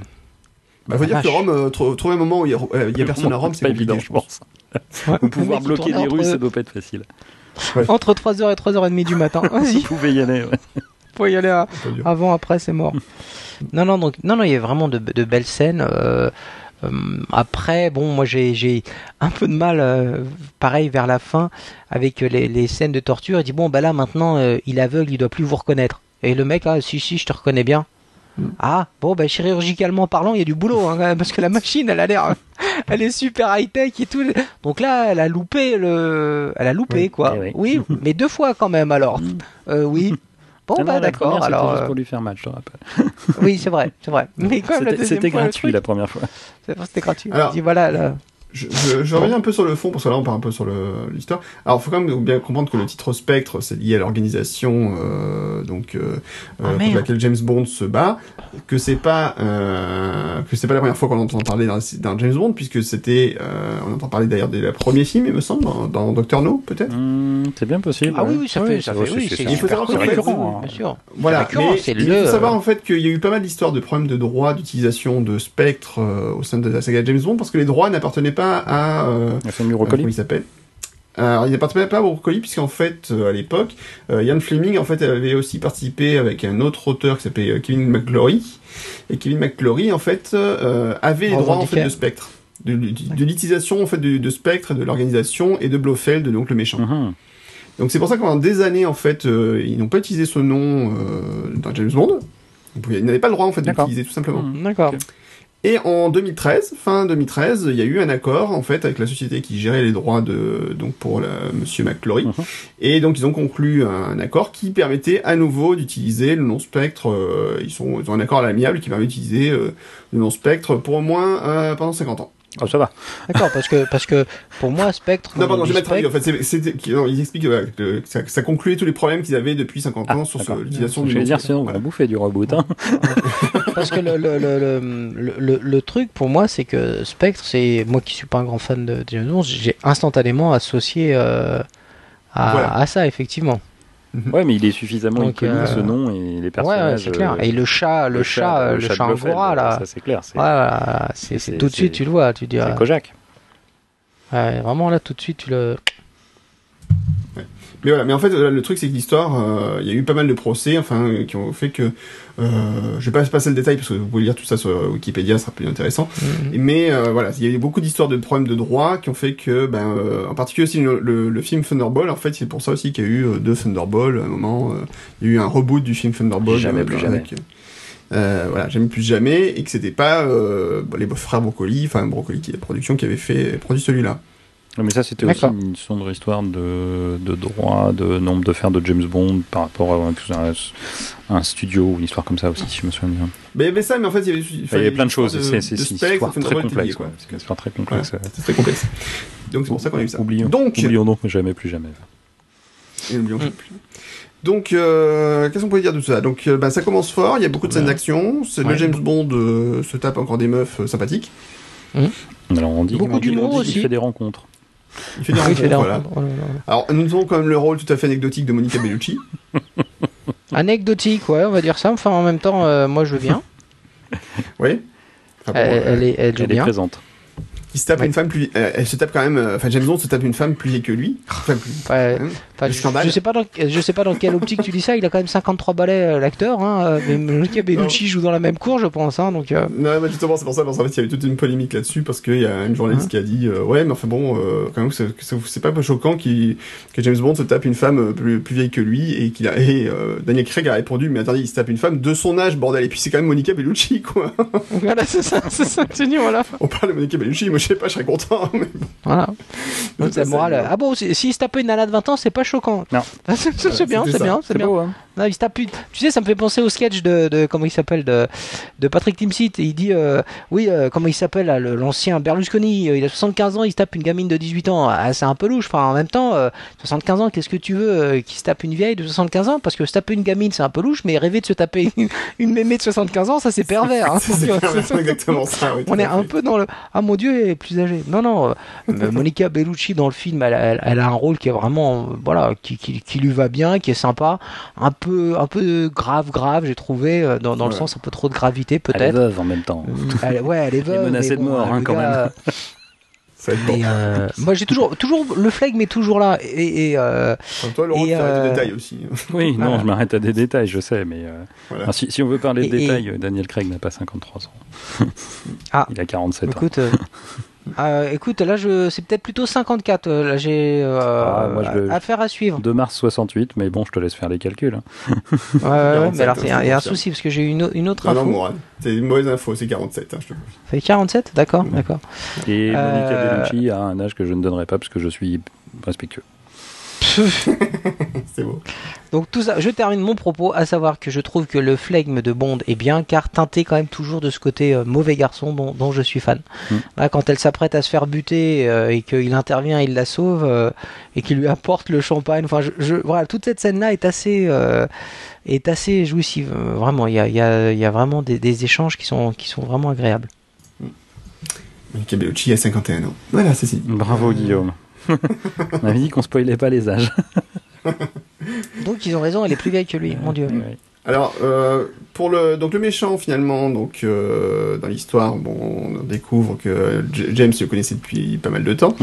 Bah, faut dire que. Rome, euh, trou- trouver un moment où il y a, euh, y a personne à Rome, c'est pas compliqué, évident, je pense. Ouais. Ou pouvoir bloquer des rues, entre- ça doit pas être facile. Entre 3h et 3h30 du matin. Vas-y, Vous pouvez y aller. ouais. faut y aller à- avant, après, c'est mort. non, non, donc, non, non, il y a vraiment de, de belles scènes. euh, euh, après, bon, moi j'ai un peu de mal, euh, pareil, vers la fin, avec les, les scènes de torture. Il dit Bon, bah là maintenant, euh, il est aveugle, il doit plus vous reconnaître. Et le mec, ah, si, si, je te reconnais bien. Ah, bon, bah chirurgicalement parlant, il y a du boulot, hein, parce que la machine, elle a l'air. Elle est super high-tech et tout. Donc là, elle a loupé le. Elle a loupé, Oui. quoi. Eh oui. mais deux fois quand même, alors. Euh, oui. Bon, Ah non, bah d'accord, alors. juste euh, pour lui faire mal, je te rappelle. oui, c'est vrai, c'est vrai. Mais quand même, la C'était gratuit truc, la première fois. c'est- C'était gratuit. Alors- dit, voilà, là. Je, je, je reviens un peu sur le fond, parce que là on part un peu sur l'histoire. Alors, il faut quand même bien comprendre que le titre Spectre, c'est lié à l'organisation euh, donc euh, Ah, euh, contre merde. laquelle James Bond se bat, que c'est pas euh, que c'est pas la première fois qu'on entend parler d'un James Bond, puisque c'était euh, on entend parler d'ailleurs dès le premier film, il me semble, dans, dans Doctor No, peut-être. Hmm, c'est bien possible. Ah ouais. oui, oui, ça fait, ça fait, oui, c'est récurrent, bien hein. sûr. Voilà, mais il le- faut savoir en fait qu'il y a eu pas mal d'histoires de problèmes de droits d'utilisation de Spectre euh, au sein de la saga James Bond, parce que les droits n'appartenaient pas à euh, La famille Euh, Brocoli. comment il s'appelle Alors, il ne participait pas à Brocoli, puisqu'en fait, euh, à l'époque, euh, Ian Fleming, en fait, avait aussi participé avec un autre auteur qui s'appelait euh, Kevin McClory. Et Kevin McClory, en fait, euh, avait les droits, en fait, de Spectre. De, de- de l'utilisation, en fait, de, de Spectre, de l'organisation, et de Blofeld, donc le méchant. Mhm. Donc c'est pour ça que pendant des années, en fait, euh, ils n'ont pas utilisé ce nom euh, dans James Bond. Ils n'avaient pas le droit, en fait, d'utiliser, tout simplement. D'accord. Et en 2013, fin 2013, il y a eu un accord en fait avec la société qui gérait les droits de donc pour la, Monsieur McClory. Mhm. Et donc ils ont conclu un accord qui permettait à nouveau d'utiliser le nom Spectre. euh, ils sont ils ont un accord à l'amiable qui permet d'utiliser euh, le nom Spectre pour au moins euh, pendant 50 ans. Oh, ça va. D'accord, parce que parce que pour moi Spectre. Non pardon, on j'ai mal traduit. En fait, c'est- c'était non, ils expliquent euh, que ça, ça concluait tous les problèmes qu'ils avaient depuis 50 ans Ah, sur l'utilisation du Je vais dire, sinon, on Voilà. va bouffer du reboot. Hein. Parce que le, le, le, le, le- le truc pour moi, c'est que Spectre, c'est moi qui suis pas un grand fan de James Bond, j'ai instantanément associé euh, à, Voilà. à ça, effectivement. Ouais, mais il est suffisamment Donc, iconique euh, ce nom et les Ouais, ouais, personnages. c'est clair. euh, Et le chat, le, chat, le chat Blofeld, angora là. Ça, c'est clair. C'est Ouais, voilà, c'est c'est c'est- tout de suite tu le vois, tu dis. c'est ah, Kojak. ouais, vraiment là tout de suite tu le. Mais voilà, mais en fait, euh, le truc, c'est que l'histoire, euh, il y a eu pas mal de procès, enfin, euh, qui ont fait que, euh, je vais pas passer le détail parce que vous pouvez lire tout ça sur Wikipédia, ce sera plus intéressant. Mhm. Mais euh, voilà, il y a eu beaucoup d'histoires de problèmes de droit qui ont fait que, ben, euh, en particulier aussi le, le- le film Thunderball, en fait, c'est pour ça aussi qu'il y a eu euh, deux Thunderball à un moment. il y a eu un reboot du film Thunderball. Jamais plus avec, euh, voilà, jamais plus jamais, et que c'était pas euh, les frères Brocoli, enfin Brocoli qui est la production qui avait fait produit celui-là. Mais ça, c'était aussi une sombre histoire de, de droit, de nombre de faire de James Bond par rapport à un, un studio ou une histoire comme ça aussi, si je me souviens bien. Mais il y avait ça, mais en fait, il y avait, il y a plein de choses. C'est une histoire très complexe. C'est une histoire très complexe. C'est très complexe. Donc c'est pour ça qu'on a eu ça. Oublions. Donc, Oublions donc, mais jamais plus jamais. Et n'oublions plus. Donc, euh, qu'est-ce qu'on peut dire de ça? Donc, euh, bah, ça commence fort, il y a beaucoup de scènes d'action, le. James Bond euh, se tape encore des meufs euh, sympathiques. Alors, on dit, Beaucoup d'humour aussi. fait des rencontres. Il fait des Oui, il fait des rencontres, voilà. rencontres. Voilà, voilà. Alors, nous avons quand même le rôle tout à fait anecdotique de Monica Bellucci. Anecdotique, ouais, on va dire ça. Enfin, en même temps, euh, moi je veux bien. Oui. Enfin, bon, Elle, elle est, elle Elle est bien. présente. il se tape Ouais. une femme plus... euh, elle se tape quand même... euh, Enfin, James Bond se tape une femme plus vieille que lui. Enfin, plus... Ouais, hein. Enfin, je, sais pas dans, je sais pas dans quelle optique tu dis ça. Il a quand même 53 balais euh, l'acteur. Hein, euh, mais Monica Bellucci joue dans la même cour, je pense. Hein, donc euh, Non, mais justement, c'est pour ça, parce qu'en fait, il y avait toute une polémique là-dessus, parce qu'il y a une journaliste Hein qui a dit, euh, ouais, mais enfin bon, euh, quand même, c'est pas choquant que James Bond se tape une femme plus, plus vieille que lui, et qu'il a, et Daniel Craig a répondu, mais attendez, il se tape une femme de son âge, bordel, et puis c'est quand même Monica Bellucci, quoi. voilà, c'est ça, c'est ça que tu dis, voilà. On parle de Monica Bellucci, moi je sais pas, je serais content, mais. Voilà. Donc, la morale. Ah bon, si- s'il se tape une nana de 20 ans, c'est pas choquant. Non. c'est c'est bien, c'est bien, c'est bien. beau, hein Non, il se tape une- Tu sais, ça me fait penser au sketch de, de comment il s'appelle de, de Patrick Timsit. Il dit, euh, oui, euh, comment il s'appelle là, le- l'ancien Berlusconi. euh, Il a 75 ans, il se tape une gamine de 18 ans. Ah, c'est un peu louche. Enfin, en même temps, euh, 75 ans, qu'est-ce que tu veux euh, qu'il se tape une vieille de 75 ans? Parce que se taper une gamine, c'est un peu louche, mais rêver de se taper une, une mémé de 75 ans, ça c'est pervers. hein. C'est exactement ça, oui, On est un peu dans le ah mon dieu elle est plus âgée non non euh, Monica Bellucci dans le film elle, elle- elle a un rôle qui est vraiment euh, voilà qui, qui, qui lui va bien qui est sympa un peu un peu grave grave j'ai trouvé euh, dans, le sens un peu trop de gravité Elle est peut-être veuve en même temps. Elle- ouais elle est veuve menacée mais de mort, euh, hein, le quand gars, bon. et, euh, moi j'ai toujours toujours le flegme est toujours là et, euh, toi, Laurent, et, tu euh, de détails aussi. Oui, non, Voilà. je m'arrête à des détails, je sais, mais euh, Voilà. alors, si, si on veut parler de Et- détails, euh, Daniel Craig n'a pas 53 ans. Ah. Il a 47 ans. écoute euh, euh, écoute là je c'est peut-être plutôt 54 euh, là j'ai euh, Ah, je affaire à suivre 2 mars 68, mais bon, je te laisse faire les calculs. hein. Ouais, ouais, ouais, 47, mais alors il y a, il y a un c'est souci parce que j'ai eu une, une autre Non, non, info. Mourad, c'est une mauvaise info, c'est 47, hein, je te fait 47 D'accord, d'accord. Et Monica Euh, Bellucci a un âge que je ne donnerai pas parce que je suis respectueux. C'est beau. Donc tout ça, je termine mon propos à savoir que je trouve que le flegme de Bond est bien car teinté quand même toujours de ce côté euh, mauvais garçon dont, dont je suis fan. Mm. Là, quand elle s'apprête à se faire buter euh, et qu'il intervient, il la sauve euh, et qu'il lui apporte le champagne. Enfin, je, je- voilà, toute cette scène-là est assez euh, est assez jouissive. Vraiment, il y a, il y a- il y a vraiment des, des échanges qui sont qui sont vraiment agréables. Monica Bellucci a 51 ans. Voilà, c'est si. Bravo Guillaume. On avait dit qu'on spoilait pas les âges. Donc ils ont raison, elle est plus vieille que lui, mon dieu. Ouais. Alors, euh, pour le donc le méchant finalement, donc euh, dans l'histoire, bon, on découvre que J- James le connaissait depuis pas mal de temps.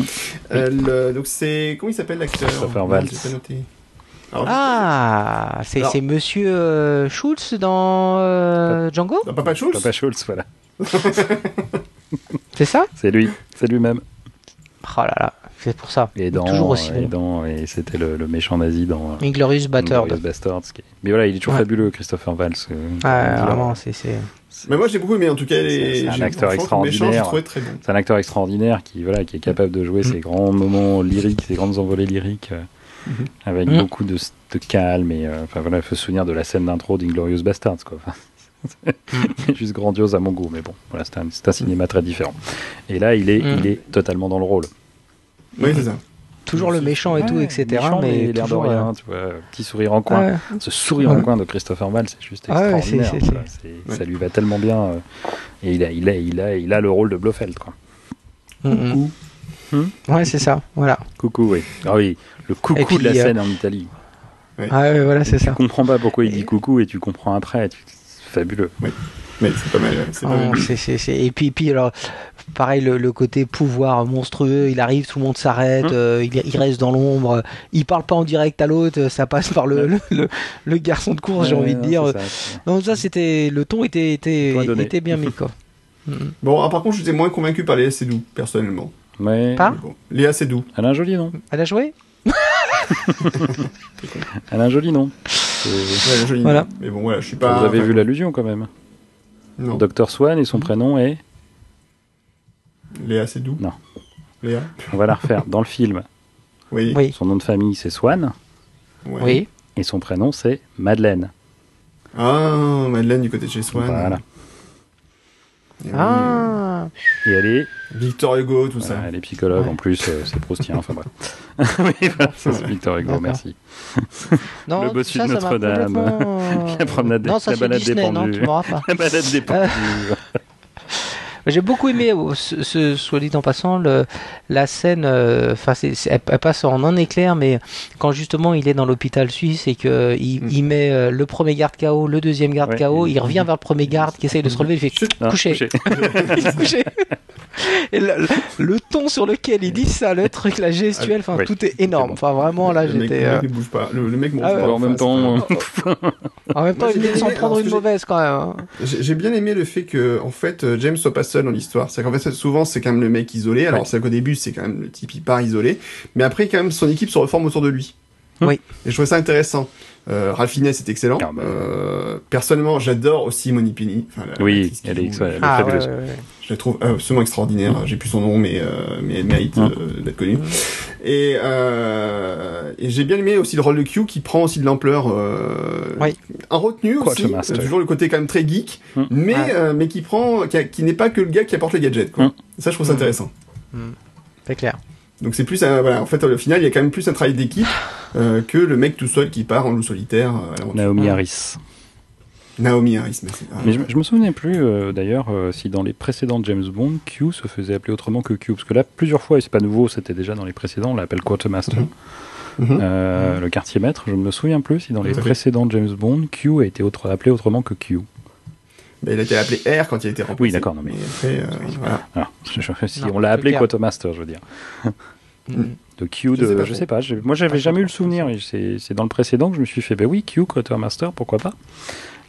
Euh, le- donc c'est comment il s'appelle l'acteur? Christopher. Alors, Ah, c'est Monsieur euh, Schultz dans euh, Django? Non, Papa Schultz Papa Schultz, voilà. C'est ça? C'est lui, c'est lui-même. Oh là là, c'est pour ça. Et dans, Toujours aussi et, dans- et c'était le, le méchant nazi dans Inglorious Bastard. Inglourious Basterds. qui est- Mais voilà, il est toujours Ouais. fabuleux, Christopher Valls. euh, dire. vraiment, c'est Mais moi j'ai beaucoup aimé en tout cas. C'est- les- c'est un acteur extraordinaire. trouvé très bon. C'est un acteur extraordinaire qui, voilà, qui est capable de jouer ces grands moments lyriques, ces grandes envolées lyriques, euh, Mhm. avec Mhm. beaucoup de, de calme. Et euh, enfin voilà, il faut se souvenir de la scène d'intro d'Inglorious Bastards, quoi. Enfin, c'est juste grandiose à mon goût, mais bon, voilà, c'est un, c'est un cinéma très différent. Et là, il est, il est totalement dans le rôle. Oui c'est ça. Toujours le méchant et tout, etc. méchant, mais l'air de rien, euh, tu vois, petit sourire en coin. ouais. Ce sourire en coin de Christopher Valls, c'est juste Ah ouais, extraordinaire. C'est- Ouais. Ça lui va tellement bien. euh, et il a, il, a, il, a, il a le rôle de Blofeld, quoi. Mm. Coucou. Ouais, c'est ça. Voilà. Coucou, oui. Ah oui, le coucou puis, de la euh, scène en Italie. Ah ouais, voilà, c'est Tu ça. comprends pas pourquoi il dit coucou et tu comprends après. tu- C'est fabuleux. Mais c'est pas mal. C'est pas Oh, Et puis, puis alors, pareil, le, le côté pouvoir monstrueux, il arrive, tout le monde s'arrête, Hum. euh, il, il reste dans l'ombre, il parle pas en direct à l'autre, ça passe par le, le, le- le garçon de course, j'ai Ouais, envie de non, dire. ça, Non, ça c'était. Le ton était, était, était bien mis, quoi. Bon, ah, par contre, j'étais moins convaincu par Léa Seydoux, personnellement. Mais bon. Léa Seydoux. Elle a un joli nom. Elle a joué? Elle a un joli nom. C'est- Ouais, joli. Voilà. Mais bon, voilà, je suis pas. Vous avez vu l'allusion quand même. Non. Dr Swan et son prénom est. Léa Seydoux. Non. Léa. On va la refaire. Dans le film, Oui. Oui. son nom de famille c'est Swan Ouais. Oui. et son prénom c'est Madeleine. Ah, Madeleine du côté de chez Swan. Voilà. Ah Et elle est, Victor Hugo, tout ça. elle est psychologue Ouais. en plus, euh, c'est proustien. Enfin bref. oui, voilà, ça, c'est Victor Hugo, D'accord. merci. Non, Le bossu de ça m'a Notre-Dame. complètement- La promenade des- Non, ça la c'est balade des Disney, non, pendus. tu m'auras pas. La balade des pendus. J'ai beaucoup aimé, euh, ce, ce- soit dit en passant, le, la scène. euh, Enfin, elle, elle passe en un éclair, mais quand justement il est dans l'hôpital suisse et que il, Mm. il met euh, le premier garde KO, le deuxième garde Ouais, KO, et- il revient vers le premier garde qui essaye de se relever, il fait Chut. Coucher. Et le, le- le ton sur lequel il dit ça, le truc, la gestuelle, enfin tout est énorme. bon. Enfin vraiment là, j'étais. le euh, mec ne bouge pas. Le, le mec Ah pas. en même temps, En même temps, Moi, il vient de s'en prendre une mauvaise quand même. hein. J'ai bien aimé le fait que, en fait, euh, James soit pas seul dans l'histoire. C'est qu'en fait, souvent, c'est quand même le mec isolé. Alors, Ouais. c'est qu'au début, c'est quand même le type, il part isolé. Mais après, quand même, son équipe se reforme autour de lui. Oui. Et je trouvais ça intéressant. Euh, Ralph Fiennes est excellent. Ah, bah. Euh, personnellement, j'adore aussi Moni Penny. Enfin, Oui, elle est, joue, elle est Ah, ouais, fabuleuse. ouais, ouais. Je la trouve absolument extraordinaire. J'ai plus son nom, mais, euh, mais elle mérite euh, d'être connue. Et, euh, et j'ai bien aimé aussi le rôle de Q qui prend aussi de l'ampleur. Euh, Oui. En retenue aussi. Toujours le côté quand même très geek, Mm. mais, Ouais. euh, mais qui prend, qui, n'est pas que le gars qui apporte le gadget. Quoi. Mm. Ça, je trouve ça Mm. intéressant. C'est clair. Donc c'est plus, un- voilà, en fait, au final, il y a quand même plus un travail d'équipe euh, que le mec tout seul qui part en loup solitaire. euh, à l'aventure. Naomi. Harris. Naomi Harris, merci. Ah, Mais je, je me souvenais plus euh, d'ailleurs euh, si dans les précédents James Bond, Q se faisait appeler autrement que Q. Parce que là, plusieurs fois, et c'est pas nouveau, c'était déjà dans les précédents, on l'appelle Quartermaster. Mhm. Mhm. Euh, Le quartier maître, je ne me souviens plus si dans les précédents James Bond, Q a été autre, appelé autrement que Q. Mais il a été appelé R quand il a été remplacé. Oui, d'accord, non, mais- après, euh, voilà. Alors, je- je- si Non, on l'a appelé. Quartermaster, je veux dire. Mm. De Q, Je de, sais pas je sais pas. Moi, j'avais Pas jamais eu le souvenir. C'est dans le précédent que je me suis fait, bah oui, Q, Quartermaster, pourquoi pas.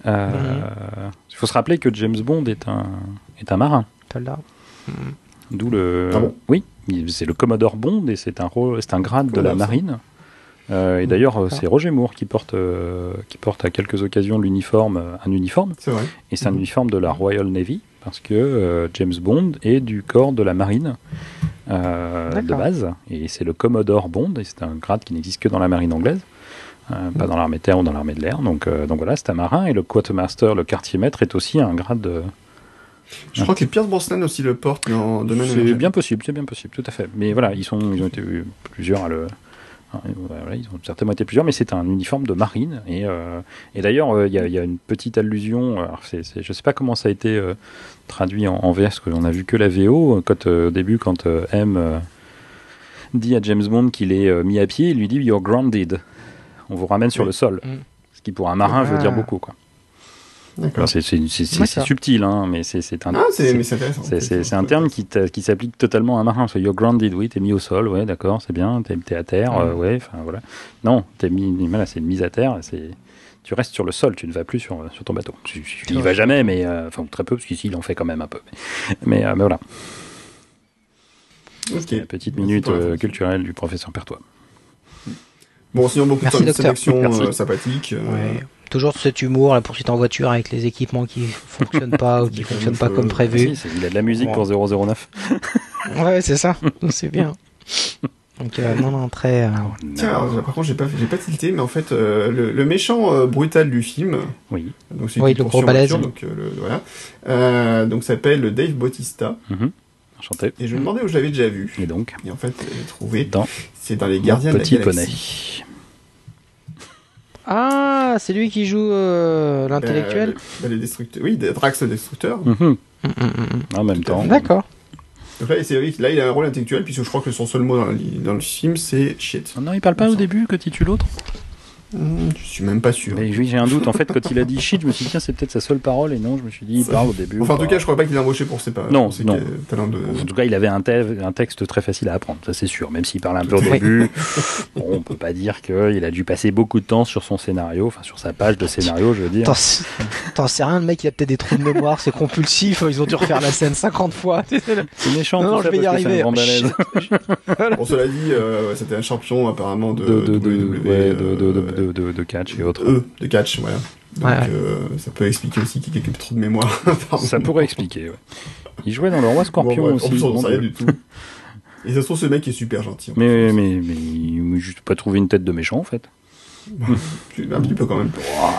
Euh, Mhm. Il faut se rappeler que James Bond est un, est un marin. Soldat. D'où le. Ah bon oui, c'est le Commodore Bond et c'est un, c'est un grade de la marine. Euh, et Mhm. d'ailleurs, c'est Roger Moore qui porte, euh, qui porte à quelques occasions l'uniforme, un uniforme, C'est vrai. et c'est un Mhm. uniforme de la Royal Navy, parce que euh, James Bond est du corps de la marine euh, de base, et c'est le Commodore Bond, et c'est un grade qui n'existe que dans la marine anglaise, euh, pas dans l'armée de terre ou dans l'armée de l'air. Donc, euh, donc voilà, c'est un marin, et le quartermaster, le quartier maître, est aussi un grade. de- Je crois que Pierce Brosnan aussi le portent dans Domaine C'est bien possible, c'est bien possible, tout à fait. Mais voilà, ils, sont, ils ont été plusieurs à le. voilà, ils ont certainement été plusieurs, mais c'est un uniforme de marine. Et, euh, et d'ailleurs, euh, il y, a- il y a une petite allusion. Alors je ne sais pas comment ça a été euh, traduit en, en parce qu'on a vu que la VO. Quand, euh, au début, quand euh, M euh, dit à James Bond qu'il est euh, mis à pied, il lui dit You're grounded. On vous ramène sur le sol. Mm. Ce qui, pour un marin, veut Ah. dire beaucoup. Quoi. C'est subtil, hein, mais c'est c'est un. Ah, c'est, un terme qui, qui s'applique totalement à un marin. So, you're grounded, oui, t'es mis au sol, ouais, d'accord, c'est bien, t'es t'es à terre, euh, ouais, enfin voilà. Non, t'es mis, voilà, c'est une mise à terre, c'est, tu restes sur le sol, tu ne vas plus sur, sur ton bateau. Tu, tu y vas jamais, mais, euh, enfin, très peu, parce qu'ici, il en fait quand même un peu. Mais, mais, euh, mais voilà, la petite minute euh, culturelle du professeur Pertois. Bon, sinon, beaucoup Merci, de docteur. sélection Merci. euh, sympathique. euh, Ouais. Toujours cet humour, la poursuite en voiture avec les équipements qui fonctionnent pas ou qui fonctionnent pas comme euh, Ah, prévu. si, il a de la musique pour 009. Ouais, c'est ça. c'est bien. Donc, euh, non, non, très. euh, Tiens, alors, par contre, j'ai pas, j'ai pas tilté, mais en fait, euh, le, le méchant euh, brutal du film, Oui. donc c'est Oui, le gros balèze. donc euh, le, voilà, euh, donc s'appelle Dave Bautista, Mhm. Enchanté. et je me demandais où je l'avais déjà vu. Et donc, Et en fait, j'ai trouvé, dans c'est dans les Gardiens de la Petit Galaxie. Poney. Ah, c'est lui qui joue euh, l'intellectuel Euh, le- les destructeurs, oui, Drax le destructeur. Mhm. Hum, hum, hum. En même Tout temps. D'accord. Donc là, là, il a un rôle intellectuel, puisque je crois que son seul mot dans le, dans le film, c'est shit. Ah Non, il parle pas au début que tu tues l'autre? Je suis même pas sûr. Mais oui, j'ai un doute. En fait, quand il a dit shit, je me suis dit, tiens, c'est peut-être sa seule parole. Et non, je me suis dit, il parle au début. Enfin, en ou tout pas. cas, je crois pas qu'il l'a embauché pour ses, pa- Non, ses non. de. En tout cas, il avait un, te- un texte très facile à apprendre, ça c'est sûr. Même s'il parle un peu au début, bon, on peut pas dire qu'il a dû passer beaucoup de temps sur son scénario, enfin sur sa page de scénario, je veux dire. T'en sais- rien, le mec il a peut-être des trous de mémoire, c'est compulsif, ils ont dû refaire la scène 50 fois. C'est méchant, Non, je vais y c'est arriver. grand. Bon, cela dit, euh, c'était un champion apparemment de. De, de, de, WWE, ouais, de, euh, catch et autres. E, de catch, voilà. Donc, Ouais, ouais. euh, ça peut expliquer aussi qu'il y a quelques de mémoire. Ça pourrait expliquer, ouais. Il jouait dans le Roi Scorpion Bon, bref, aussi. On rien Dieu. du tout. Et ça se trouve, ce mec est super gentil. en Mais, mais, mais, il m'a juste pas trouvé une tête de méchant, en fait. Un petit peu quand même.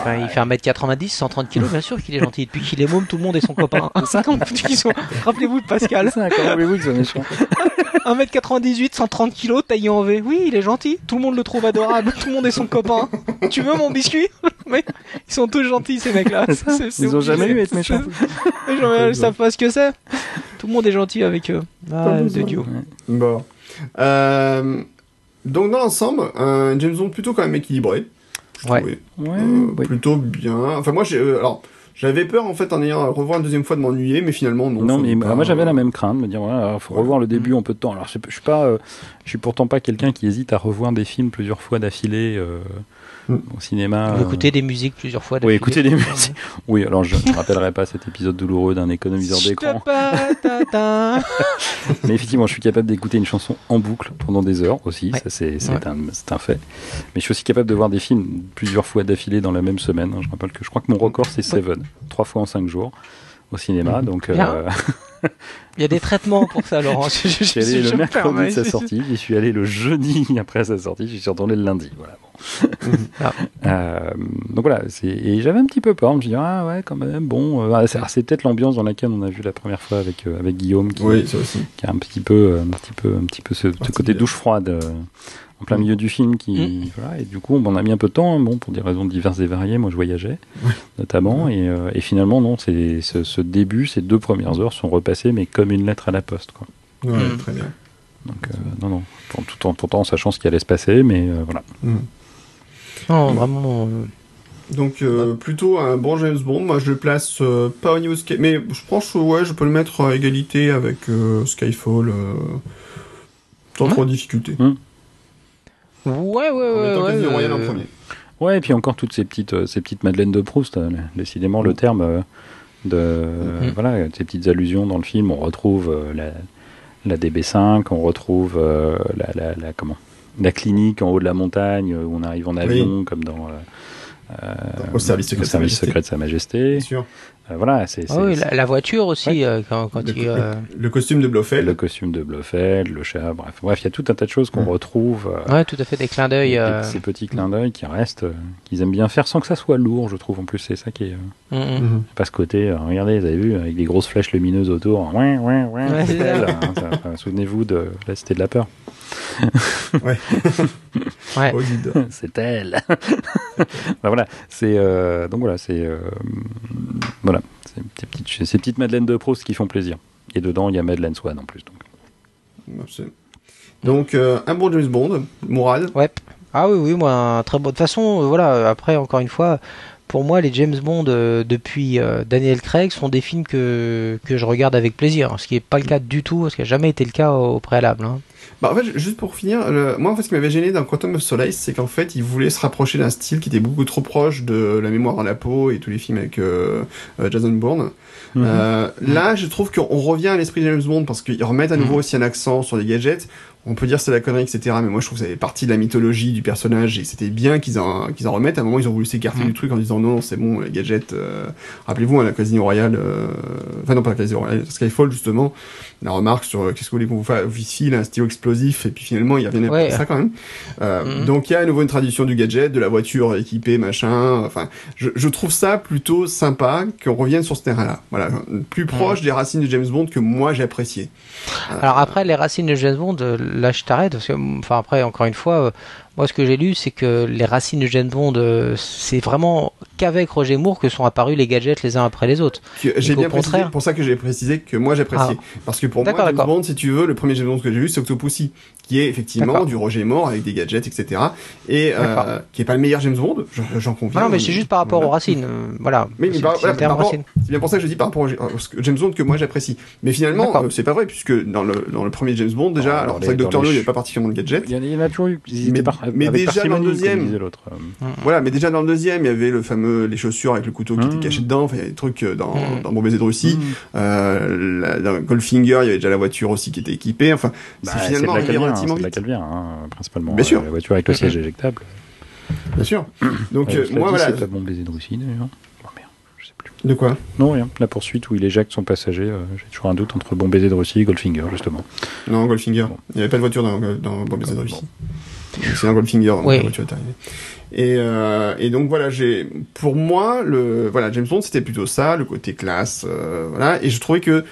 Ouais, il fait 1m90, 130 kg, bien sûr qu'il est gentil. Depuis qu'il est môme, tout le monde est son copain. Sont... Rappelez-vous de Pascal. Voulez-vous que soit méchant 1m98, 130 kg, taillé en V. Oui, il est gentil. Tout le monde le trouve adorable. Tout le monde est son copain. Tu veux mon biscuit? Mais ils sont tous gentils, ces mecs-là. Ils ont jamais eu à être méchants. Les gens, ils savent pas ce que c'est. Tout le monde est gentil avec eux. Ah, de. Dieu. Bon. Euh, donc, dans l'ensemble, un James Bond plutôt quand même équilibré. je Ouais. trouvais. Ouais, Euh, ouais. Plutôt bien. Enfin, moi, j'ai. euh, alors. J'avais peur en fait en ayant à revoir une deuxième fois de m'ennuyer, mais finalement non. Non, mais pas- moi j'avais la même crainte, de me dire voilà, faut Ouais. revoir le début en peu de temps. Alors je, suis pas, euh, je suis pourtant pas quelqu'un qui hésite à revoir des films plusieurs fois d'affilée euh, Mm. Au cinéma. Ou euh. écouter des musiques plusieurs fois. Oui, d'affilée. écouter des musiques. Oui, alors je ne rappellerai pas cet épisode douloureux d'un économiseur d'écran, mais effectivement, je suis capable d'écouter une chanson en boucle pendant des heures aussi. Ouais. Ça c'est Ouais. un, c'est un fait. Mais je suis aussi capable de voir des films plusieurs fois d'affilée dans la même semaine. Je rappelle que je crois que mon record c'est Seven, trois fois en cinq jours au cinéma. Donc Bien. euh, Il y a des traitements pour ça, Laurent. Je, je, suis allé je le me mercredi permets. de sa sortie, j'y suis allé le jeudi après sa sortie, j'y suis retourné le lundi. Voilà. bon. Ah. Euh, donc voilà, et j'avais un petit peu peur, je me suis dit, ah ouais, quand même, bon, euh, ah, c'est alors, c'est peut-être l'ambiance dans laquelle on a vu la première fois avec, euh, avec Guillaume, qui, Oui, ça aussi. qui a un petit peu, un petit peu, un petit peu ce, ce côté douche froide euh, en plein milieu du film, qui, voilà, et du coup, on a mis un peu de temps, hein, bon, pour des raisons diverses et variées, moi je voyageais, notamment, et, euh, et finalement, non, c'est ce, ce début, ces deux premières heures sont repassées, mais comme une lettre à la poste, quoi. Ouais, Mm. très bien. Donc, euh, non, non, pour- tout en, sachant ce qui allait se passer, mais euh, voilà. Mm. Non, vraiment. euh, Donc euh, plutôt un bon James Bond. Moi, je le place euh, pas au niveau Sky, mais je pense que ouais, je peux le mettre à égalité avec euh, Skyfall, euh, sans Ouais. trop de difficulté. Ouais, ouais, ouais. mettant ouais, Casino Royale en euh, premier. Ouais, et puis encore toutes ces petites, euh, ces petites Madeleines de Proust, euh, décidément le terme euh, de, Mhm. voilà, ces petites allusions dans le film. On retrouve euh, la, la DB5, on retrouve euh, la, la, la- comment, la clinique en haut de la montagne euh, où on arrive en avion, comme dans euh, euh, Au service secret au de Sa service Majesté. secret de Sa Majesté. Bien sûr. Euh, voilà, c'est Ah oui, la, la voiture aussi, euh, quand, quand Le, il. euh, le costume de Blofeld. le costume de Blofeld, le chat, bref, bref, il y a tout un tas de choses qu'on retrouve. euh, Ouais, tout à fait, des clins d'œil. Euh, Ces petits clins d'œil qui restent, euh, qu'ils aiment bien faire sans que ça soit lourd, je trouve. En plus, c'est ça qui est. euh, mm, mm. Mhm. pas ce côté, euh, regardez, vous avez vu, avec des grosses flèches lumineuses autour. Ouais, ouais, ouais. Ouais, hein, enfin, Souvenez-vous de la Cité de la Peur. Ouais. Odide. c'est elle. Ben voilà, c'est euh, donc voilà, c'est euh, voilà, c'est ces petites, ces petites Madeleines de Proust qui font plaisir. Et dedans, il y a Madeleine Swan en plus. Donc. Euh, un bon James Bond, Mourad. Ouais. Ah oui, oui, moi, un très bon. De toute façon, voilà, après, encore une fois, pour moi, les James Bond euh, depuis euh, Daniel Craig sont des films que, que je regarde avec plaisir, ce qui n'est pas le cas du tout, ce qui n'a jamais été le cas au, au préalable. hein. Bah, en fait, juste pour finir, le- moi, en fait, ce qui m'avait gêné dans Quantum of Solace, c'est qu'en fait, il voulait se rapprocher d'un style qui était beaucoup trop proche de La mémoire dans la peau et tous les films avec euh, Jason Bourne. Mhm. Euh, là, je trouve qu'on revient à l'esprit de James Bond parce qu'ils remettent à nouveau aussi un accent sur les gadgets. On peut dire c'est la connerie, etc. Mais moi, je trouve que ça fait partie de la mythologie du personnage et c'était bien qu'ils en, qu'ils en remettent. À un moment, ils ont voulu s'écarter Mhm. du truc en disant non, c'est bon, les gadgets. euh, Rappelez-vous, à la Casino Royale, euh... enfin non, pas la Casino Royale, Skyfall, justement, la remarque sur euh, qu'est-ce que vous voulez qu'on vous fasse, file un stylo explosif et puis finalement, il revient Ouais. à ça quand même. Euh, Mhm. Donc, il y a à nouveau une tradition du gadget, de la voiture équipée, machin. Enfin, je, je trouve ça plutôt sympa qu'on revienne sur ce terrain-là. Voilà, plus proche des racines de James Bond que moi j'appréciais. Alors après, les racines de James Bond, là je t'arrête, parce que, enfin après, encore une fois, euh, moi ce que j'ai lu, c'est que les racines de James Bond, euh, c'est vraiment qu'avec Roger Moore que sont apparus les gadgets les uns après les autres. J'ai bien précisé, contraire- pour ça que j'ai précisé que moi j'appréciais. Parce que pour moi, James. Bond, si tu veux, le premier James Bond que j'ai vu, c'est Octopussy, qui est effectivement du Roger Moore avec des gadgets, etc. Et euh, qui est pas le meilleur James Bond, j'en- conviens. Ah non, mais c'est juste par rapport Voilà. aux racines, euh, voilà. Mais, mais par, voilà, par racine. c'est bien pour ça que je dis par rapport au James Bond que moi j'apprécie. Mais finalement, euh, c'est pas vrai, puisque dans le, dans le premier James Bond, déjà, Dans alors c'est vrai que les No, il n'y avait pas particulièrement de gadgets. Il y en a, il y en a toujours eu. Mais- par, déjà dans le deuxième- euh. Voilà, mais déjà dans le deuxième, il y avait le fameux, les chaussures avec le couteau qui Mmh. était caché dedans, enfin, il y avait des trucs euh, dans, Mmh. dans Bon baiser de Russie. Mmh. Euh, la- dans Goldfinger, il y avait déjà la voiture aussi qui était équipée, enfin, Bah, c'est de finalement hein, c'est de qu'elle vient, hein, principalement. Bien euh, sûr. La voiture avec le siège éjectable. Bien sûr. Donc, Euh, euh, cela moi, dit, voilà. C'est pas bon baiser de Russie, d'ailleurs. Oh merde, je sais plus. De quoi? Non, rien. La poursuite où il éjecte son passager, euh, j'ai toujours un doute entre bon baiser de Russie et Goldfinger, justement. Non, Goldfinger. Bon. Il n'y avait pas de voiture dans, dans Bon baiser de Russie. C'est un Goldfinger, donc Oui. la voiture est arrivée. Et, euh, et donc voilà, j'ai, pour moi, le, voilà, James Bond, c'était plutôt ça, le côté classe, euh, voilà, et je trouvais que,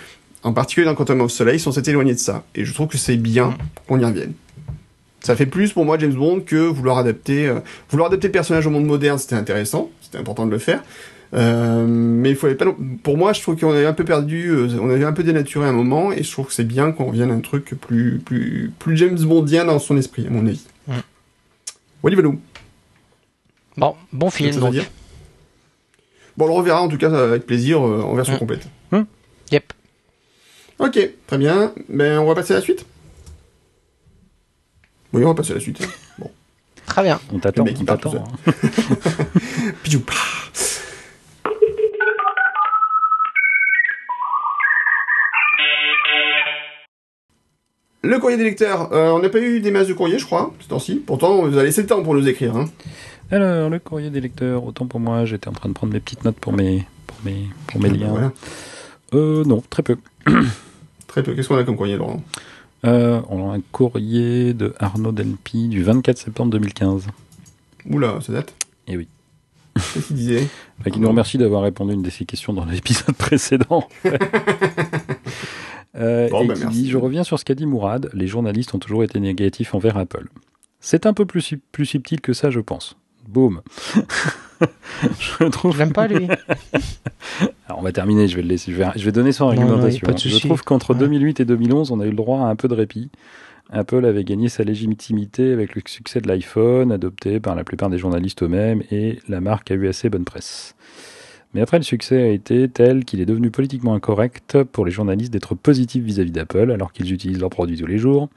en particulier dans Quantum of Solace, on s'était éloigné de ça. Et je trouve que c'est bien Mm. qu'on y revienne. Ça fait plus pour moi James Bond que vouloir adapter, euh, vouloir adapter le personnage au monde moderne, c'était intéressant, c'était important de le faire. Euh, mais il fallait pas. Pour moi, je trouve qu'on avait un peu perdu, euh, on avait un peu dénaturé un moment, et je trouve que c'est bien qu'on revienne à un truc plus, plus, plus James Bondien dans son esprit, à mon avis. Mm. Wally Valou. Bon, bon film donc. Bon, on le reverra en tout cas avec plaisir euh, en version Mm. complète. Yep. Ok, très bien. Ben, on va passer à la suite. Oui, on va passer à la suite. Bon. Très bien. On t'attend, on t'attend. hein. Le courrier des lecteurs. Euh, on n'a pas eu des masses de courriers, je crois, ce temps-ci. Pourtant, vous avez laissé le temps pour nous écrire. Hein. Alors, le courrier des lecteurs, autant pour moi, j'étais en train de prendre mes petites notes pour mes, pour mes, pour mes liens. Voilà. Euh, non, très peu. Très peu. Qu'est-ce qu'on a comme courrier, Laurent? Euh, on a un courrier de Arnaud Delpi du 24 septembre 2015. Oula, ça date? Eh oui. Qu'est-ce qu'il disait? Enfin, qui nous remercie d'avoir répondu à une de ses questions dans l'épisode précédent. Euh, Bon, et bah, qui merci. dit Je reviens sur ce qu'a dit Mourad. Les journalistes ont toujours été négatifs envers Apple. C'est un peu plus subtil que ça, je pense. Boum. je trouve. Je l'aime pas lui. Alors, on va terminer. Je vais le laisser. Je vais, je vais donner son Non, non, argumentation. je trouve qu'entre Ouais. 2008 et 2011, on a eu le droit à un peu de répit. Apple avait gagné sa légitimité avec le succès de l'iPhone, adopté par la plupart des journalistes eux-mêmes, et la marque a eu assez bonne presse. Mais après, le succès a été tel qu'il est devenu politiquement incorrect pour les journalistes d'être positifs vis-à-vis d'Apple, alors qu'ils utilisent leurs produits tous les jours.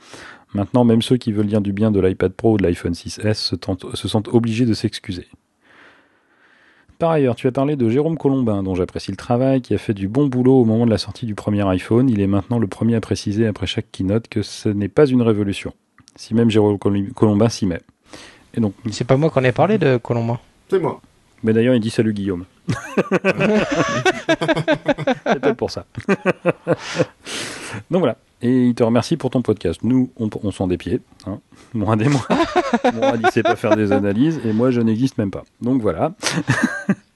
Maintenant, même ceux qui veulent dire du bien de l'iPad Pro ou de l'iPhone 6S se, tentent- se sentent obligés de s'excuser. Par ailleurs, tu as parlé de Jérôme Colombin, dont j'apprécie le travail, qui a fait du bon boulot au moment de la sortie du premier iPhone. Il est maintenant le premier à préciser après chaque keynote que ce n'est pas une révolution. Si même Jérôme Col- Colombin s'y met. Et donc, C'est pas moi qu'on ait parlé de Colombin. C'est moi. Mais d'ailleurs, il dit salut Guillaume. C'est peut-être pour ça. Donc voilà. Et il te remercie pour ton podcast. Nous, on, on sent des pieds. Hein. Moins des mois. Moi, il sait pas faire des analyses. Et moi, je n'existe même pas. Donc voilà.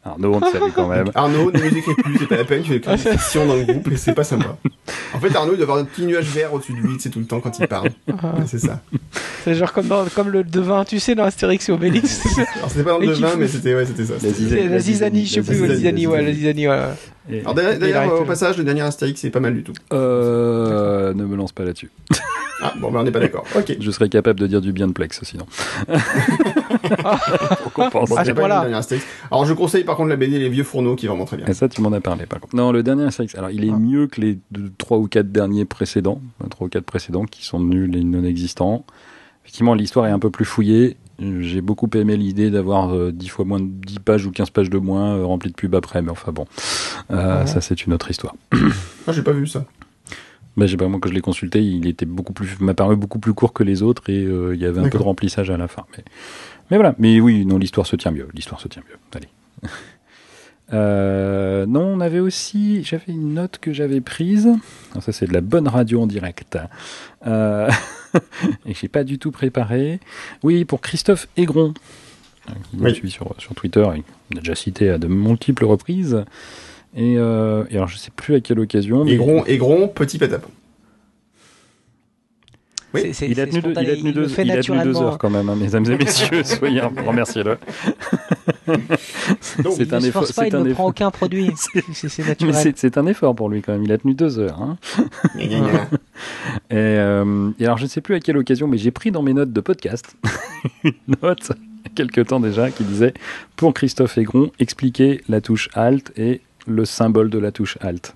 Arnaud, on te salue quand même. Arnaud, ne nous écris plus, c'est pas la peine, tu fais des fiction dans le groupe et c'est pas sympa. En fait, Arnaud, il doit avoir un petit nuage vert au-dessus de lui, c'est tout le temps quand il parle. Ah. C'est ça. C'est genre comme, dans, comme le devin, tu sais, dans Astérix et Obélix. Alors, c'était pas dans le devin, mais c'était, ouais, c'était ça. La C'était- zizanie. La zizanie, je sais plus, la zizanie, ouais, la zizanie, ouais. Et- Alors d'ailleurs, au passage, le dernier Astérix, c'est pas mal du tout. Euh, ne me lance pas là-dessus. Ah, bon, ben on n'est pas d'accord. Ok. Je serais capable de dire du bien de Plex sinon. pour compenser. Bon, À j'ai ce pas lu point-là. le dernier Astérix. Alors je conseille par contre la BD Les Vieux Fourneaux qui est vraiment très bien. Et ça, tu m'en as parlé, par contre. Non, le dernier Astérix, alors il est Ah. mieux que les deux- trois ou quatre derniers précédents, trois ou quatre précédents qui sont nuls et non existants. Effectivement, l'histoire est un peu plus fouillée. J'ai beaucoup aimé l'idée d'avoir euh, 10 fois moins de 10 pages ou 15 pages de moins euh, remplies de pubs après, mais enfin bon, Euh, Ouais. ça c'est une autre histoire. Ah, j'ai pas vu ça. Bah, j'ai pas moi quand je l'ai consulté, il était beaucoup plus, m'a paru beaucoup plus court que les autres et euh, il y avait un peu de remplissage à la fin. Mais, mais voilà. Mais oui, non, l'histoire se tient mieux. L'histoire se tient mieux. Allez. Non, on avait aussi, j'avais une note que j'avais prise. Alors ça, c'est de la bonne radio en direct. Euh, et j'ai pas du tout préparé. Oui, pour Christophe Aigron, qui nous Oui. suit sur, sur Twitter, et on a déjà cité à de multiples reprises. Et, euh, et alors, je sais plus à quelle occasion. mais- Aigron, Aigron, petit patapon. Oui, C'est- c'est- Il a, tenu deux, il, a spontané, tenu il le deux, fait il a tenu deux naturellement. heures quand même, hein, mesdames et messieurs. Soyez remerciez-le. C'est Il un ne effort. pas, C'est il un ne prend effort. aucun produit. C'est c'est Mais naturel. c'est- c'est un effort pour lui quand même. Il a tenu deux heures. hein. Et, euh, et alors, je ne sais plus à quelle occasion, mais j'ai pris dans mes notes de podcast une note, il y a quelques temps déjà, qui disait Pour Christophe Aigron, expliquer la touche Alt et le symbole de la touche Alt.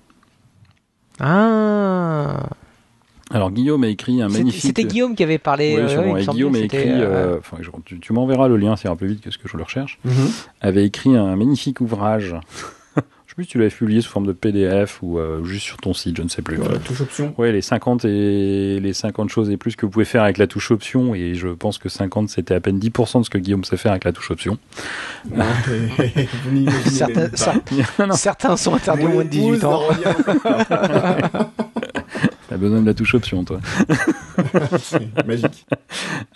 Ah. Alors, Guillaume a écrit un magnifique. c'était Guillaume qui avait parlé. Oui, euh, me et Guillaume a écrit, euh, euh, enfin, je- tu, tu m'enverras le lien, c'est un peu vite que ce que je le recherche. Mhm. avait écrit un magnifique ouvrage. je sais plus si tu l'avais publié sous forme de PDF ou euh, juste sur ton site, je ne sais plus. Voilà, touche option. Ouais, les 50 et les 50 choses et plus que vous pouvez faire avec la touche option et je pense que 50 c'était à peine 10% de ce que Guillaume sait faire avec la touche option. Vous Certains, sont interdits Mon moins de 18 épouse ans. T'as besoin de la touche option toi. C'est Magique.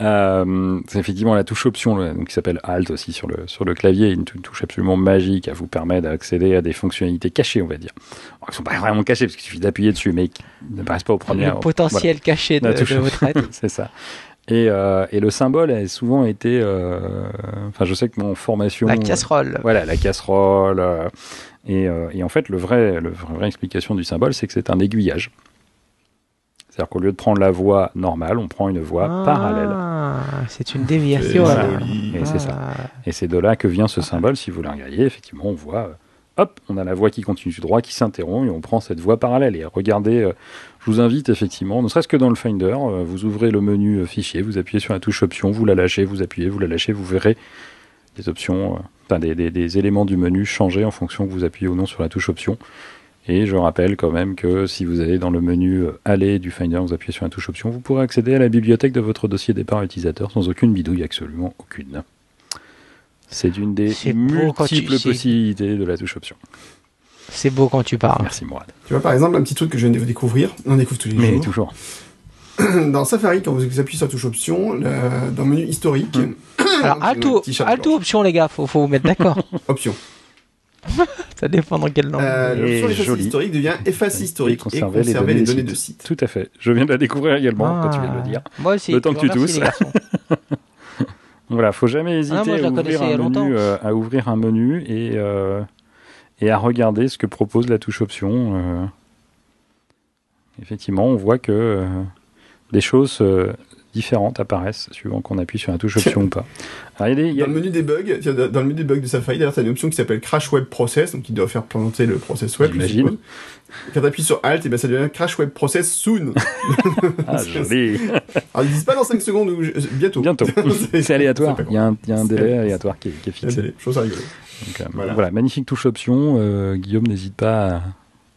Euh, c'est effectivement la touche option là, donc, qui s'appelle Alt aussi sur le, sur le clavier, une, tou- une touche absolument magique, elle vous permet d'accéder à des fonctionnalités cachées on va dire. Alors, elles sont pas vraiment cachées parce qu'il suffit d'appuyer dessus mais qui n'apparaissent pas au premier. Le potentiel caché de, La touche de votre aide. c'est ça. Et, euh, et le symbole a souvent été. euh, Enfin, je sais que mon formation. La casserole. Voilà, la casserole. euh, et, euh, et en fait, le vrai, le vrai- vraie explication du symbole, c'est que c'est un aiguillage. C'est-à-dire qu'au lieu de prendre la voie normale, on prend une voie Ah, parallèle. C'est une déviation. Voilà. Et c'est ça. Ah. Et c'est de là que vient ce symbole. Si vous le regardez, effectivement, on voit, euh, hop, on a la voie qui continue tout droit, qui s'interrompt, et on prend cette voie parallèle. Et regardez, euh, je vous invite effectivement, ne serait-ce que dans le Finder, euh, vous ouvrez le menu fichier, vous appuyez sur la touche option, vous la lâchez, vous appuyez, vous la lâchez, vous verrez des options, enfin des, des- des éléments du menu changer en fonction que vous appuyez ou non sur la touche option. Et je rappelle quand même que si vous allez dans le menu euh, Aller du Finder, vous appuyez sur la touche option, vous pourrez accéder à la bibliothèque de votre dossier départ utilisateur sans aucune bidouille, absolument aucune. C'est une des tu- multiples possibilités de la touche option. C'est beau quand tu parles. Merci Mourad. Tu vois, par exemple, un petit truc que je viens de découvrir. On découvre tous les Mais jours. toujours. Dans Safari, quand vous appuyez sur la touche option, le- dans le menu historique, Alors, alto, alto option, les gars, faut, faut vous mettre d'accord. option. Ça dépend dans quelle langue. Euh, L'option effacer joli. historique devient effacer Et historique et conserver conserver, les les, données de de site. Tout à fait. Je viens de la découvrir également quand tu viens de le dire. Ah. Moi aussi. Le temps que tu tousses. Voilà, faut jamais hésiter Ah, moi, la à, ouvrir un menu, euh, à ouvrir un menu et, euh, et à regarder ce que propose la touche option. euh. Effectivement, on voit que euh, des choses euh, différentes apparaissent suivant qu'on appuie sur la touche option ou pas. Alors, il y a des- il y a- Dans le menu debug, tiens, dans le menu debug de Safari, d'ailleurs, t'as une option qui s'appelle Crash Web Process, donc qui doit faire planter le process web. J'imagine. Quand t'appuies sur Alt, et ben ça devient Crash Web Process soon. Ah, joli. Alors ils disent pas dans 5 secondes ou je- bientôt. Bientôt. C'est aléatoire. Il y a un, il y a un C'est- délai aléatoire qui est, qui est fixé. Chose à rigoler. Donc, euh, Voilà. voilà. magnifique touche option. Euh, Guillaume, n'hésite pas à,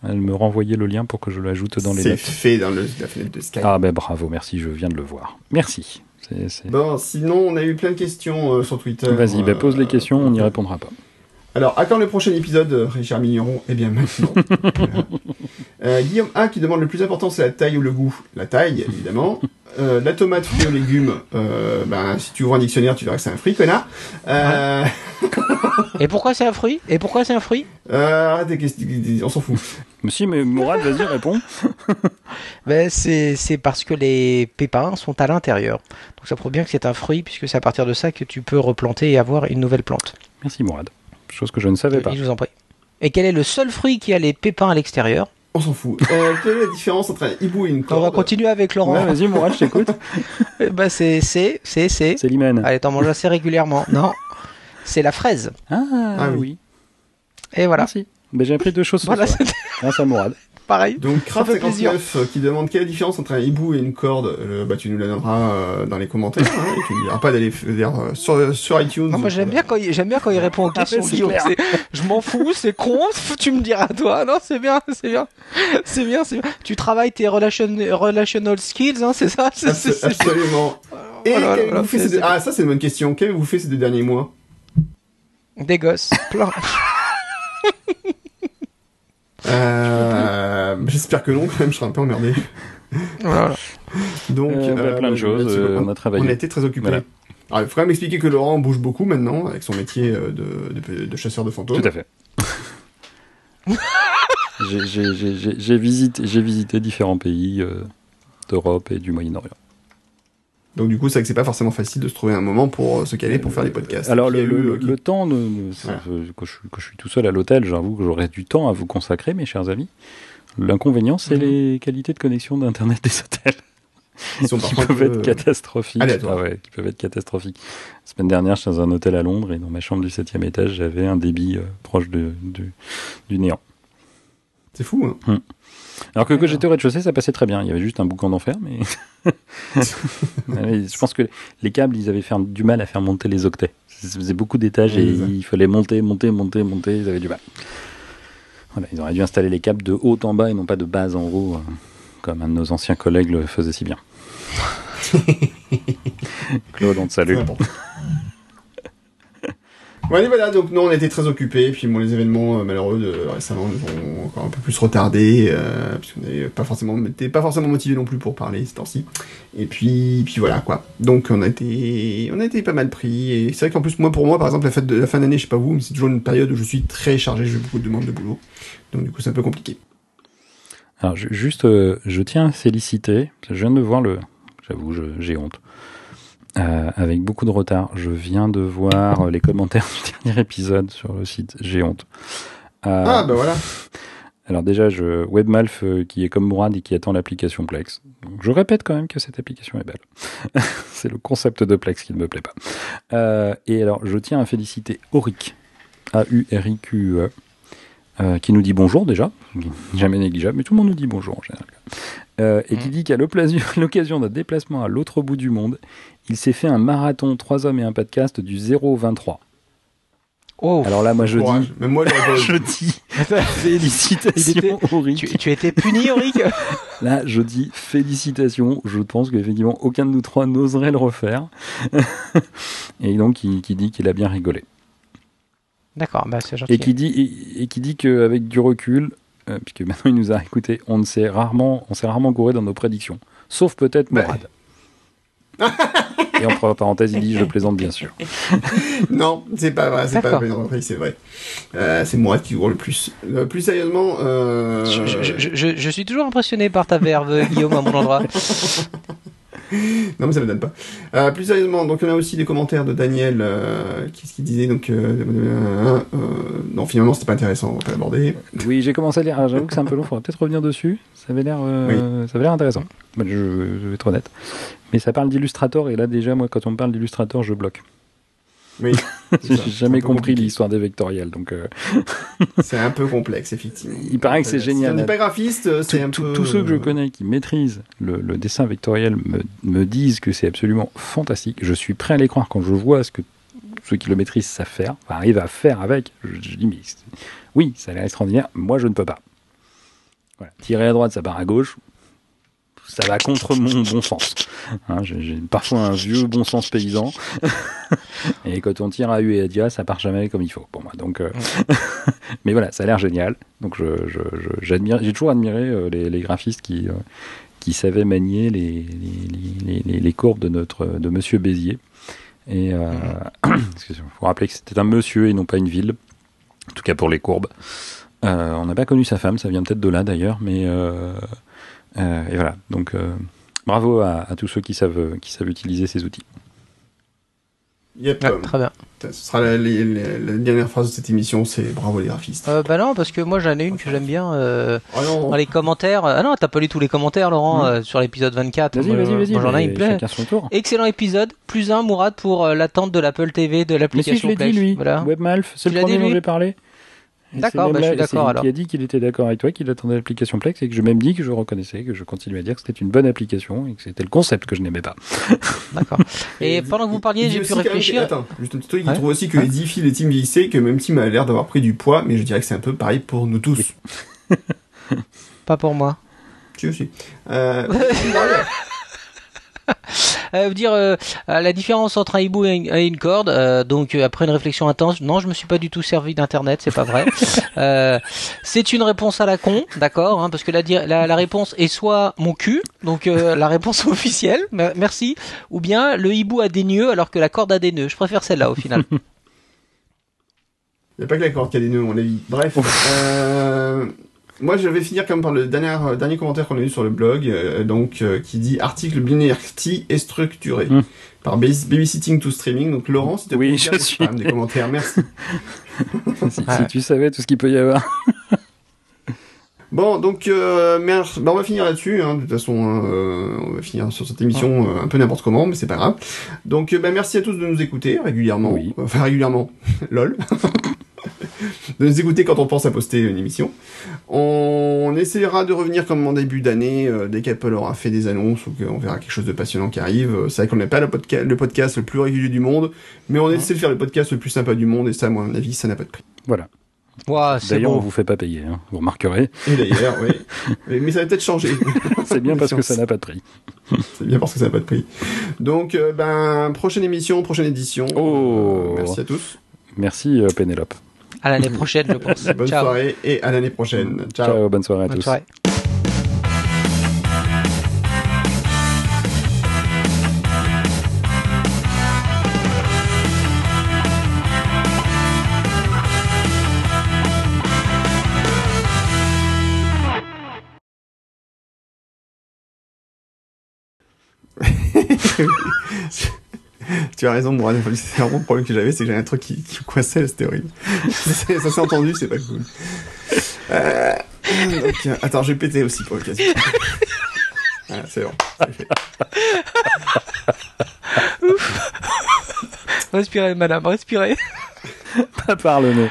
à me renvoyer le lien pour que je l'ajoute dans les C'est notes. fait dans le, la fenêtre de Skype. Ah ben bravo, merci, je viens de le voir. Merci. C'est- c'est- Bon, sinon, on a eu plein de questions euh, sur Twitter. Vas-y, bah, pose les Euh, questions, on n'y répondra pas. Alors, à quand le prochain épisode, euh, Richard Mignon? Eh bien, maintenant. Voilà. Euh, Guillaume A qui demande le plus important, c'est la taille ou le goût La taille, évidemment. Euh, la tomate, fruit aux légumes, euh, ben, si tu ouvres un dictionnaire, tu verras que c'est un fruit, connard. Euh, Et pourquoi c'est un fruit? Et pourquoi c'est un fruit? Euh, on s'en fout. Mais si, mais Mourad, vas-y, réponds. ben, c'est, c'est parce que les pépins sont à l'intérieur. Donc ça prouve bien que c'est un fruit, puisque c'est à partir de ça que tu peux replanter et avoir une nouvelle plante. Merci Mourad. Chose que je ne savais pas. Et je vous en prie. Et quel est le seul fruit qui a les pépins à l'extérieur? On s'en fout. Euh, quelle est la différence entre un hibou et une corde On va continuer avec Laurent. Ouais, vas-y, moi, je t'écoute. bah c'est c'est c'est c'est. C'est l'hymen. Allez, t'en manges assez régulièrement. Non, c'est la fraise. Ah, Ah oui. oui. Et voilà. Merci. Ben, j'ai appris deux choses Voilà, c'était Grâce à Mourad. Pareil. Donc plaisir. Craft59 euh, qui demande quelle est la différence entre un hibou et une corde. Euh, bah tu nous la donneras euh, dans les commentaires. Hein, et tu ne diras pas d'aller faire euh, sur, sur iTunes. Non, moi j'aime bien quand il, j'aime bien quand il répond aux questions. c'est Guillaume. Je m'en fous, c'est con. Tu me diras toi. Non, c'est bien, c'est bien, c'est bien, c'est bien. Tu travailles tes relation, relational skills, hein, c'est ça. C'est, c'est- Absolument. Et Oh là là qu'avez-vous là, fait c'est- ces deux- c'est- Ah ça c'est une bonne question. Qu'avez-vous fait ces deux derniers mois? Des gosses, plein. euh, J'espère que non. Quand même, je serais un peu emmerdé. Voilà. Donc Euh, bah, plein de choses, là-dessus, euh, on a travaillé. On a été très occupés. Voilà. Alors, il faut quand même expliquer que Laurent bouge beaucoup maintenant avec son métier euh, de, de, de chasseur de fantômes. Tout à fait. J'ai- visité, différents pays euh, d'Europe et du Moyen-Orient. Donc du coup, c'est vrai que c'est pas forcément facile de se trouver un moment pour euh, se caler pour faire des podcasts. Alors le, euh, le temps, ne- ne- Voilà. quand, je, suis- quand je suis tout seul à l'hôtel, j'avoue que j'aurais du temps à vous consacrer, mes chers amis. L'inconvénient, c'est Mhm. les qualités de connexion d'internet des hôtels. Ils sont qui peuvent être euh, catastrophiques. Ah ouais, qui peuvent être catastrophiques. La semaine dernière, j'étais dans un hôtel à Londres et dans ma chambre du septième étage, j'avais un débit euh, proche de, du, du néant. C'est fou. Hein. Alors que quand j'étais au rez-de-chaussée, ça passait très bien. Il y avait juste un boucan d'enfer, mais Ouais, je pense que les câbles, ils avaient fait du mal à faire monter les octets. Ça faisait beaucoup d'étages et Oui, il fallait monter, monter, monter, monter. Ils avaient du mal. Voilà, ils auraient dû installer les câbles de haut en bas et non pas de bas en haut, euh, comme un de nos anciens collègues le faisait si bien. Claude, on te salue. Allez, voilà, donc nous on été très occupés, puis les événements euh, malheureux de récemment nous ont encore un peu plus retardés, euh, puisqu'on n'était pas forcément, pas forcément motivés non plus pour parler ces temps-ci. Et puis, puis voilà quoi. Donc on a été, on a été pas mal pris, et c'est vrai qu'en plus moi pour moi par exemple la fête de la fin d'année, je sais pas vous, mais c'est toujours une période où je suis très chargé, j'ai beaucoup de demandes de boulot, donc du coup c'est un peu compliqué. Alors, ju- juste, euh, je tiens à féliciter. Je viens de voir le. J'avoue, j'ai honte. Euh, avec beaucoup de retard, je viens de voir euh, les commentaires du dernier épisode sur le site. J'ai honte. Euh, Ah bah voilà. Alors déjà, je Webmalf euh, qui est comme Mourad et qui attend l'application Plex. Donc, je répète quand même que cette application est belle. C'est le concept de Plex qui ne me plaît pas. Euh, et alors, je tiens à féliciter Auric, A-U-R-I-Q-E, euh, qui nous dit bonjour déjà, jamais négligeable, mais tout le monde nous dit bonjour en général. Euh, et qui dit qu'à l'occasion d'un déplacement à l'autre bout du monde, il s'est fait un marathon 3 hommes et un podcast du 0 au 23. Oh, Alors là, moi je Courage. dis, moi je dis félicitations était- Auric. tu, tu étais puni, Auric? Là, je dis félicitations. Je pense qu'effectivement, aucun de nous trois n'oserait le refaire. et donc, il, qui dit qu'il a bien rigolé. D'accord, bah c'est gentil. Et qui dit, et, et qui dit qu'avec du recul, euh, puisque maintenant il nous a écouté, on ne s'est rarement, on s'est rarement gouré dans nos prédictions. Sauf peut-être Ouais. Et en parenthèse, il dit, je plaisante bien sûr. Non, c'est pas vrai, c'est pas reprise, c'est vrai. Euh, c'est moi qui court le plus. Euh, plus sérieusement, euh... Je, je- je- je- je suis toujours impressionné par ta verve, Guillaume, à mon endroit. Non mais ça me donne pas. Euh, plus sérieusement, donc on a aussi des commentaires de Daniel euh, qui, qui disait donc euh, euh, euh, non finalement c'était pas intéressant, on l'aborder. Oui, j'ai commencé à lire. Ah, J'avoue que c'est un peu long, faudrait peut-être revenir dessus. Ça avait l'air, ça avait l'air intéressant. Bah, je, je vais être honnête. Mais ça parle d'Illustrator et là déjà, moi, quand on me parle d'Illustrator, je bloque. Oui. J'ai jamais compris l'histoire des vectoriels, donc euh, C'est un peu complexe effectivement. il paraît que c'est Si génial. on n'est pas graphiste, c'est un Tous- peu. Tous ceux que je euh, connais qui maîtrisent le, le dessin vectoriel me, me disent que c'est absolument fantastique. Je suis prêt à les croire quand je vois ce que ceux qui le maîtrisent savent faire, enfin, arrivent à faire avec. Je, je dis, mais oui, ça a l'air extraordinaire. Moi, je ne peux pas. Voilà. Tirer à droite, ça part à gauche. Ça va contre mon bon sens. Hein, J'ai parfois un vieux bon sens paysan. et quand on tire à U et à Dia, ça part jamais comme il faut pour moi. Donc, euh, mais voilà, ça a l'air génial. Donc je, j'ai toujours admiré euh, les, les graphistes qui, euh, qui savaient manier les, les, les, courbes de notre de Monsieur Bézier. Et euh, il faut rappeler que c'était un monsieur et non pas une ville. En tout cas pour les courbes. On n'a pas connu sa femme, ça vient peut-être de là d'ailleurs, mais et voilà. Donc euh, bravo à, à tous ceux qui savent qui savent utiliser ces outils. Yep. Ouais, très bien. Ce sera la, la- la- la dernière phrase de cette émission, c'est bravo les graphistes. Euh, bah non, parce que moi j'en ai une que j'aime bien. euh, Ah non, dans les commentaires. Ah non, t'as pas lu tous les commentaires, Laurent, euh, sur l'épisode 24. Vas-y, vas-y, vas-y. Moi j'en ai une tour. Excellent épisode. Plus un, Mourad, pour euh, l'attente de l'Apple TV, de Mais si, l'application je l'ai dit, lui. Voilà. Webmalf, c'est le premier dont lui j'ai parlé. Et D'accord, bah, je suis d'accord, alors. qui a dit qu'il était d'accord avec toi, qu'il attendait l'application Plex et que je même dit que je reconnaissais, que je continuais à dire que c'était une bonne application et que c'était le concept que je n'aimais pas. D'accord. Et pendant que vous parliez, j'ai pu quand même réfléchir. Attends, juste un petit truc, il Ouais. trouve aussi que Ouais. Edifi, les teams vieillissaient, que même team a l'air d'avoir pris du poids, mais je dirais que c'est un peu pareil pour nous tous. Pas pour moi. Tu aussi. Euh, vous dire euh, euh, la différence entre un hibou et une, et une corde. euh, donc euh, après une réflexion intense, non, je me suis pas du tout servi d'internet, c'est pas vrai. Euh, c'est une réponse à la con, d'accord, hein, parce que la, la, la réponse est soit mon cul, donc euh, la réponse officielle, mer- merci, ou bien le hibou a des nœuds alors que la corde a des nœuds. Je préfère celle-là au final. Il n'y a pas que la corde qui a des nœuds, à mon avis. Bref. euh, moi, je vais finir comme par le dernier, euh, dernier commentaire qu'on a eu sur le blog, euh, donc euh, qui dit article binaire-ti est structuré Mm. par Babys- Babysitting to Streaming. Donc Laurent, si tu Oui, je suis. des commentaires, merci. si, Ouais. si tu savais tout ce qu'il peut y avoir. Bon, donc merci. Bah, on va finir là-dessus. Hein. De toute façon, on va finir sur cette émission un peu n'importe comment, mais c'est pas grave. Donc, bah, merci à tous de nous écouter régulièrement. Oui. Enfin, régulièrement. Lol. de nous écouter quand on pense à poster une émission. On essaiera de revenir comme en début d'année, euh, dès qu'Apple aura fait des annonces ou qu'on verra quelque chose de passionnant qui arrive. Euh, C'est vrai qu'on n'est pas le, podca- le podcast le plus régulier du monde, mais on essaie de faire le podcast le plus sympa du monde, et ça, à mon avis, ça n'a pas de prix. Voilà. D'ailleurs, on beau. vous fait pas payer, hein. vous remarquerez. Et d'ailleurs, oui. Mais- Mais ça va peut-être changer. C'est bien parce que ça n'a pas de prix. C'est bien parce que ça n'a pas de prix. Donc, euh, ben, prochaine émission, prochaine édition. Oh. Euh, merci à tous. Merci euh, Pénélope. À l'année prochaine, je pense. Bonne Ciao. soirée et à l'année prochaine. Ciao. Ciao, bonne soirée à Bonne tous. soirée. Tu as raison, moi. C'est vraiment le problème que j'avais, c'est que j'avais un truc qui, qui coinçait, c'était horrible. C'est- ça s'est entendu, c'est pas cool. Euh, donc, attends, je vais péter aussi pour l'occasion. Voilà, c'est bon, c'est fait. Respirez, madame, respirez. Pas par le nez.